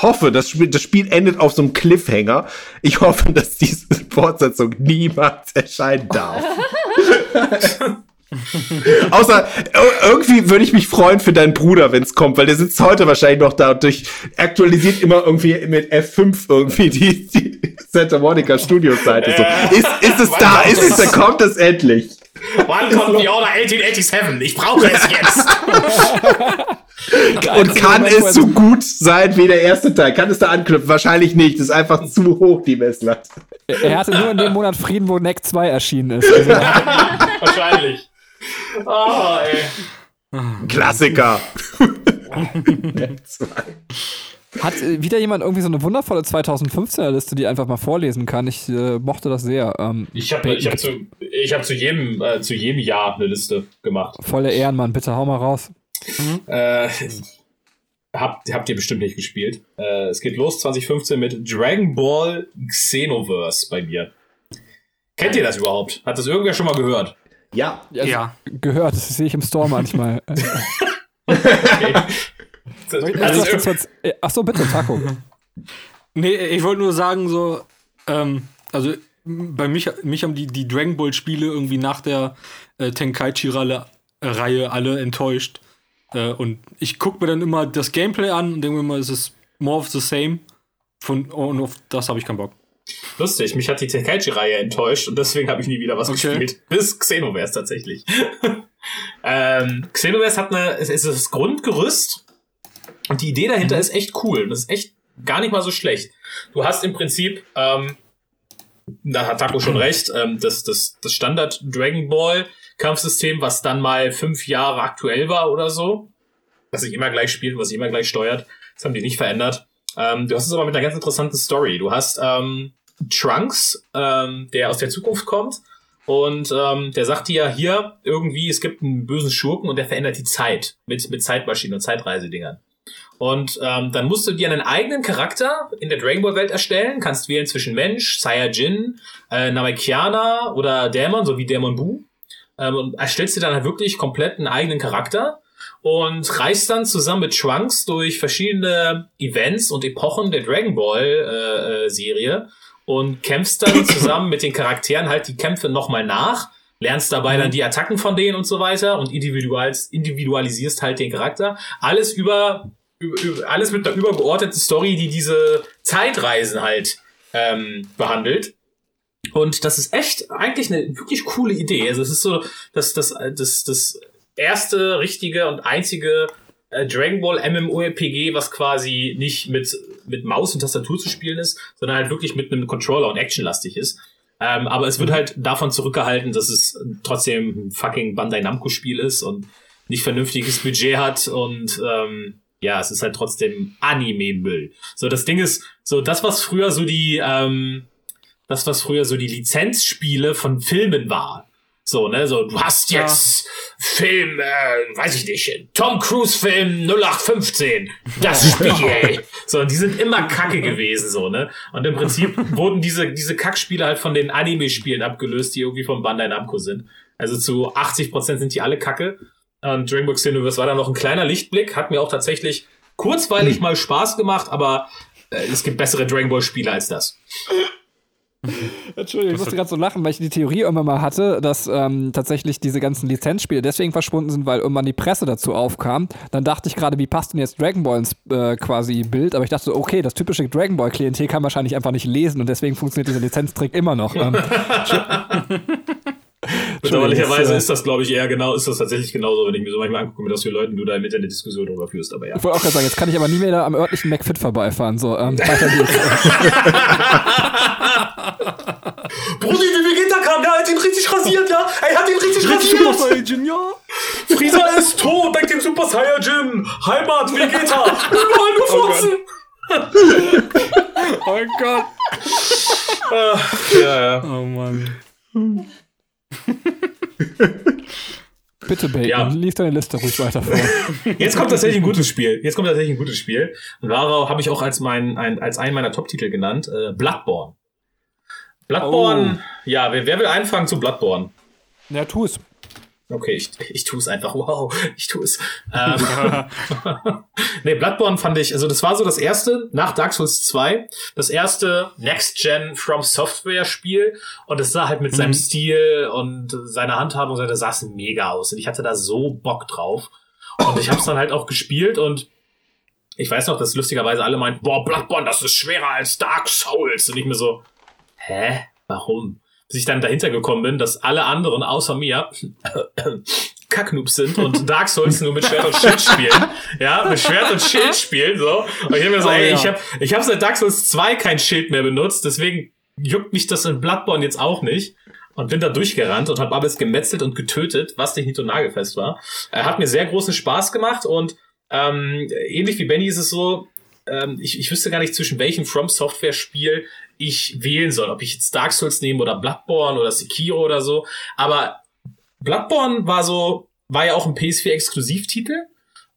Speaker 3: hoffe, das Spiel, das Spiel endet auf so einem Cliffhanger. Ich hoffe, dass diese Fortsetzung niemals erscheinen darf. Außer ir- irgendwie würde ich mich freuen für deinen Bruder, wenn es kommt, weil der sitzt heute wahrscheinlich noch da und durch aktualisiert immer irgendwie mit F5 irgendwie die, die Santa Monica Studios Seite. So. Ist, ist es da? Ist es, da kommt es endlich.
Speaker 5: Wann kommt die Order 1887? Ich brauche es jetzt.
Speaker 3: Und kann es so gut sein wie der erste Teil? Kann es da anknüpfen? Wahrscheinlich nicht. Das ist einfach zu hoch, die Messlatte.
Speaker 4: Er hatte nur in dem Monat Frieden, wo Neck 2 erschienen ist. Also,
Speaker 5: Wahrscheinlich. Oh, ey.
Speaker 3: Klassiker.
Speaker 4: hat äh, wieder jemand irgendwie so eine wundervolle 2015er Liste, die einfach mal vorlesen kann? Ich äh, mochte das sehr. Ähm,
Speaker 5: Ich habe ich hab zu, ich hab zu, jedem, äh, zu jedem Jahr eine Liste gemacht.
Speaker 4: volle Ehrenmann, bitte hau mal raus.
Speaker 5: Äh, habt, habt ihr bestimmt nicht gespielt. Äh, es geht los 2015 mit Dragon Ball Xenoverse bei mir. Kennt ihr das überhaupt? Hat das irgendwer schon mal gehört?
Speaker 3: Ja.
Speaker 6: Ja.
Speaker 4: Gehört, das sehe ich im Store manchmal.
Speaker 5: Das,
Speaker 4: Also,
Speaker 5: also,
Speaker 4: das ist jetzt- äh, ach so, bitte, Taco.
Speaker 6: Nee, ich wollte nur sagen, so, ähm, also bei mich, mich haben die, die Dragon Ball Spiele irgendwie nach der äh, Tenkaichi-Reihe alle enttäuscht. Äh, und ich gucke mir dann immer das Gameplay an und denke mir immer, es ist more of the same. Von, und auf das habe ich keinen Bock.
Speaker 5: lustig, mich hat die Tenkaichi-Reihe enttäuscht und deswegen habe ich nie wieder was
Speaker 6: Okay.
Speaker 5: gespielt. Bis Xenoverse tatsächlich. ähm, Xenoverse hat eine, es ist das Grundgerüst und die Idee dahinter ist echt cool. Das ist echt gar nicht mal so schlecht. Du hast im Prinzip, ähm, da hat Taco schon recht, ähm, das, das, das Standard Dragon Ball Kampfsystem, was dann mal fünf Jahre aktuell war oder so, was sich immer gleich spielt, was sich immer gleich steuert, das haben die nicht verändert. Ähm, du hast es aber mit einer ganz interessanten Story. Du hast ähm, Trunks, ähm, der aus der Zukunft kommt und ähm, der sagt dir hier irgendwie, es gibt einen bösen Schurken und der verändert die Zeit mit, mit Zeitmaschinen und Zeitreisedingern. Und ähm, dann musst du dir einen eigenen Charakter in der Dragon Ball Welt erstellen, kannst wählen zwischen Mensch, Saiyajin, äh, Namekiana oder Dämon, so wie Dämon Bu. Ähm, und erstellst dir dann halt wirklich komplett einen eigenen Charakter und reist dann zusammen mit Trunks durch verschiedene Events und Epochen der Dragon Ball äh, äh, Serie und kämpfst dann zusammen mit den Charakteren halt die Kämpfe nochmal nach, lernst dabei dann die Attacken von denen und so weiter und individualis individualisierst halt den Charakter. Alles über alles mit einer übergeordneten Story, die diese Zeitreisen halt ähm, behandelt. Und das ist echt eigentlich eine wirklich coole Idee. Also es ist so das, das, das, das erste richtige und einzige äh, Dragon Ball MMORPG, was quasi nicht mit, mit Maus und Tastatur zu spielen ist, sondern halt wirklich mit einem Controller und actionlastig ist. Ähm, aber es wird halt davon zurückgehalten, dass es trotzdem ein fucking Bandai Namco Spiel ist und nicht vernünftiges Budget hat und ähm, ja, es ist halt trotzdem Anime-Müll. So, das Ding ist, so das, was früher so die, ähm, das, was früher so die Lizenzspiele von Filmen war. So, ne, so, du hast jetzt Film, äh, weiß ich nicht, Tom Cruise Film 0815, das Spiel. So, und die sind immer kacke gewesen, so, ne. Und im Prinzip wurden diese, diese Kackspiele halt von den Anime-Spielen abgelöst, die irgendwie von Bandai Namco sind. Also zu 80 Prozent sind die alle kacke. Und Dragon Ball Xenoverse war dann noch ein kleiner Lichtblick, hat mir auch tatsächlich kurzweilig mal Spaß gemacht, aber äh, es gibt bessere Dragon Ball Spiele als das.
Speaker 4: Entschuldigung, ich musste gerade so lachen, weil ich die Theorie irgendwann mal hatte, dass ähm, tatsächlich diese ganzen Lizenzspiele deswegen verschwunden sind, weil irgendwann die Presse dazu aufkam. Dann dachte ich gerade, wie passt denn jetzt Dragon Ball ins äh, quasi Bild? Aber ich dachte, so, okay, das typische Dragon Ball Klientel kann wahrscheinlich einfach nicht lesen und deswegen funktioniert dieser Lizenztrick immer noch. Ähm,
Speaker 5: Bedauerlicherweise
Speaker 4: äh,
Speaker 5: ist das, glaube ich, eher genau, ist das tatsächlich genauso, wenn ich mir so manchmal angucke, mit was für Leuten du da im Internet Diskussion drüber führst, aber ja.
Speaker 4: ich wollte auch gerade sagen, jetzt kann ich aber nie mehr da am örtlichen McFit vorbeifahren. So, ähm, weiter geht's.
Speaker 5: Brudi, wie Vegeta kam, der hat ihn richtig rasiert, ja? Er hat ihn richtig
Speaker 6: Super
Speaker 5: rasiert!
Speaker 6: Saiyan, ja.
Speaker 5: Frieza ist tot, dank dem Super Saiyajin! Heimat, Vegeta! Überall nur Furzen!
Speaker 6: Oh Gott.
Speaker 5: Ja, ja.
Speaker 6: Oh Mann.
Speaker 4: Bitte, Bacon,
Speaker 5: Ja.
Speaker 4: lies deine Liste ruhig weiter vor.
Speaker 5: Jetzt kommt tatsächlich ein gutes Spiel. Jetzt kommt tatsächlich ein gutes Spiel. Und Varau habe ich auch als, mein, ein, als einen meiner Top-Titel genannt. Äh, Bloodborne. Bloodborne, ja, wer, wer will anfangen zu Bloodborne?
Speaker 4: Ja, tu es.
Speaker 5: Okay, ich, ich tue es einfach. Wow, ich tue es. Ähm, nee, Bloodborne fand ich, also das war so das erste, nach Dark Souls 2, das erste Next-Gen From Software-Spiel. Und es sah halt mit seinem Stil und seiner Handhabung, das sah es mega aus. Und ich hatte da so Bock drauf. Und ich habe es dann halt auch gespielt und ich weiß noch, dass lustigerweise alle meinten, boah, Bloodborne, das ist schwerer als Dark Souls. Und ich mir so, hä? Warum? Bis ich dann dahinter gekommen bin, dass alle anderen außer mir Kacknoobs sind und Dark Souls nur mit Schwert und Schild spielen. Ja, mit Schwert und Schild spielen, so. Und ich hab mir so,
Speaker 6: Oh,
Speaker 5: ey,
Speaker 6: ja.
Speaker 5: ich hab, ich hab seit Dark Souls 2 kein Schild mehr benutzt, deswegen juckt mich das in Bloodborne jetzt auch nicht. Und bin da durchgerannt und habe alles gemetzelt und getötet, was nicht und nagelfest war. Er hat mir sehr großen Spaß gemacht und ähm, ähnlich wie Benny ist es so, ähm, ich, ich wüsste gar nicht, zwischen welchem From Software Spiel ich wählen soll. Ob ich jetzt Dark Souls nehme oder Bloodborne oder Sekiro oder so. Aber Bloodborne war so, war ja auch ein PS4-Exklusivtitel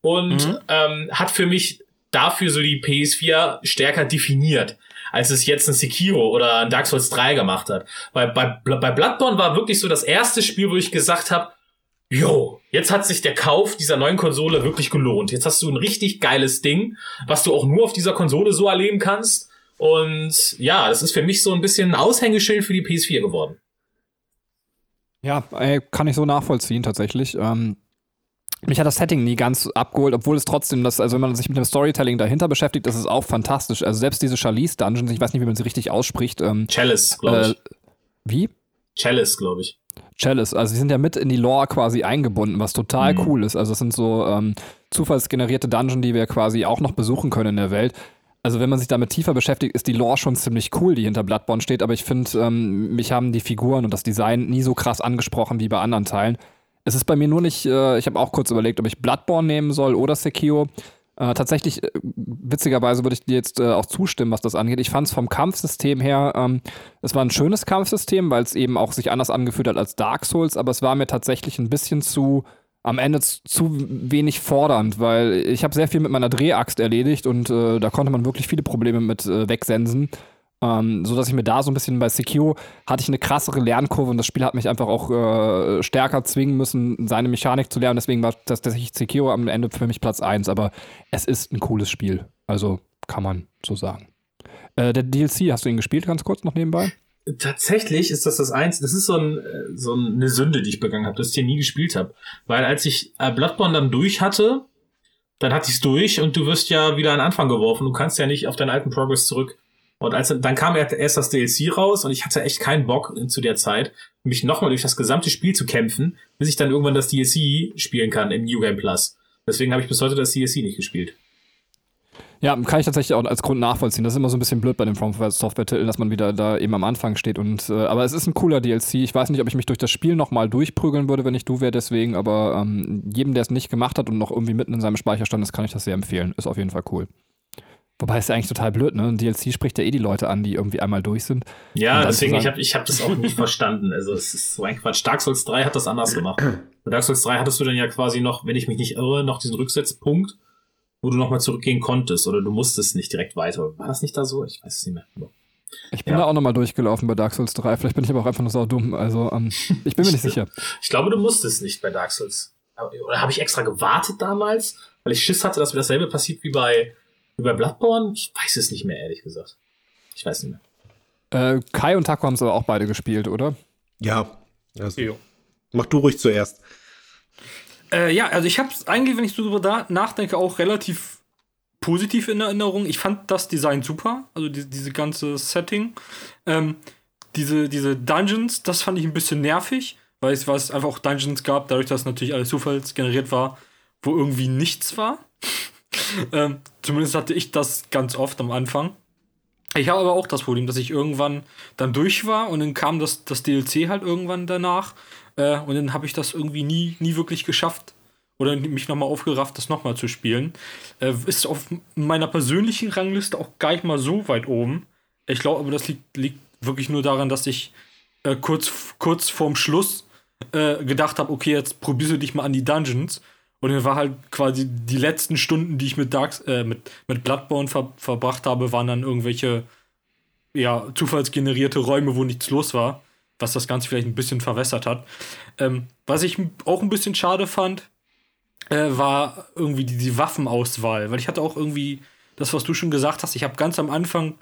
Speaker 5: und ähm, hat für mich dafür so die PS4 stärker definiert, als es jetzt ein Sekiro oder ein Dark Souls 3 gemacht hat. Weil bei, bei Bloodborne war wirklich so das erste Spiel, wo ich gesagt habe, Jo, jetzt hat sich der Kauf dieser neuen Konsole wirklich gelohnt. Jetzt hast du ein richtig geiles Ding, was du auch nur auf dieser Konsole so erleben kannst. Und ja, das ist für mich so ein bisschen ein Aushängeschild für die PS4 geworden.
Speaker 4: Ja, ey, kann ich so nachvollziehen tatsächlich. Ähm, mich hat das Setting nie ganz abgeholt, obwohl es trotzdem, das, also wenn man sich mit dem Storytelling dahinter beschäftigt, ist es auch fantastisch. Also selbst diese Chalice-Dungeons, ich weiß nicht, wie man sie richtig ausspricht. Ähm,
Speaker 5: Chalice, glaube
Speaker 4: äh,
Speaker 5: ich.
Speaker 4: wie?
Speaker 5: Chalice, glaube ich.
Speaker 4: Chalice, also sie sind ja mit in die Lore quasi eingebunden, was total
Speaker 5: Mhm.
Speaker 4: cool ist. Also es sind so ähm, zufallsgenerierte Dungeon, die wir quasi auch noch besuchen können in der Welt. Also wenn man sich damit tiefer beschäftigt, ist die Lore schon ziemlich cool, die hinter Bloodborne steht. Aber ich finde, ähm, mich haben die Figuren und das Design nie so krass angesprochen wie bei anderen Teilen. Es ist bei mir nur nicht, äh, ich habe auch kurz überlegt, ob ich Bloodborne nehmen soll oder Sekiro. Äh, tatsächlich, äh, witzigerweise würde ich dir jetzt äh, auch zustimmen, was das angeht. Ich fand es vom Kampfsystem her, ähm, es war ein schönes Kampfsystem, weil es eben auch sich anders angefühlt hat als Dark Souls, aber es war mir tatsächlich ein bisschen zu, am Ende zu, wenig fordernd, weil ich habe sehr viel mit meiner Drehaxt erledigt und äh, da konnte man wirklich viele Probleme mit äh, wegsensen. Ähm, so dass ich mir da so ein bisschen bei Sekiro hatte ich eine krassere Lernkurve und das Spiel hat mich einfach auch äh, stärker zwingen müssen, seine Mechanik zu lernen. Deswegen war das tatsächlich Sekiro am Ende für mich Platz 1. Aber es ist ein cooles Spiel. Also kann man so sagen. Äh, der DLC, hast du ihn gespielt ganz kurz noch nebenbei?
Speaker 5: Tatsächlich ist das das eins. Das ist so, ein, äh, so eine Sünde, die ich begangen habe, dass ich hier nie gespielt habe. Weil als ich äh, Bloodborne dann durch hatte, dann hatte ich es durch und du wirst ja wieder an Anfang geworfen. Du kannst ja nicht auf deinen alten Progress zurück. Und als, dann kam erst das DLC raus und ich hatte echt keinen Bock zu der Zeit, mich nochmal durch das gesamte Spiel zu kämpfen, bis ich dann irgendwann das DLC spielen kann im New Game Plus. Deswegen habe ich bis heute das DLC nicht gespielt.
Speaker 4: Ja, kann ich tatsächlich auch als Grund nachvollziehen. Das ist immer so ein bisschen blöd bei den From Software-Titeln, dass man wieder da eben am Anfang steht. Und, äh, aber es ist ein cooler DLC. Ich weiß nicht, ob ich mich durch das Spiel nochmal durchprügeln würde, wenn ich du wäre, deswegen. Aber ähm, jedem, der es nicht gemacht hat und noch irgendwie mitten in seinem Speicherstand ist, kann ich das sehr empfehlen. Ist auf jeden Fall cool. Wobei ist ja eigentlich total blöd, ne? Ein DLC spricht ja eh die Leute an, die irgendwie einmal durch sind.
Speaker 5: Ja, deswegen, ich habe ich hab das auch nicht verstanden. Also es ist so ein Quatsch. Dark Souls 3 hat das anders gemacht. Bei Dark Souls 3 hattest du dann ja quasi noch, wenn ich mich nicht irre, noch diesen Rücksetzpunkt, wo du nochmal zurückgehen konntest oder du musstest nicht direkt weiter. War das nicht da so? Ich weiß es nicht mehr.
Speaker 4: Ich bin ja. da auch nochmal durchgelaufen bei Dark Souls 3. Vielleicht bin ich aber auch einfach nur so dumm. Also, ähm, ich bin mir nicht sicher.
Speaker 5: Ich glaube, du musstest nicht bei Dark Souls. Oder habe ich extra gewartet damals, weil ich Schiss hatte, dass mir dasselbe passiert wie bei über Bloodborne? Ich weiß es nicht mehr, ehrlich gesagt. Ich weiß nicht
Speaker 4: mehr. Äh, Kai und Taco haben es aber auch beide gespielt, oder?
Speaker 3: Ja. Also, mach du ruhig zuerst.
Speaker 6: Äh, ja, also ich habe es eigentlich, wenn ich so drüber nachdenke, auch relativ positiv in Erinnerung. Ich fand das Design super, also die, diese ganze Setting. Ähm, diese, diese Dungeons, das fand ich ein bisschen nervig, weil es, weil es einfach auch Dungeons gab, dadurch, dass natürlich alles zufallsgeneriert war, wo irgendwie nichts war. ähm, zumindest hatte ich das ganz oft am Anfang. Ich habe aber auch das Problem, dass ich irgendwann dann durch war und dann kam das, das DLC halt irgendwann danach. Äh, und dann habe ich das irgendwie nie, nie wirklich geschafft oder mich nochmal aufgerafft, das nochmal zu spielen. Äh, ist auf meiner persönlichen Rangliste auch gar nicht mal so weit oben. Ich glaube aber, das liegt, liegt wirklich nur daran, dass ich äh, kurz, kurz vorm Schluss äh, gedacht habe, okay, jetzt probierst du dich mal an die Dungeons. Und dann war halt quasi die letzten Stunden, die ich mit Dark, äh, mit, mit Bloodborne ver verbracht habe, waren dann irgendwelche ja, zufallsgenerierte Räume, wo nichts los war, was das Ganze vielleicht ein bisschen verwässert hat. Ähm, was ich auch ein bisschen schade fand, äh, war irgendwie die, die Waffenauswahl, weil ich hatte auch irgendwie das, was du schon gesagt hast, ich habe ganz am Anfang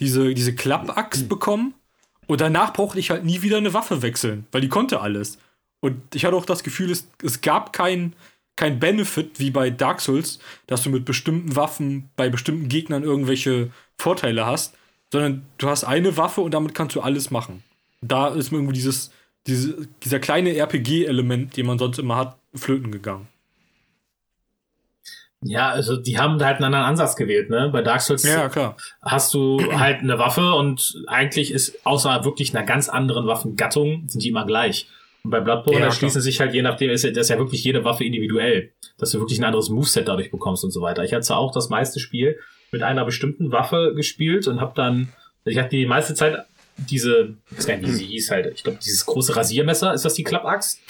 Speaker 6: diese, diese Klappaxt bekommen und danach brauchte ich halt nie wieder eine Waffe wechseln, weil die konnte alles. Und ich hatte auch das Gefühl, es, es gab keinen kein Benefit wie bei Dark Souls, dass du mit bestimmten Waffen bei bestimmten Gegnern irgendwelche Vorteile hast, sondern du hast eine Waffe und damit kannst du alles machen. Da ist mir irgendwie dieses, diese, dieser kleine RPG-Element, den man sonst immer hat, flöten gegangen.
Speaker 5: Ja, also die haben halt einen anderen Ansatz gewählt, ne? Bei Dark Souls
Speaker 6: ja,
Speaker 5: hast du halt eine Waffe und eigentlich ist außer wirklich einer ganz anderen Waffengattung sind die immer gleich. Und bei Bloodborne ja, erschließen sich halt, je nachdem, ist, ist ja wirklich jede Waffe individuell, dass du wirklich ein anderes Moveset dadurch bekommst und so weiter. Ich hatte zwar auch das meiste Spiel mit einer bestimmten Waffe gespielt und habe dann, ich hatte die meiste Zeit diese, ich weiß gar nicht, wie sie hieß halt, ich glaube, dieses große Rasiermesser, ist das die Klappaxt?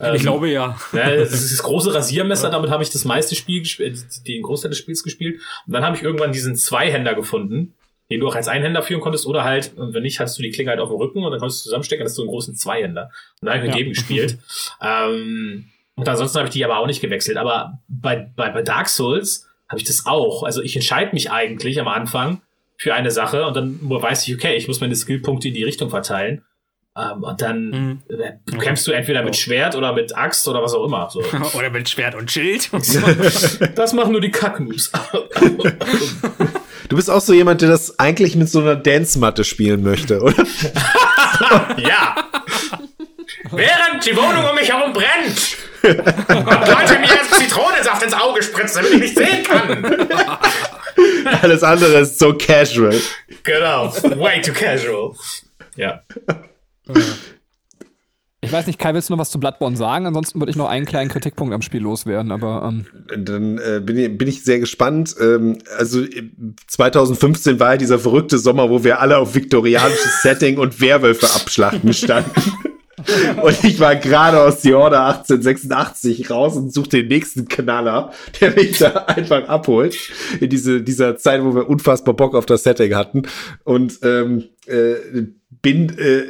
Speaker 6: Ich ähm, glaube ja.
Speaker 5: ja. Das ist das große Rasiermesser, ja. damit habe ich das meiste Spiel gespielt, äh, den Großteil des Spiels gespielt. Und dann habe ich irgendwann diesen Zweihänder gefunden, den du auch als Einhänder führen konntest, oder halt, wenn nicht, hattest du die Klinge halt auf dem Rücken und dann konntest du zusammenstecken, hast du einen großen Zweihänder. Und dann habe ich mit ja. dem gespielt. ähm, und ansonsten habe ich die aber auch nicht gewechselt. Aber bei, bei, bei Dark Souls habe ich das auch. Also ich entscheide mich eigentlich am Anfang für eine Sache und dann weiß ich, okay, ich muss meine Skillpunkte in die Richtung verteilen. Ähm, und dann mhm. äh, kämpfst du entweder mit Schwert oder mit Axt oder was auch immer. So.
Speaker 6: oder mit Schwert und Schild.
Speaker 5: das machen nur die Kacknoobs.
Speaker 3: Du bist auch so jemand, der das eigentlich mit so einer Dance-Matte spielen möchte, oder?
Speaker 5: ja. Während die Wohnung um mich herum brennt und Leute mir Zitronensaft ins Auge spritzen, damit ich nicht sehen kann.
Speaker 3: Alles andere ist so casual.
Speaker 5: Genau. Way too casual. Ja.
Speaker 4: Ich weiß nicht, Kai, willst du noch was zu Bloodborne sagen? Ansonsten würde ich noch einen kleinen Kritikpunkt am Spiel loswerden, aber. Ähm
Speaker 3: Dann äh, bin, ich, bin ich sehr gespannt. Ähm, also 2015 war ja dieser verrückte Sommer, wo wir alle auf viktorianisches Setting und Werwölfe abschlachten standen. Und ich war gerade aus die Order 1886 raus und suchte den nächsten Knaller, der mich da einfach abholt. In diese, dieser Zeit, wo wir unfassbar Bock auf das Setting hatten. Und ähm, äh, bin äh,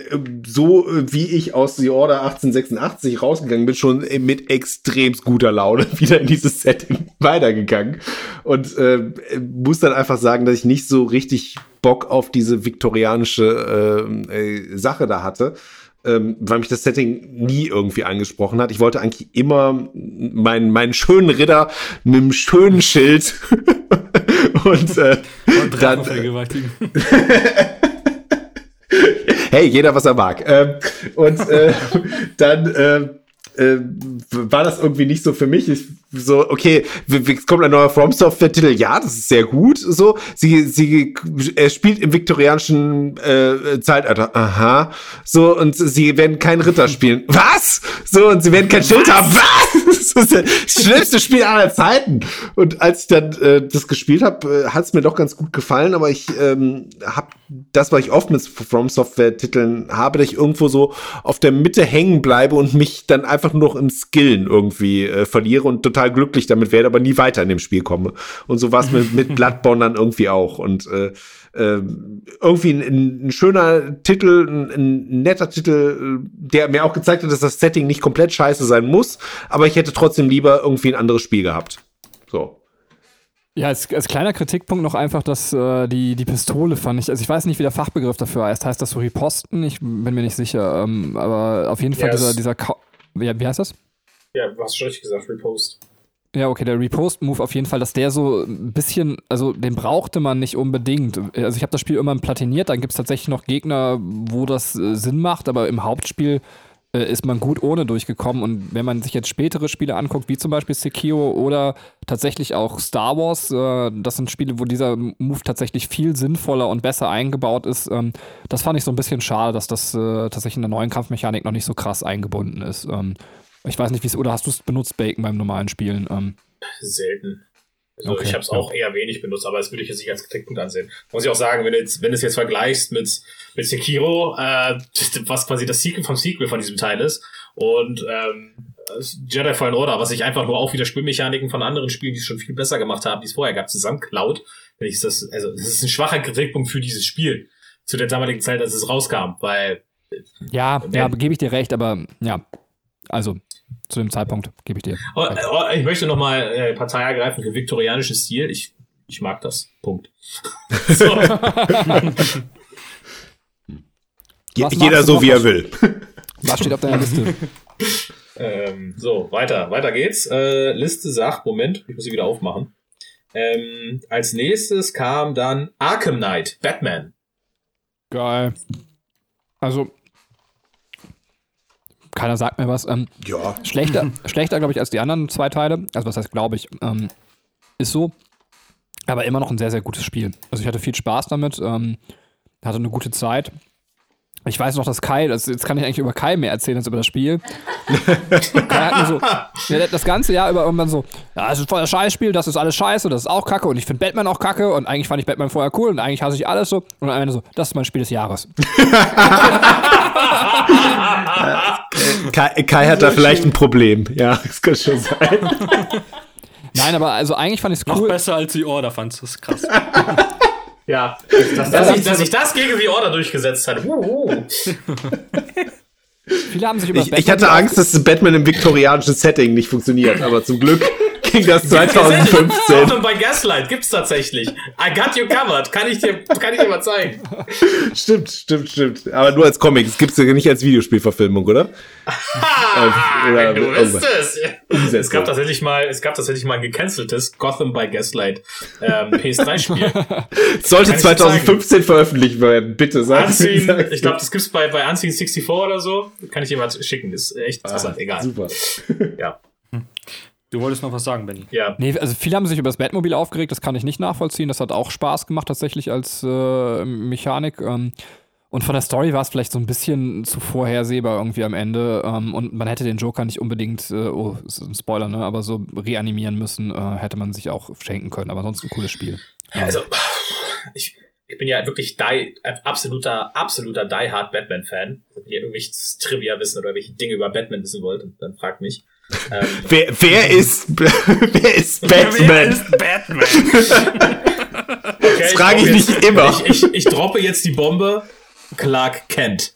Speaker 3: so, wie ich aus The Order 1886 rausgegangen bin, schon mit extremst guter Laune wieder in dieses Setting weitergegangen. Und äh, muss dann einfach sagen, dass ich nicht so richtig Bock auf diese viktorianische äh, äh, Sache da hatte. Ähm, weil mich das Setting nie irgendwie angesprochen hat. Ich wollte eigentlich immer meinen, meinen schönen Ritter mit einem schönen Schild und, äh,
Speaker 6: Und
Speaker 3: dann,
Speaker 6: vergewaltigen.
Speaker 3: hey, jeder was er mag. Ähm, und äh, dann äh, äh, war das irgendwie nicht so für mich. Ich, so, okay, w- w- es kommt ein neuer From Software-Titel, ja, das ist sehr gut. So, sie, sie er spielt im viktorianischen äh, Zeitalter. Aha. So, und sie werden keinen Ritter spielen. Was? So, und sie werden kein Schild haben. Was? Das ist das schlimmste Spiel aller Zeiten. Und als ich dann äh, das gespielt habe, äh, hat es mir doch ganz gut gefallen, aber ich ähm, habe das, was ich oft mit From Software-Titeln habe, dass ich irgendwo so auf der Mitte hängen bleibe und mich dann einfach nur noch im Skillen irgendwie äh, verliere und total glücklich damit werde, aber nie weiter in dem Spiel komme. Und so war es mit, mit Bloodborne dann irgendwie auch. Und äh, äh, irgendwie ein, ein schöner Titel, ein, ein netter Titel, der mir auch gezeigt hat, dass das Setting nicht komplett scheiße sein muss, aber ich hätte trotzdem lieber irgendwie ein anderes Spiel gehabt. So.
Speaker 4: Ja, als, als kleiner Kritikpunkt noch einfach, dass äh, die, die Pistole fand ich, also ich weiß nicht, wie der Fachbegriff dafür heißt. Heißt das so Riposten? Ich bin mir nicht sicher. Ähm, aber auf jeden Fall
Speaker 5: Ja,
Speaker 4: dieser,
Speaker 5: es-
Speaker 4: dieser Ka ja, wie heißt das?
Speaker 5: Ja, du hast schon richtig gesagt, Repost.
Speaker 4: Ja, okay, der Repost-Move auf jeden Fall, dass der so ein bisschen, also den brauchte man nicht unbedingt. Also ich habe das Spiel irgendwann platiniert, dann gibt es tatsächlich noch Gegner, wo das äh, Sinn macht, aber im Hauptspiel äh, ist man gut ohne durchgekommen. Und wenn man sich jetzt spätere Spiele anguckt, wie zum Beispiel Sekiro oder tatsächlich auch Star Wars, äh, das sind Spiele, wo dieser Move tatsächlich viel sinnvoller und besser eingebaut ist. Ähm, das fand ich so ein bisschen schade, dass das äh, tatsächlich in der neuen Kampfmechanik noch nicht so krass eingebunden ist. Ähm, ich weiß nicht, wie es, oder hast du es benutzt, Bacon, beim normalen Spielen? Ähm,
Speaker 5: Selten. Also
Speaker 4: Okay,
Speaker 5: ich habe es
Speaker 4: ja.
Speaker 5: auch eher wenig benutzt, aber das würde ich jetzt nicht als Kritikpunkt ansehen. Muss ich auch sagen, wenn du jetzt, wenn du es jetzt vergleichst mit, mit Sekiro, äh, was quasi das Sequel vom Sequel von diesem Teil ist, und ähm, Jedi Fallen Order, was sich einfach nur auch wieder Spielmechaniken von anderen Spielen, die es schon viel besser gemacht haben, die es vorher gab, zusammenklaut, finde ich das, also das ist ein schwacher Kritikpunkt für dieses Spiel zu der damaligen Zeit, als es rauskam, weil
Speaker 4: Ja, ja, gebe ich dir recht, aber ja, also zu dem Zeitpunkt gebe ich dir.
Speaker 5: Oh, oh, ich möchte nochmal äh, Partei ergreifen für viktorianischen Stil. Ich, ich mag das. Punkt. so.
Speaker 3: Jeder so, wie er will.
Speaker 4: Was steht auf deiner Liste?
Speaker 5: ähm, so, weiter. Weiter geht's. Äh, Liste sagt, Moment, ich muss sie wieder aufmachen. Ähm, als nächstes kam dann Arkham Knight, Batman.
Speaker 4: Geil. Also, keiner sagt mir was. Ähm,
Speaker 3: Ja.
Speaker 4: schlechter, schlechter glaube ich, als die anderen zwei Teile. Also, was heißt, glaube ich, ähm, ist so. Aber immer noch ein sehr, sehr gutes Spiel. Also, ich hatte viel Spaß damit, ähm, hatte eine gute Zeit. Ich weiß noch, dass Kai, das, jetzt kann ich eigentlich über Kai mehr erzählen als über das Spiel. Kai hat mir so, ja, das ganze Jahr über irgendwann so, ja, das ist voll das Scheißspiel, das ist alles scheiße, das ist auch kacke und ich finde Batman auch kacke und eigentlich fand ich Batman vorher cool und eigentlich hasse ich alles so. Und am Ende so, das ist mein Spiel des Jahres.
Speaker 3: Kai, Kai hat da vielleicht ein Problem. Ja, das kann schon sein.
Speaker 4: Nein, aber also eigentlich fand ich es
Speaker 6: Noch
Speaker 4: cool.
Speaker 6: besser als die Order, fandst du das ist krass.
Speaker 5: Ja, dass, dass, ich, dass ich das gegen The Order durchgesetzt hatte. Uh, uh.
Speaker 4: Viele haben sich über
Speaker 3: Ich, ich hatte Angst, dass Batman im viktorianischen Setting nicht funktioniert, aber zum Glück ging das 2015.
Speaker 5: Gotham bei Gaslight gibt's tatsächlich. I got you covered. Kann ich dir, kann ich dir mal zeigen.
Speaker 3: Stimmt, stimmt, stimmt. Aber nur als Comic. Es gibt's ja nicht als Videospielverfilmung, oder? Oder
Speaker 5: du bist es. Es gab tatsächlich mal, es gab tatsächlich mal ein gecanceltes Gotham by Gaslight ähm, PS3-Spiel.
Speaker 3: Sollte
Speaker 5: Kann ich
Speaker 3: 2015 veröffentlicht werden, bitte sag
Speaker 5: Unseen, ich glaube, das gibt's bei, bei Unseen 64 oder so. Kann ich dir mal schicken. Ist echt
Speaker 3: Ah,
Speaker 5: interessant. Egal.
Speaker 3: Super.
Speaker 5: Ja.
Speaker 6: Du wolltest noch was sagen, Benny.
Speaker 5: Ja.
Speaker 4: Nee, also viele haben sich über das Batmobil aufgeregt, das kann ich nicht nachvollziehen. Das hat auch Spaß gemacht, tatsächlich als äh, Mechanik. Ähm, und von der Story war es vielleicht so ein bisschen zu vorhersehbar irgendwie am Ende. Ähm, und man hätte den Joker nicht unbedingt, äh, oh, ist ein Spoiler, ne? Aber so reanimieren müssen, äh, hätte man sich auch schenken können. Aber sonst ein cooles Spiel.
Speaker 5: Also, ich, ich bin ja wirklich die, ein absoluter, absoluter Die Hard Batman-Fan. Wenn ihr irgendwelches Trivia wissen oder welche Dinge über Batman wissen wollt, dann fragt mich. Ähm,
Speaker 3: Wer, wer ist, wer ist Batman?
Speaker 6: Batman?
Speaker 5: okay,
Speaker 3: Das frage ich mich
Speaker 5: jetzt,
Speaker 3: immer.
Speaker 5: Ich, ich, ich droppe jetzt die Bombe. Clark Kent.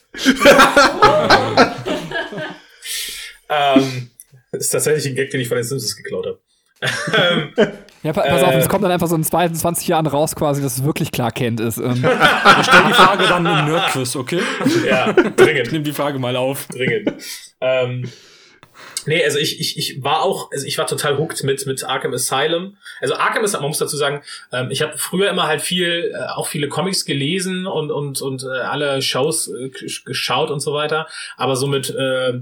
Speaker 5: ähm, ist tatsächlich ein Gag, den ich von den Simpsons geklaut habe. Ähm,
Speaker 4: Ja, pa pass auf,
Speaker 5: Äh.
Speaker 4: es kommt dann einfach so in 22 Jahren raus, quasi, dass es wirklich Clark Kent ist. Ähm,
Speaker 6: Ich stell die Frage dann im Nerdquiz, okay?
Speaker 5: ja,
Speaker 6: Ich
Speaker 5: dringend.
Speaker 6: nehme die Frage mal auf.
Speaker 5: dringend. ähm, nee, also ich, ich, ich war auch, also ich war total hooked mit, mit Arkham Asylum. Also Arkham Asylum, man muss dazu sagen, ähm, ich habe früher immer halt viel, äh, auch viele Comics gelesen und, und, und äh, alle Shows äh, gesch- geschaut und so weiter. Aber so mit äh,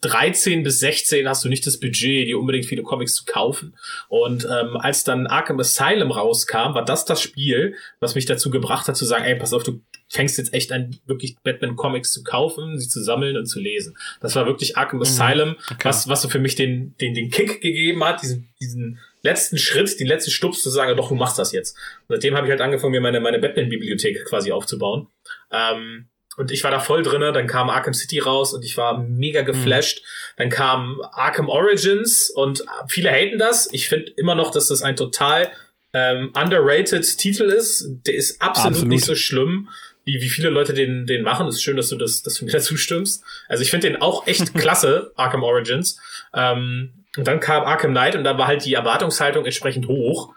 Speaker 5: 13 bis 16 hast du nicht das Budget, dir unbedingt viele Comics zu kaufen. Und ähm, als dann Arkham Asylum rauskam, war das das Spiel, was mich dazu gebracht hat zu sagen, ey, pass auf, du fängst jetzt echt an, wirklich Batman-Comics zu kaufen, sie zu sammeln und zu lesen. Das war wirklich Arkham Asylum, was, was so für mich den, den, den Kick gegeben hat, diesen, diesen letzten Schritt, den letzten Stups zu sagen, doch, du machst das jetzt. Und seitdem habe ich halt angefangen, mir meine, meine Batman-Bibliothek quasi aufzubauen. Ähm, und ich war da voll drinne, dann kam Arkham City raus und ich war mega geflasht. Dann kam Arkham Origins und viele haten das. Ich finde immer noch, dass das ein total ähm, underrated Titel ist. Der ist absolut,
Speaker 4: Absolut.
Speaker 5: nicht so schlimm, wie, wie viele Leute den, den machen. Es ist schön, dass du das, dass du mir dazu stimmst. Also ich finde den auch echt klasse, Arkham Origins. Ähm, und dann kam Arkham Knight und da war halt die Erwartungshaltung entsprechend hoch.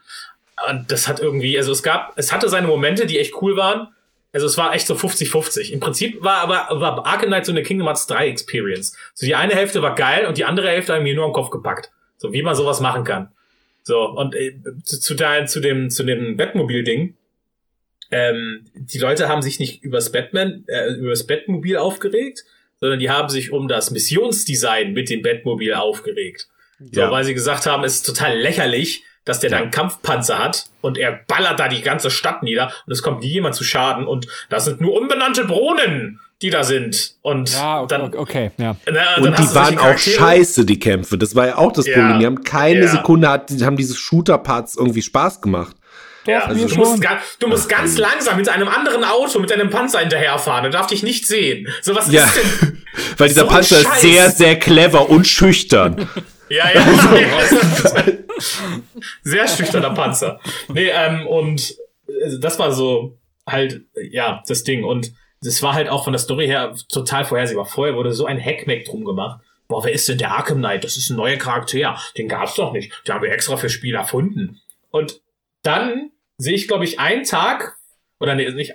Speaker 5: Und das hat irgendwie, also es gab, es hatte seine Momente, die echt cool waren. Also es war echt so 50-50. Im Prinzip war aber war Arkham Knight so eine Kingdom Hearts 3 Experience. So die eine Hälfte war geil und die andere Hälfte haben mir nur am Kopf gepackt. So wie man sowas machen kann. So und äh, zu, zu, dein, zu dem zu dem Batmobil-Ding. Ähm, die Leute haben sich nicht übers Batman, äh, übers Batmobil aufgeregt, sondern die haben sich um das Missionsdesign mit dem Batmobil aufgeregt. So,
Speaker 3: Ja.
Speaker 5: weil sie gesagt haben, es ist total lächerlich, dass der da einen Kampfpanzer hat und er ballert da die ganze Stadt nieder und es kommt nie jemand zu Schaden und das sind nur unbenannte Brunnen, die da sind. Und
Speaker 4: ja, okay,
Speaker 5: dann,
Speaker 4: okay, ja.
Speaker 5: na, dann
Speaker 3: Und die waren auch scheiße, die Kämpfe. Das war ja auch das
Speaker 5: Ja.
Speaker 3: Problem. Die haben keine
Speaker 5: Ja.
Speaker 3: Sekunde, hat, die haben diese Shooter-Parts irgendwie Spaß gemacht.
Speaker 5: Ja,
Speaker 4: mir
Speaker 5: du, musst ga, du musst ganz langsam mit einem anderen Auto, mit einem Panzer hinterherfahren. Er darf dich nicht sehen. So was
Speaker 3: Ja.
Speaker 5: ist denn?
Speaker 3: Weil dieser
Speaker 5: So
Speaker 3: Panzer ist sehr, sehr clever und schüchtern.
Speaker 5: Ja, ja. Sehr schüchterner Panzer. Nee, ähm, und äh, das war so halt, ja, das Ding. Und das war halt auch von der Story her total vorhersehbar. Vorher wurde so ein Hackmack drum gemacht. Boah, wer ist denn der Arkham Knight? Das ist ein neuer Charakter. Den gab's doch nicht. Den haben wir extra fürs Spiel erfunden. Und dann sehe ich, glaube ich, einen Tag, oder nee, nicht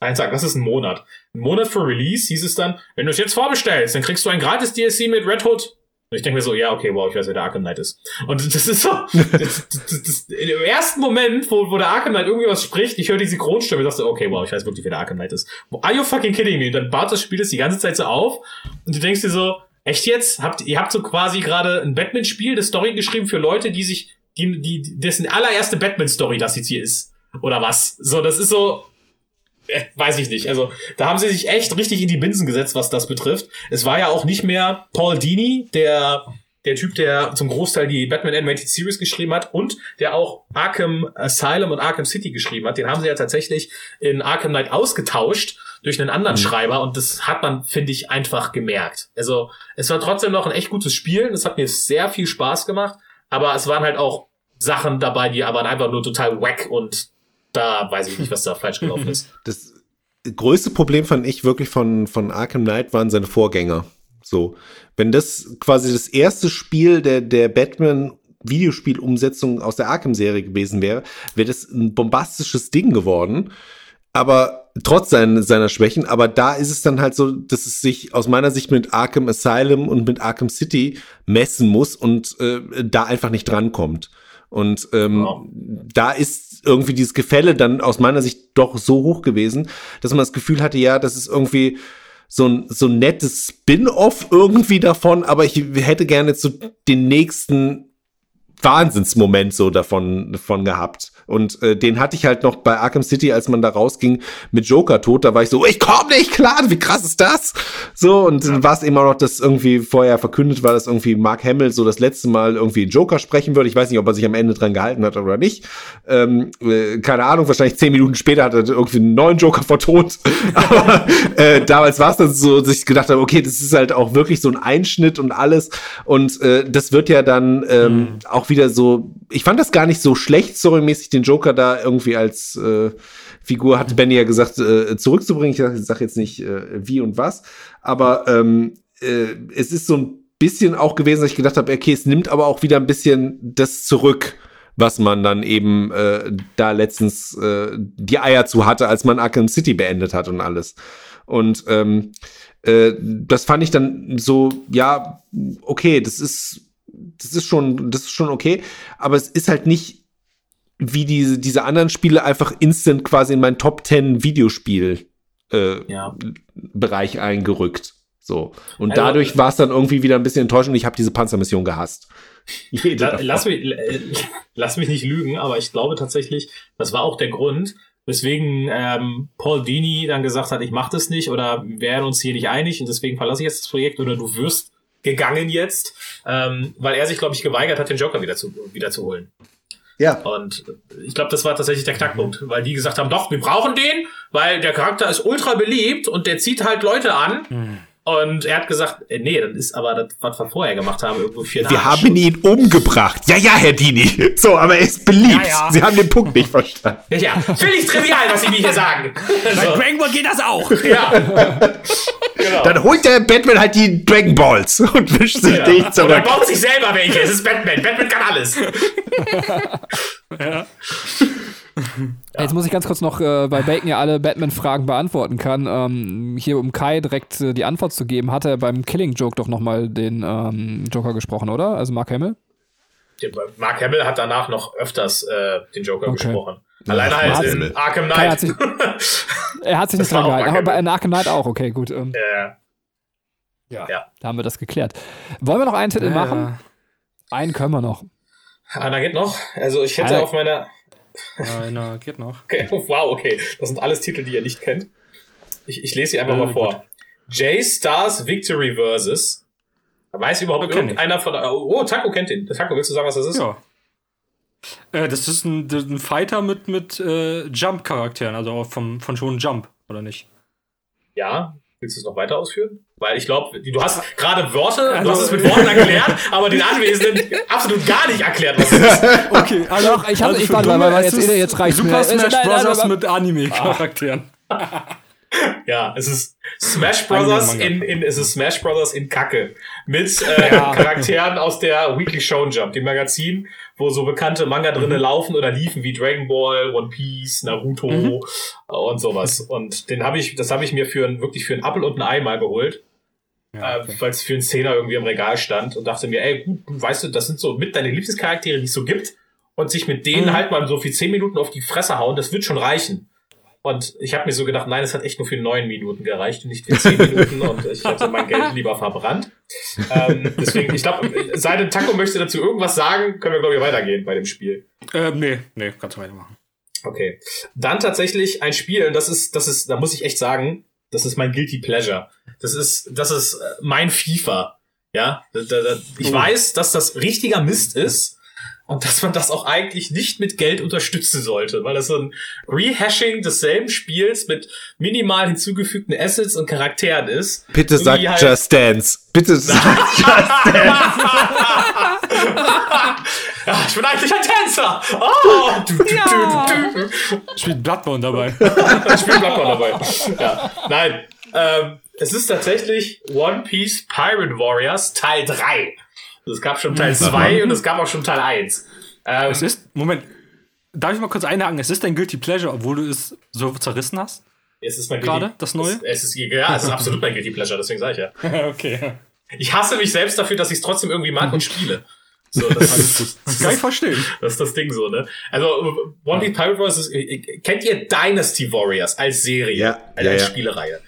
Speaker 5: einen Tag, das ist ein Monat. Ein Monat vor Release hieß es dann, wenn du es jetzt vorbestellst, dann kriegst du ein gratis DLC mit Red Hood. Und ich denke mir so, ja, okay, wow, ich weiß, wer der Arkham Knight ist. Und das ist so, das, das, das, im ersten Moment, wo, wo der Arkham Knight irgendwie was spricht, ich höre die Synchronstimme und dachte, okay, wow, ich weiß wirklich, wer der Arkham Knight ist. Are you fucking kidding me? Und dann baut das Spiel das die ganze Zeit so auf und du denkst dir so, echt jetzt? Habt, ihr habt so quasi gerade ein Batman-Spiel, das Story geschrieben für Leute, die sich, die, die, dessen allererste Batman-Story das jetzt hier ist. Oder was? So, das ist so, weiß ich nicht. Also, da haben sie sich echt richtig in die Binsen gesetzt, was das betrifft. Es war ja auch nicht mehr Paul Dini, der, der Typ, der zum Großteil die Batman Animated Series geschrieben hat und der auch Arkham Asylum und Arkham City geschrieben hat. Den haben sie ja tatsächlich in Arkham Knight ausgetauscht durch einen anderen Schreiber und das hat man, finde ich, einfach gemerkt. Also, es war trotzdem noch ein echt gutes Spiel. Es hat mir sehr viel Spaß gemacht, aber es waren halt auch Sachen dabei, die aber einfach nur total wack und da weiß ich nicht, was da falsch gelaufen ist.
Speaker 3: Das größte Problem fand ich wirklich von, von Arkham Knight waren seine Vorgänger. So, wenn das quasi das erste Spiel der, der Batman Videospielumsetzung aus der Arkham-Serie gewesen wäre, wäre das ein bombastisches Ding geworden. Aber trotz seiner, seiner Schwächen, aber da ist es dann halt so, dass es sich aus meiner Sicht mit Arkham Asylum und mit Arkham City messen muss und äh, da einfach nicht drankommt. Und ähm,
Speaker 5: Ja.
Speaker 3: da ist irgendwie dieses Gefälle dann aus meiner Sicht doch so hoch gewesen, dass man das Gefühl hatte, ja, das ist irgendwie so ein, so ein nettes Spin-off irgendwie davon, aber ich hätte gerne so den nächsten Wahnsinnsmoment so davon, davon gehabt. Und äh, den hatte ich halt noch bei Arkham City, als man da rausging mit Joker tot. Da war ich so, ich komm nicht klar, wie krass ist das? So, und dann war es eben auch noch, dass irgendwie vorher verkündet war, dass irgendwie Mark Hamill so das letzte Mal irgendwie Joker sprechen würde. Ich weiß nicht, ob er sich am Ende dran gehalten hat oder nicht. Ähm, äh, keine Ahnung, wahrscheinlich zehn Minuten später hat er irgendwie einen neuen Joker vertont. Aber äh, damals war es dann so, dass ich gedacht habe, okay, das ist halt auch wirklich so ein Einschnitt und alles. Und äh, das wird ja dann ähm, auch wieder so, ich fand das gar nicht so schlecht, storymäßig den Joker da irgendwie als äh, Figur, hat Benny ja gesagt, äh, zurückzubringen. Ich sag jetzt nicht äh, wie und was, aber ähm, äh, es ist so ein bisschen auch gewesen, dass ich gedacht habe, okay, es nimmt aber auch wieder ein bisschen das zurück, was man dann eben äh, da letztens äh, die Eier zu hatte, als man Arkham City beendet hat und alles. Und ähm, äh, das fand ich dann so, ja, okay, das ist, das ist schon, das ist schon okay, aber es ist halt nicht wie diese, diese anderen Spiele einfach instant quasi in mein Top 10 Videospiel äh,
Speaker 5: Ja.
Speaker 3: Bereich eingerückt. So. Und
Speaker 5: Also-
Speaker 3: dadurch war es dann irgendwie wieder ein bisschen enttäuschend ich habe diese Panzermission gehasst.
Speaker 5: La, lass, mich, lass mich nicht lügen, aber ich glaube tatsächlich, das war auch der Grund, weswegen ähm, Paul Dini dann gesagt hat, ich mache das nicht oder wir werden uns hier nicht einig und deswegen verlasse ich jetzt das Projekt oder du wirst gegangen jetzt, ähm, weil er sich, glaube ich, geweigert hat, den Joker wieder zu, wieder zu holen.
Speaker 3: Ja.
Speaker 5: Und ich glaube, das war tatsächlich der Knackpunkt, weil die gesagt haben, doch, wir brauchen den, weil der Charakter ist ultra beliebt und der zieht halt Leute an. Und er hat gesagt, äh, nee, das ist aber das, was wir vorher gemacht haben, irgendwo für den
Speaker 3: Wir haben ihn umgebracht. Ja, ja, Herr Dini. So, aber er ist beliebt.
Speaker 6: Ja, ja.
Speaker 3: Sie haben den Punkt nicht verstanden.
Speaker 5: Ja, ja, völlig trivial, was Sie mir hier sagen.
Speaker 6: Bei
Speaker 5: so,
Speaker 6: Dragon Ball geht das auch.
Speaker 5: ja. genau.
Speaker 3: Dann holt der Batman halt die Dragon Balls und wischt sich
Speaker 5: ja.
Speaker 3: dich
Speaker 5: Und er
Speaker 3: zurück.
Speaker 5: baut sich selber welche. Es ist Batman. Batman kann alles.
Speaker 4: Jetzt muss ich ganz kurz noch, äh, weil Bacon ja alle Batman-Fragen beantworten kann, ähm, hier um Kai direkt äh, die Antwort zu geben, hat er beim Killing Joke doch nochmal den ähm, Joker gesprochen, oder? Also Mark Hamill?
Speaker 5: Mark Hamill hat danach noch öfters äh, den Joker
Speaker 4: Okay.
Speaker 5: gesprochen. Alleine halt in
Speaker 3: Hamill.
Speaker 5: Arkham Knight.
Speaker 4: hat sich, er hat sich
Speaker 5: Das
Speaker 4: nicht dran gehalten, aber bei
Speaker 5: Hamill.
Speaker 4: Arkham Knight auch, okay, gut. Ähm,
Speaker 5: äh,
Speaker 4: ja.
Speaker 5: Ja.
Speaker 4: Da haben wir das geklärt. Wollen wir noch einen Titel machen? Einen können wir noch.
Speaker 5: Anna geht noch. Also ich hätte
Speaker 4: Alter.
Speaker 5: auf meiner.
Speaker 6: Einer geht noch.
Speaker 5: Okay, wow, okay. Das sind alles Titel, die ihr nicht kennt. Ich, ich lese sie einfach
Speaker 6: Äh,
Speaker 5: mal vor. J-Stars Victory Versus. Weiß überhaupt
Speaker 6: ich.
Speaker 5: irgendeiner von. Oh, Taco kennt den. Taco, willst du sagen, was das ist?
Speaker 6: Ja. Äh, das ist ein, ein Fighter mit, mit äh, Jump-Charakteren, also auch vom, von schon Jump, oder nicht?
Speaker 5: Ja. Willst du es noch weiter ausführen? Weil ich glaube, du hast gerade Worte, du
Speaker 6: Also-
Speaker 5: hast es mit Worten erklärt, aber den Anwesenden absolut gar nicht erklärt, was es ist.
Speaker 6: Okay, also,
Speaker 4: Doch, ich hab- ich warte,
Speaker 6: Dumme,
Speaker 4: weil- jetzt-
Speaker 6: ist
Speaker 4: jetzt reicht's mir.
Speaker 6: Super
Speaker 4: Es ist-
Speaker 6: Smash
Speaker 4: nein, nein,
Speaker 6: Bros.
Speaker 4: nein,
Speaker 6: mit Anime-Charakteren.
Speaker 5: Ja, es ist Smash Brothers in, in, es ist Smash Brothers in Kacke. Mit äh, Charakteren aus der Weekly Shonen Jump, dem Magazin, wo so bekannte Manga drinnen laufen oder liefen wie Dragon Ball, One Piece, Naruto äh, und sowas. Und den habe ich, das habe ich mir für ein, wirklich für ein Apfel und ein Ei mal geholt.
Speaker 6: Ja,
Speaker 5: äh, weil es für einen Zehner irgendwie im Regal stand und dachte mir, ey, gut, du weißt du, das sind so mit deine Lieblingscharaktere, die es so gibt und sich mit denen
Speaker 6: Mhm.
Speaker 5: halt mal so für zehn Minuten auf die Fresse hauen, das wird schon reichen. Und ich habe mir so gedacht, nein, es hat echt nur für neun Minuten gereicht und nicht für zehn Minuten und ich hätte mein Geld lieber verbrannt. Ähm, deswegen, ich glaube, sei denn Taco möchte dazu irgendwas sagen, können wir, glaube ich, weitergehen bei dem Spiel.
Speaker 6: Äh, nee, nee, kannst du weitermachen.
Speaker 5: Okay. Dann tatsächlich ein Spiel, und das ist, das ist, da muss ich echt sagen, das ist mein Guilty Pleasure. Das ist, das ist äh, mein FIFA. Ja, ich
Speaker 6: Oh.
Speaker 5: weiß, dass das richtiger Mist ist und dass man das auch eigentlich nicht mit Geld unterstützen sollte, weil das so ein Rehashing desselben Spiels mit minimal hinzugefügten Assets und Charakteren ist.
Speaker 3: Bitte sag
Speaker 5: halt-
Speaker 3: Just Dance. Bitte sag Just
Speaker 5: ja, ich bin eigentlich ein Tänzer. Oh, du, du, du, du, du.
Speaker 6: Spielt Bloodborne dabei.
Speaker 5: Ich spiele Bloodborne dabei. Ja. Nein. Ähm, es ist tatsächlich One Piece Pirate Warriors Teil 3. Also es gab schon Teil 2 und es gab auch schon Teil 1. Ähm,
Speaker 6: es ist, Moment, darf ich mal kurz einhaken? Es ist dein Guilty Pleasure, obwohl du es so zerrissen hast?
Speaker 5: es ist mein
Speaker 6: Gerade,
Speaker 5: Guilty-
Speaker 6: das Neue?
Speaker 5: Es, es ist, ja, es ist absolut mein Guilty Pleasure, deswegen sage ich ja.
Speaker 6: okay.
Speaker 5: Ich hasse mich selbst dafür, dass ich es trotzdem irgendwie mag und spiele. So, das, ist,
Speaker 6: Das kann ich verstehen.
Speaker 5: das ist das Ding so, ne? Also, One Piece Pirate Warriors ist, kennt ihr Dynasty Warriors als Serie?
Speaker 3: Ja,
Speaker 5: also
Speaker 3: ja,
Speaker 5: als
Speaker 3: ja.
Speaker 5: Spielereihe.
Speaker 4: Ja.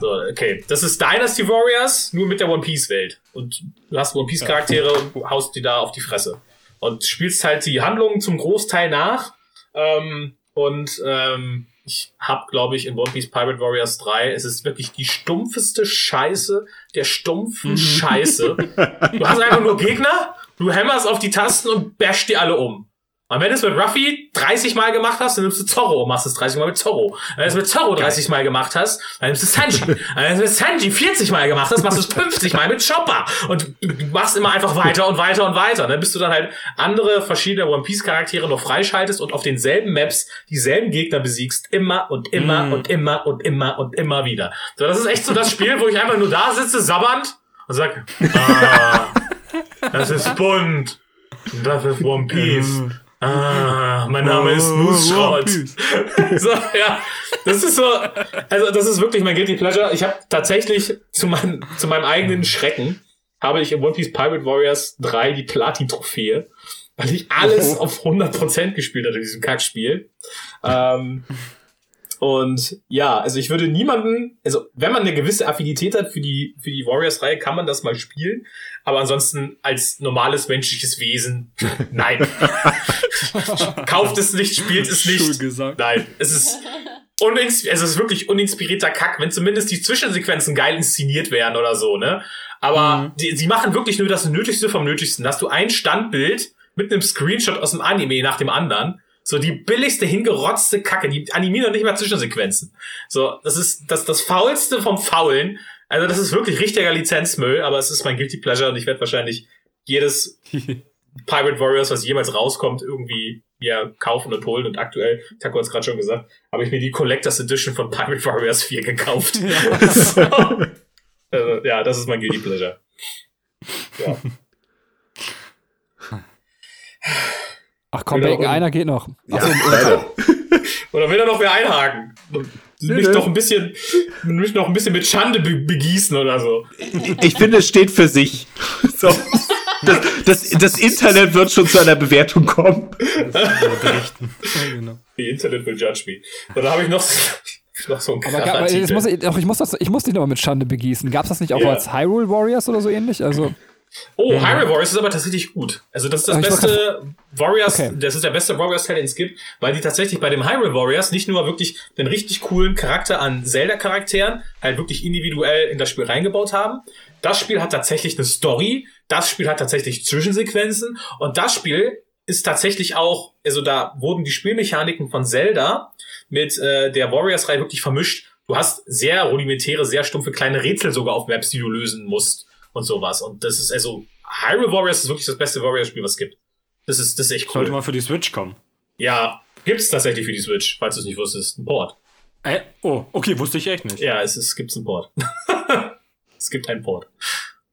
Speaker 5: So, okay. Das ist Dynasty Warriors, nur mit der One Piece Welt. Und du hast One Piece Charaktere und haust die da auf die Fresse. Und spielst halt die Handlungen zum Großteil nach. Ähm, und ähm, ich hab, glaube ich, in One Piece Pirate Warriors 3, es ist wirklich die stumpfeste Scheiße der stumpfen Scheiße. Du hast einfach nur Gegner, du hämmerst auf die Tasten und bashst die alle um. Und wenn du es mit Ruffy 30 Mal gemacht hast, dann nimmst du Zorro und machst es 30 Mal mit Zorro. Wenn du es mit Zorro 30 Mal gemacht hast, dann nimmst du Sanji. Wenn du es mit Sanji 40 Mal gemacht hast, machst du es 50 Mal mit Chopper. Und machst immer einfach weiter und weiter und weiter. Dann bist du dann halt andere verschiedene One Piece Charaktere noch freischaltest und auf denselben Maps dieselben Gegner besiegst. Immer und immer
Speaker 6: Mm.
Speaker 5: und immer und immer und immer wieder. So, das ist echt so das Spiel, wo ich einfach nur da sitze, sabbernd und sag, ah, das ist bunt. Das ist One Piece. Ah, mein Name ist Moosschrott. so, ja, das ist so, also das ist wirklich mein Guilty Pleasure. Ich habe tatsächlich zu, mein, zu meinem eigenen Schrecken habe ich in One Piece Pirate Warriors 3 die Platin-Trophäe, weil ich alles auf 100% gespielt habe in diesem Kackspiel. Ähm, und ja, also ich würde niemanden, also wenn man eine gewisse Affinität hat für die, für die Warriors-Reihe, kann man das mal spielen. Aber ansonsten als normales menschliches Wesen, nein. Kauft es nicht, spielt es nicht.
Speaker 6: gesagt.
Speaker 5: Nein, es ist unins es ist wirklich uninspirierter Kack, wenn zumindest die Zwischensequenzen geil inszeniert werden oder so, ne? Aber die, sie machen wirklich nur das Nötigste vom Nötigsten. Hast du ein Standbild mit einem Screenshot aus dem Anime nach dem anderen. So die billigste, hingerotzte Kacke. Die animieren doch nicht mal Zwischensequenzen. So, das ist das, das Faulste vom Faulen. Also das ist wirklich richtiger Lizenzmüll, aber es ist mein Guilty Pleasure und ich werde wahrscheinlich jedes Pirate Warriors, was jemals rauskommt, irgendwie mir kaufen und holen. Und aktuell, Taco hat es gerade schon gesagt, habe ich mir die Collectors Edition von Pirate Warriors 4 gekauft. so. also, ja, das ist mein Guilty Pleasure. Ja.
Speaker 4: Ach komm, Bacon,
Speaker 5: und-
Speaker 4: einer geht noch.
Speaker 3: Ja, leider.
Speaker 5: Oder will er noch wer einhaken? Mich
Speaker 3: nö.
Speaker 5: noch ein bisschen, mich noch ein bisschen mit Schande be begießen oder so.
Speaker 3: Ich finde, es steht für sich. So. Das, das, das Internet wird schon zu einer Bewertung kommen.
Speaker 6: Genau.
Speaker 5: Die Internet will judge me. Und da habe ich noch, noch so einen
Speaker 4: Aber, aber jetzt muss ich, doch, ich, muss das, ich muss dich nochmal mit Schande begießen. Gab es das nicht auch
Speaker 5: Ja.
Speaker 4: als Hyrule Warriors oder so ähnlich? Also,
Speaker 5: Oh, Hyrule Warriors ist aber tatsächlich gut. Also das ist das
Speaker 4: Aber ich
Speaker 5: beste Warriors,
Speaker 4: Okay.
Speaker 5: das ist der beste Warriors-Teil, den es gibt, weil die tatsächlich bei dem Hyrule Warriors nicht nur wirklich einen richtig coolen Charakter an Zelda-Charakteren halt wirklich individuell in das Spiel reingebaut haben. Das Spiel hat tatsächlich eine Story, das Spiel hat tatsächlich Zwischensequenzen und das Spiel ist tatsächlich auch, also da wurden die Spielmechaniken von Zelda mit äh, der Warriors-Reihe wirklich vermischt. Du hast sehr rudimentäre, sehr stumpfe kleine Rätsel sogar auf Maps, die du lösen musst und sowas. Und das ist also, Hyrule Warriors ist wirklich das beste Warriors-Spiel, was es gibt. Das ist, das ist echt
Speaker 6: Sollte
Speaker 5: cool.
Speaker 6: mal für die Switch kommen.
Speaker 5: Ja, gibt's tatsächlich für die Switch, falls du es nicht wusstest. Ein Port.
Speaker 6: Äh, oh, okay, wusste ich echt nicht.
Speaker 5: Ja, es, ist, gibt's einen Port. es gibt einen Port.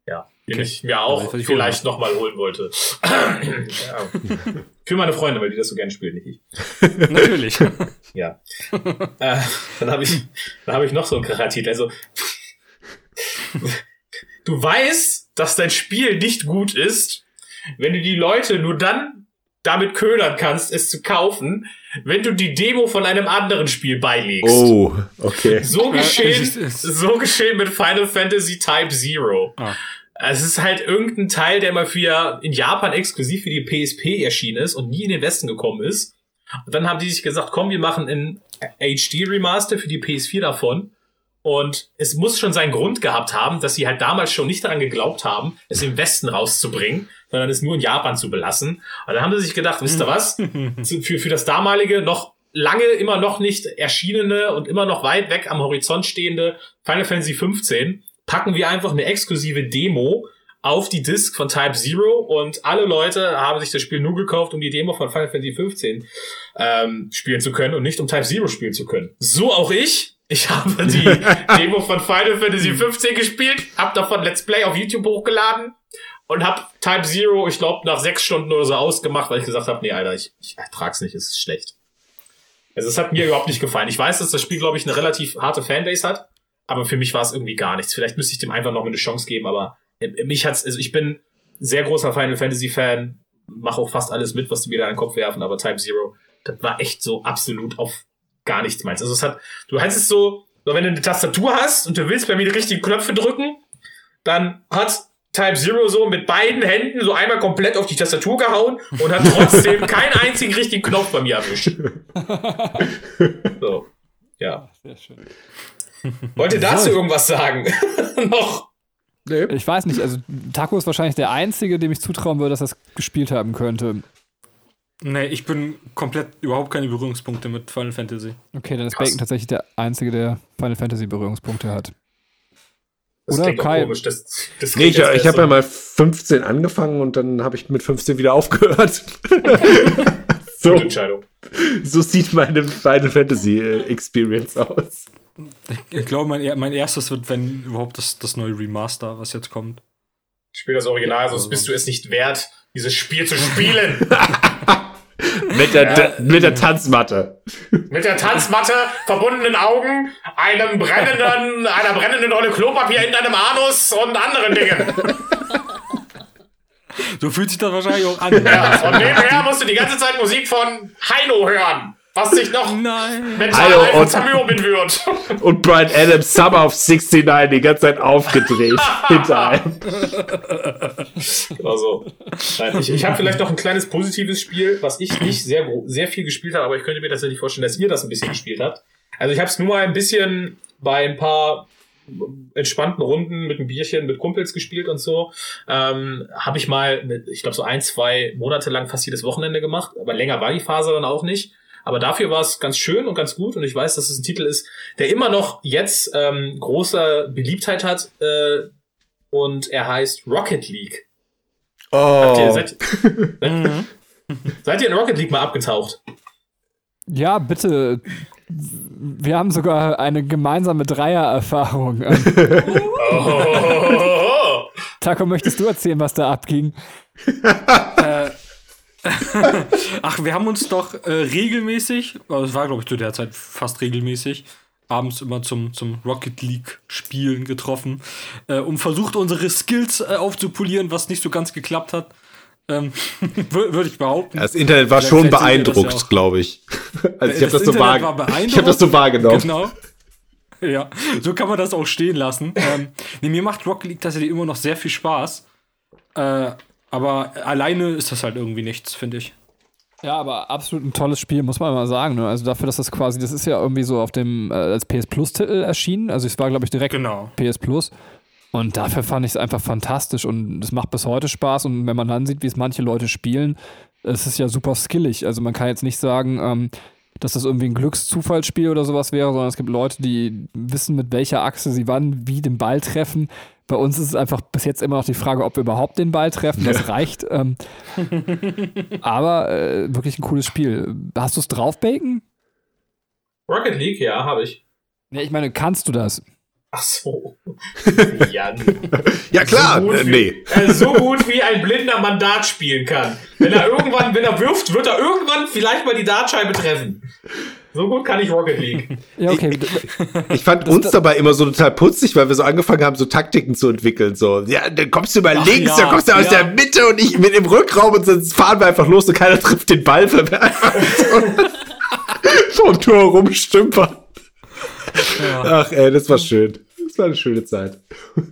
Speaker 5: Ja, den
Speaker 6: Okay.
Speaker 5: ich mir auch
Speaker 6: ich weiß nicht,
Speaker 5: vielleicht nochmal holen wollte. Für meine Freunde, weil die das so gerne spielen, nicht ich.
Speaker 6: Natürlich.
Speaker 5: Ja. äh, dann habe ich, dann habe ich noch so einen Charaktertitel. Also, du weißt, dass dein Spiel nicht gut ist, wenn du die Leute nur dann damit ködern kannst, es zu kaufen, wenn du die Demo von einem anderen Spiel beilegst.
Speaker 3: Oh, okay.
Speaker 5: So geschehen,
Speaker 6: es ist-
Speaker 5: so geschehen mit Final Fantasy Type Zero.
Speaker 6: Ah.
Speaker 5: Es ist halt irgendein Teil, der mal für in Japan exklusiv für die PSP erschienen ist und nie in den Westen gekommen ist. Und dann haben die sich gesagt, komm, wir machen ein HD Remaster für die PS4 davon. Und es muss schon seinen Grund gehabt haben, dass sie halt damals schon nicht daran geglaubt haben, es im Westen rauszubringen, sondern es nur in Japan zu belassen. Und dann haben sie sich gedacht, wisst ihr was? Für, für das damalige, noch lange immer noch nicht erschienene und immer noch weit weg am Horizont stehende Final Fantasy 15 packen wir einfach eine exklusive Demo auf die Disc von Type Zero und alle Leute haben sich das Spiel nur gekauft, um die Demo von Final Fantasy 15 ähm, spielen zu können und nicht um Type Zero spielen zu können. So auch ich. Ich habe die Demo von Final Fantasy 15 gespielt, habe davon Let's Play auf YouTube hochgeladen und habe Type Zero, ich glaube, nach sechs Stunden oder so ausgemacht, weil ich gesagt habe, nee, Alter, ich, ich ertrag's nicht, es ist schlecht. Also es hat mir überhaupt nicht gefallen. Ich weiß, dass das Spiel, glaube ich, eine relativ harte Fanbase hat, aber für mich war es irgendwie gar nichts. Vielleicht müsste ich dem einfach noch eine Chance geben, aber äh, mich hat's, also ich bin sehr großer Final Fantasy Fan, mache auch fast alles mit, was du mir da in den Kopf werfen, aber Type Zero, das war echt so absolut auf gar nichts meins. Also es hat, du heißt es so, so, wenn du eine Tastatur hast und du willst bei mir die richtigen Knöpfe drücken, dann hat Type Zero so mit beiden Händen so einmal komplett auf die Tastatur gehauen und hat trotzdem keinen einzigen richtigen Knopf bei mir erwischt. So, ja.
Speaker 4: Sehr schön.
Speaker 5: Wollt ihr dazu irgendwas sagen? Noch?
Speaker 3: Nee.
Speaker 4: Ich weiß nicht, also Taco ist wahrscheinlich der Einzige, dem ich zutrauen würde, dass er es gespielt haben könnte.
Speaker 6: Nee, ich bin komplett überhaupt keine Berührungspunkte mit Final Fantasy.
Speaker 4: Okay, dann ist
Speaker 5: Krass.
Speaker 4: Bacon tatsächlich der Einzige, der Final Fantasy Berührungspunkte hat.
Speaker 5: Das
Speaker 4: Oder Kai?
Speaker 5: komisch. Das, das
Speaker 3: Nee, ich, ich habe ja mal 15 angefangen und dann habe ich mit 15 wieder aufgehört. so,
Speaker 5: Gute Entscheidung.
Speaker 3: so sieht meine Final Fantasy äh, Experience aus.
Speaker 6: Ich glaube, mein, mein erstes wird, wenn überhaupt, das, das neue Remaster, was jetzt kommt.
Speaker 5: Spiel das Original, sonst bist du es nicht wert, dieses Spiel zu spielen.
Speaker 3: Mit der, mit der Tanzmatte.
Speaker 5: Mit der Tanzmatte, verbundenen Augen, einem brennenden, einer brennenden Rolle Klopapier in deinem Anus und anderen Dingen.
Speaker 6: So fühlt sich das wahrscheinlich auch an.
Speaker 5: Ja, und nebenher musst du die ganze Zeit Musik von Heino hören, was sich noch
Speaker 6: Nein.
Speaker 5: mental einfach
Speaker 3: und-
Speaker 5: zermürben wird.
Speaker 3: Und Brian Adams Summer of 69 die ganze Zeit aufgedreht hinter einem.
Speaker 5: Also, nein, ich, ich habe vielleicht noch ein kleines positives Spiel, was ich nicht sehr, sehr viel gespielt habe, aber ich könnte mir tatsächlich vorstellen, dass ihr das ein bisschen gespielt habt. Also ich habe es nur mal ein bisschen bei ein paar entspannten Runden mit einem Bierchen mit Kumpels gespielt und so. Ähm, habe ich mal, mit, ich glaube so ein, zwei Monate lang fast jedes Wochenende gemacht, aber länger war die Phase dann auch nicht. Aber dafür war es ganz schön und ganz gut und ich weiß, dass es ein Titel ist, der immer noch jetzt ähm, große Beliebtheit hat äh, und er heißt Rocket League. Habt ihr,
Speaker 3: Oh.
Speaker 5: seid, seid ihr in Rocket League mal abgetaucht?
Speaker 4: Ja, bitte. Wir haben sogar eine gemeinsame Dreier-Erfahrung.
Speaker 5: Oh,
Speaker 4: Taco, möchtest du erzählen, was da abging?
Speaker 6: Ach, wir haben uns doch äh, regelmäßig, also es war glaube ich zu der Zeit fast regelmäßig, abends immer zum, zum Rocket League Spielen getroffen, äh, um versucht unsere Skills äh, aufzupolieren, was nicht so ganz geklappt hat. Ähm, Würde ich behaupten.
Speaker 3: Das Internet war
Speaker 6: Vielleicht
Speaker 3: schon
Speaker 6: ja
Speaker 3: beeindruckt,
Speaker 6: auch.
Speaker 3: glaube ich. Also ich habe das, so ich hab das so wahrgenommen.
Speaker 6: Genau. Ja, so kann man das auch stehen lassen. ähm, nee, mir macht Rocket League tatsächlich immer noch sehr viel Spaß. Äh, aber alleine ist das halt irgendwie nichts, finde ich.
Speaker 4: Ja, aber absolut ein tolles Spiel, muss man mal sagen. Ne? Also dafür, dass das quasi, das ist ja irgendwie so auf dem, äh, als PS Plus-Titel erschienen. Also es war, glaube ich, direkt
Speaker 6: Genau.
Speaker 4: PS Plus. Und dafür fand ich es einfach fantastisch und es macht bis heute Spaß. Und wenn man dann sieht, wie es manche Leute spielen, es ist ja super skillig. Also man kann jetzt nicht sagen, ähm, dass das irgendwie ein Glückszufallsspiel oder sowas wäre, sondern es gibt Leute, die wissen, mit welcher Achse sie wann wie den Ball treffen. Bei uns ist es einfach bis jetzt immer noch die Frage, ob wir überhaupt den Ball treffen. Das reicht. Ähm, aber äh, wirklich ein cooles Spiel. Hast du es drauf, Bacon?
Speaker 5: Rocket League, ja, habe ich.
Speaker 4: Ja, ich meine, kannst du das?
Speaker 5: Ach so. Jan.
Speaker 3: Ja klar,
Speaker 5: so gut
Speaker 3: äh,
Speaker 5: wie,
Speaker 3: nee.
Speaker 5: äh, so gut wie ein blinder Mandat spielen kann. Wenn er irgendwann, wenn er wirft, wird er irgendwann vielleicht mal die Dartscheibe treffen. So gut kann ich Rocket League.
Speaker 4: Ja, okay.
Speaker 3: Ich fand uns dabei immer so total putzig, weil wir so angefangen haben, so Taktiken zu entwickeln. So, ja, dann kommst du mal
Speaker 6: Ach
Speaker 3: links,
Speaker 6: ja,
Speaker 3: dann kommst du aus
Speaker 6: ja.
Speaker 3: der Mitte und ich mit im Rückraum und dann fahren wir einfach los und keiner trifft den Ball, weil wir einfach so vom Tor rumstümpern. Ach ey, das war schön. Das war eine schöne Zeit.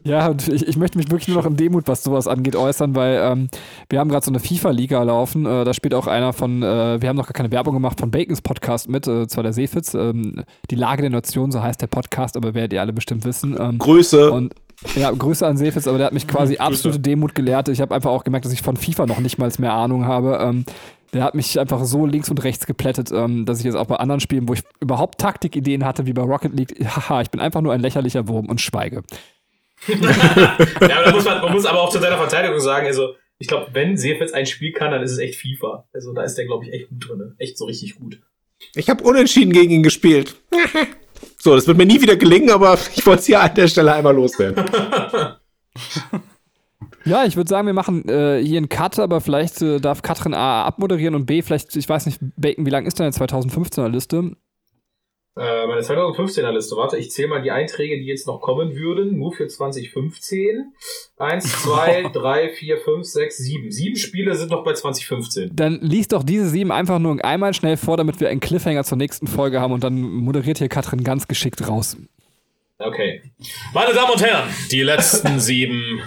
Speaker 4: Ja, und ich, ich möchte mich wirklich nur noch in Demut, was sowas angeht, äußern, weil ähm, wir haben gerade so eine FIFA-Liga laufen. Äh, da spielt auch einer von, äh, wir haben noch gar keine Werbung gemacht, von Bacons Podcast mit, äh, zwar der Seefitz. Ähm, die Lage der Nation, so heißt der Podcast, aber werdet ihr alle bestimmt wissen. Ähm,
Speaker 3: Grüße.
Speaker 4: und ja, Grüße an Seefitz, aber der hat mich quasi absolute Demut gelehrt. Ich habe einfach auch gemerkt, dass ich von FIFA noch nicht mal mehr Ahnung habe. Ähm, der hat mich einfach so links und rechts geplättet, ähm, dass ich jetzt auch bei anderen Spielen, wo ich überhaupt Taktikideen hatte, wie bei Rocket League, haha, ich bin einfach nur ein lächerlicher Wurm und schweige.
Speaker 5: Ja, aber da muss man, man muss aber auch zu seiner Verteidigung sagen, also ich glaube, wenn Seefitz ein Spiel kann, dann ist es echt FIFA. Also da ist der, glaube ich, echt gut drin. Echt so richtig gut.
Speaker 3: Ich habe unentschieden gegen ihn gespielt. so, das wird mir nie wieder gelingen, aber ich wollte es hier an der Stelle einmal loswerden.
Speaker 4: Ja, ich würde sagen, wir machen äh, hier einen Cut, aber vielleicht äh, darf Katrin A abmoderieren und B, vielleicht, ich weiß nicht, Bacon, wie lang ist deine 2015er Liste?
Speaker 5: Äh, meine 2015er Liste, warte, ich zähle mal die Einträge, die jetzt noch kommen würden. Nur für 2015. Eins, zwei, drei, vier, fünf, sechs, sieben. Sieben Spiele sind noch bei 2015.
Speaker 4: Dann liest doch diese sieben einfach nur einmal schnell vor, damit wir einen Cliffhanger zur nächsten Folge haben und dann moderiert hier Katrin ganz geschickt raus.
Speaker 5: Okay. Meine Damen und Herren, die letzten sieben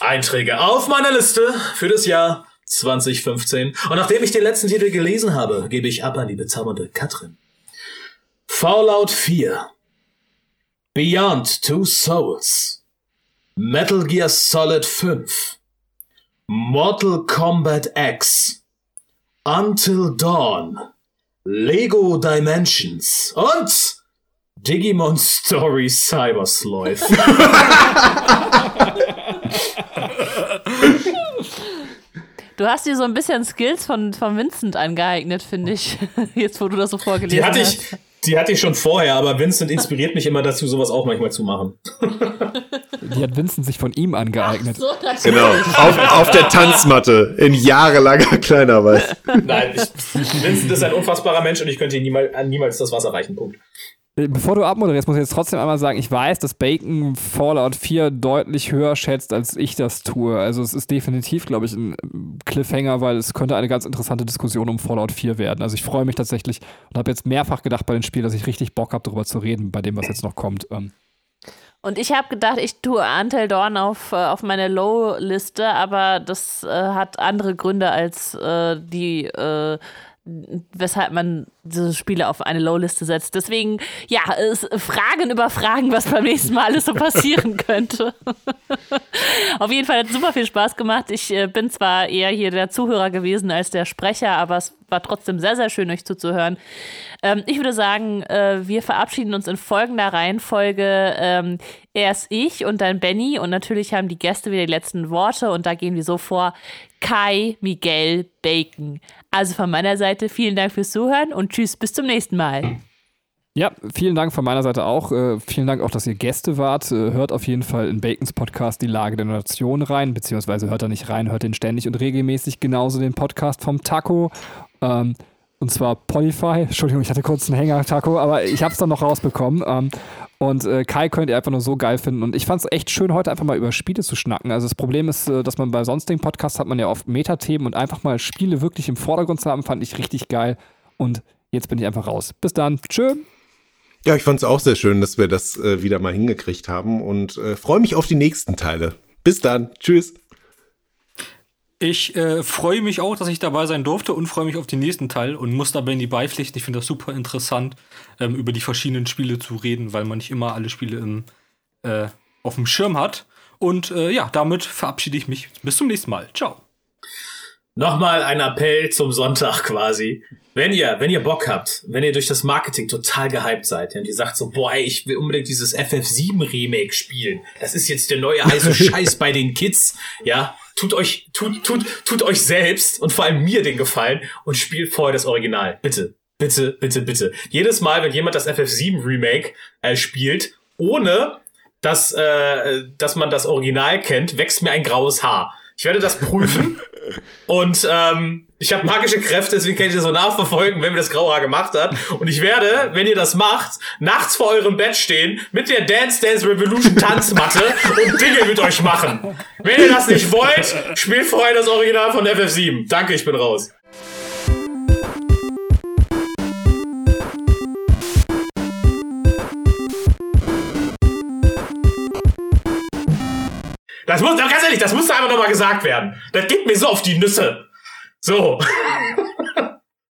Speaker 5: Einträge auf meiner Liste für das Jahr 2015. Und nachdem ich den letzten Titel gelesen habe, gebe ich ab an die bezaubernde Katrin. Fallout 4. Beyond Two Souls. Metal Gear Solid 5. Mortal Kombat X. Until Dawn. Lego Dimensions. Und Digimon Story Cyber Sloth.
Speaker 2: Du hast dir so ein bisschen Skills von, von Vincent angeeignet, finde ich. Jetzt, wo du das so vorgelesen
Speaker 5: Die hatte ich,
Speaker 2: hast.
Speaker 5: Die hatte ich schon vorher, aber Vincent inspiriert mich immer dazu, sowas auch manchmal zu machen.
Speaker 4: Die hat Vincent sich von ihm angeeignet.
Speaker 2: So, das
Speaker 3: Genau. Auf, auf der Tanzmatte in jahrelanger Kleinarbeit.
Speaker 5: Nein, ich, Vincent ist ein unfassbarer Mensch und ich könnte ihm niemals, niemals das Wasser reichen. Punkt.
Speaker 4: Äh, Bevor du abmoderierst, muss ich jetzt trotzdem einmal sagen, ich weiß, dass Bacon Fallout 4 deutlich höher schätzt, als ich das tue. Also es ist definitiv, glaube ich, ein Cliffhanger, weil es könnte eine ganz interessante Diskussion um Fallout 4 werden. Also ich freue mich tatsächlich und habe jetzt mehrfach gedacht bei den Spielen, dass ich richtig Bock habe, darüber zu reden, bei dem, was jetzt noch kommt. Ähm,
Speaker 2: Und ich habe gedacht, ich tue Until Dawn auf, äh, auf meine Low-Liste, aber das äh, hat andere Gründe als äh, die, äh, weshalb man diese Spiele auf eine Low-Liste setzt. Deswegen, ja, Fragen über Fragen, was beim nächsten Mal alles so passieren könnte. auf jeden Fall hat es super viel Spaß gemacht. Ich äh, bin zwar eher hier der Zuhörer gewesen als der Sprecher, aber es war trotzdem sehr, sehr schön, euch zuzuhören. Ähm, ich würde sagen, äh, wir verabschieden uns in folgender Reihenfolge. Ähm, erst ich und dann Benny und natürlich haben die Gäste wieder die letzten Worte und da gehen wir so vor. Kai, Miguel, Bacon. Also von meiner Seite vielen Dank fürs Zuhören und tschüss, bis zum nächsten Mal.
Speaker 4: Ja, vielen Dank von meiner Seite auch. Äh, vielen Dank auch, dass ihr Gäste wart. Äh, hört auf jeden Fall in Bacons Podcast die Lage der Nation rein, beziehungsweise hört da nicht rein, hört den ständig und regelmäßig genauso den Podcast vom Taco. Ähm, und zwar Polyfy. Entschuldigung, ich hatte kurz einen Hänger, Taco, aber ich habe es dann noch rausbekommen. Ähm, und äh, Kai könnt ihr einfach nur so geil finden. Und ich fand es echt schön, heute einfach mal über Spiele zu schnacken. Also das Problem ist, äh, dass man bei sonstigen Podcasts hat man ja oft Metathemen und einfach mal Spiele wirklich im Vordergrund zu haben, fand ich richtig geil. Und jetzt bin ich einfach raus. Bis dann. Tschö.
Speaker 3: Ja, ich fand es auch sehr schön, dass wir das äh, wieder mal hingekriegt haben und äh, freue mich auf die nächsten Teile. Bis dann. Tschüss.
Speaker 6: Ich äh, freue mich auch, dass ich dabei sein durfte und freue mich auf den nächsten Teil und muss dabei in die beipflichten. Ich finde das super interessant, ähm, über die verschiedenen Spiele zu reden, weil man nicht immer alle Spiele im, äh, auf dem Schirm hat. Und äh, ja, damit verabschiede ich mich. Bis zum nächsten Mal. Ciao.
Speaker 5: Nochmal ein Appell zum Sonntag quasi. Wenn ihr, wenn ihr Bock habt, wenn ihr durch das Marketing total gehypt seid und ihr sagt so, boah, ey, ich will unbedingt dieses FF7 Remake spielen. Das ist jetzt der neue heiße Scheiß bei den Kids. Ja, tut euch, tut, tut, tut euch selbst und vor allem mir den Gefallen und spielt vorher das Original. Bitte, bitte, bitte, bitte. Jedes Mal, wenn jemand das FF7 Remake äh, spielt, ohne dass, äh, dass man das Original kennt, wächst mir ein graues Haar. Ich werde das prüfen und ähm, ich habe magische Kräfte, deswegen kann ich das so nachverfolgen, wenn mir das graue Haar gemacht hat. Und ich werde, wenn ihr das macht, nachts vor eurem Bett stehen mit der Dance Dance Revolution Tanzmatte und Dinge mit euch machen. Wenn ihr das nicht wollt, spielt vorher das Original von FF7. Danke, ich bin raus. Das muss, ganz ehrlich, das muss einfach nochmal gesagt werden. Das geht mir so auf die Nüsse. So.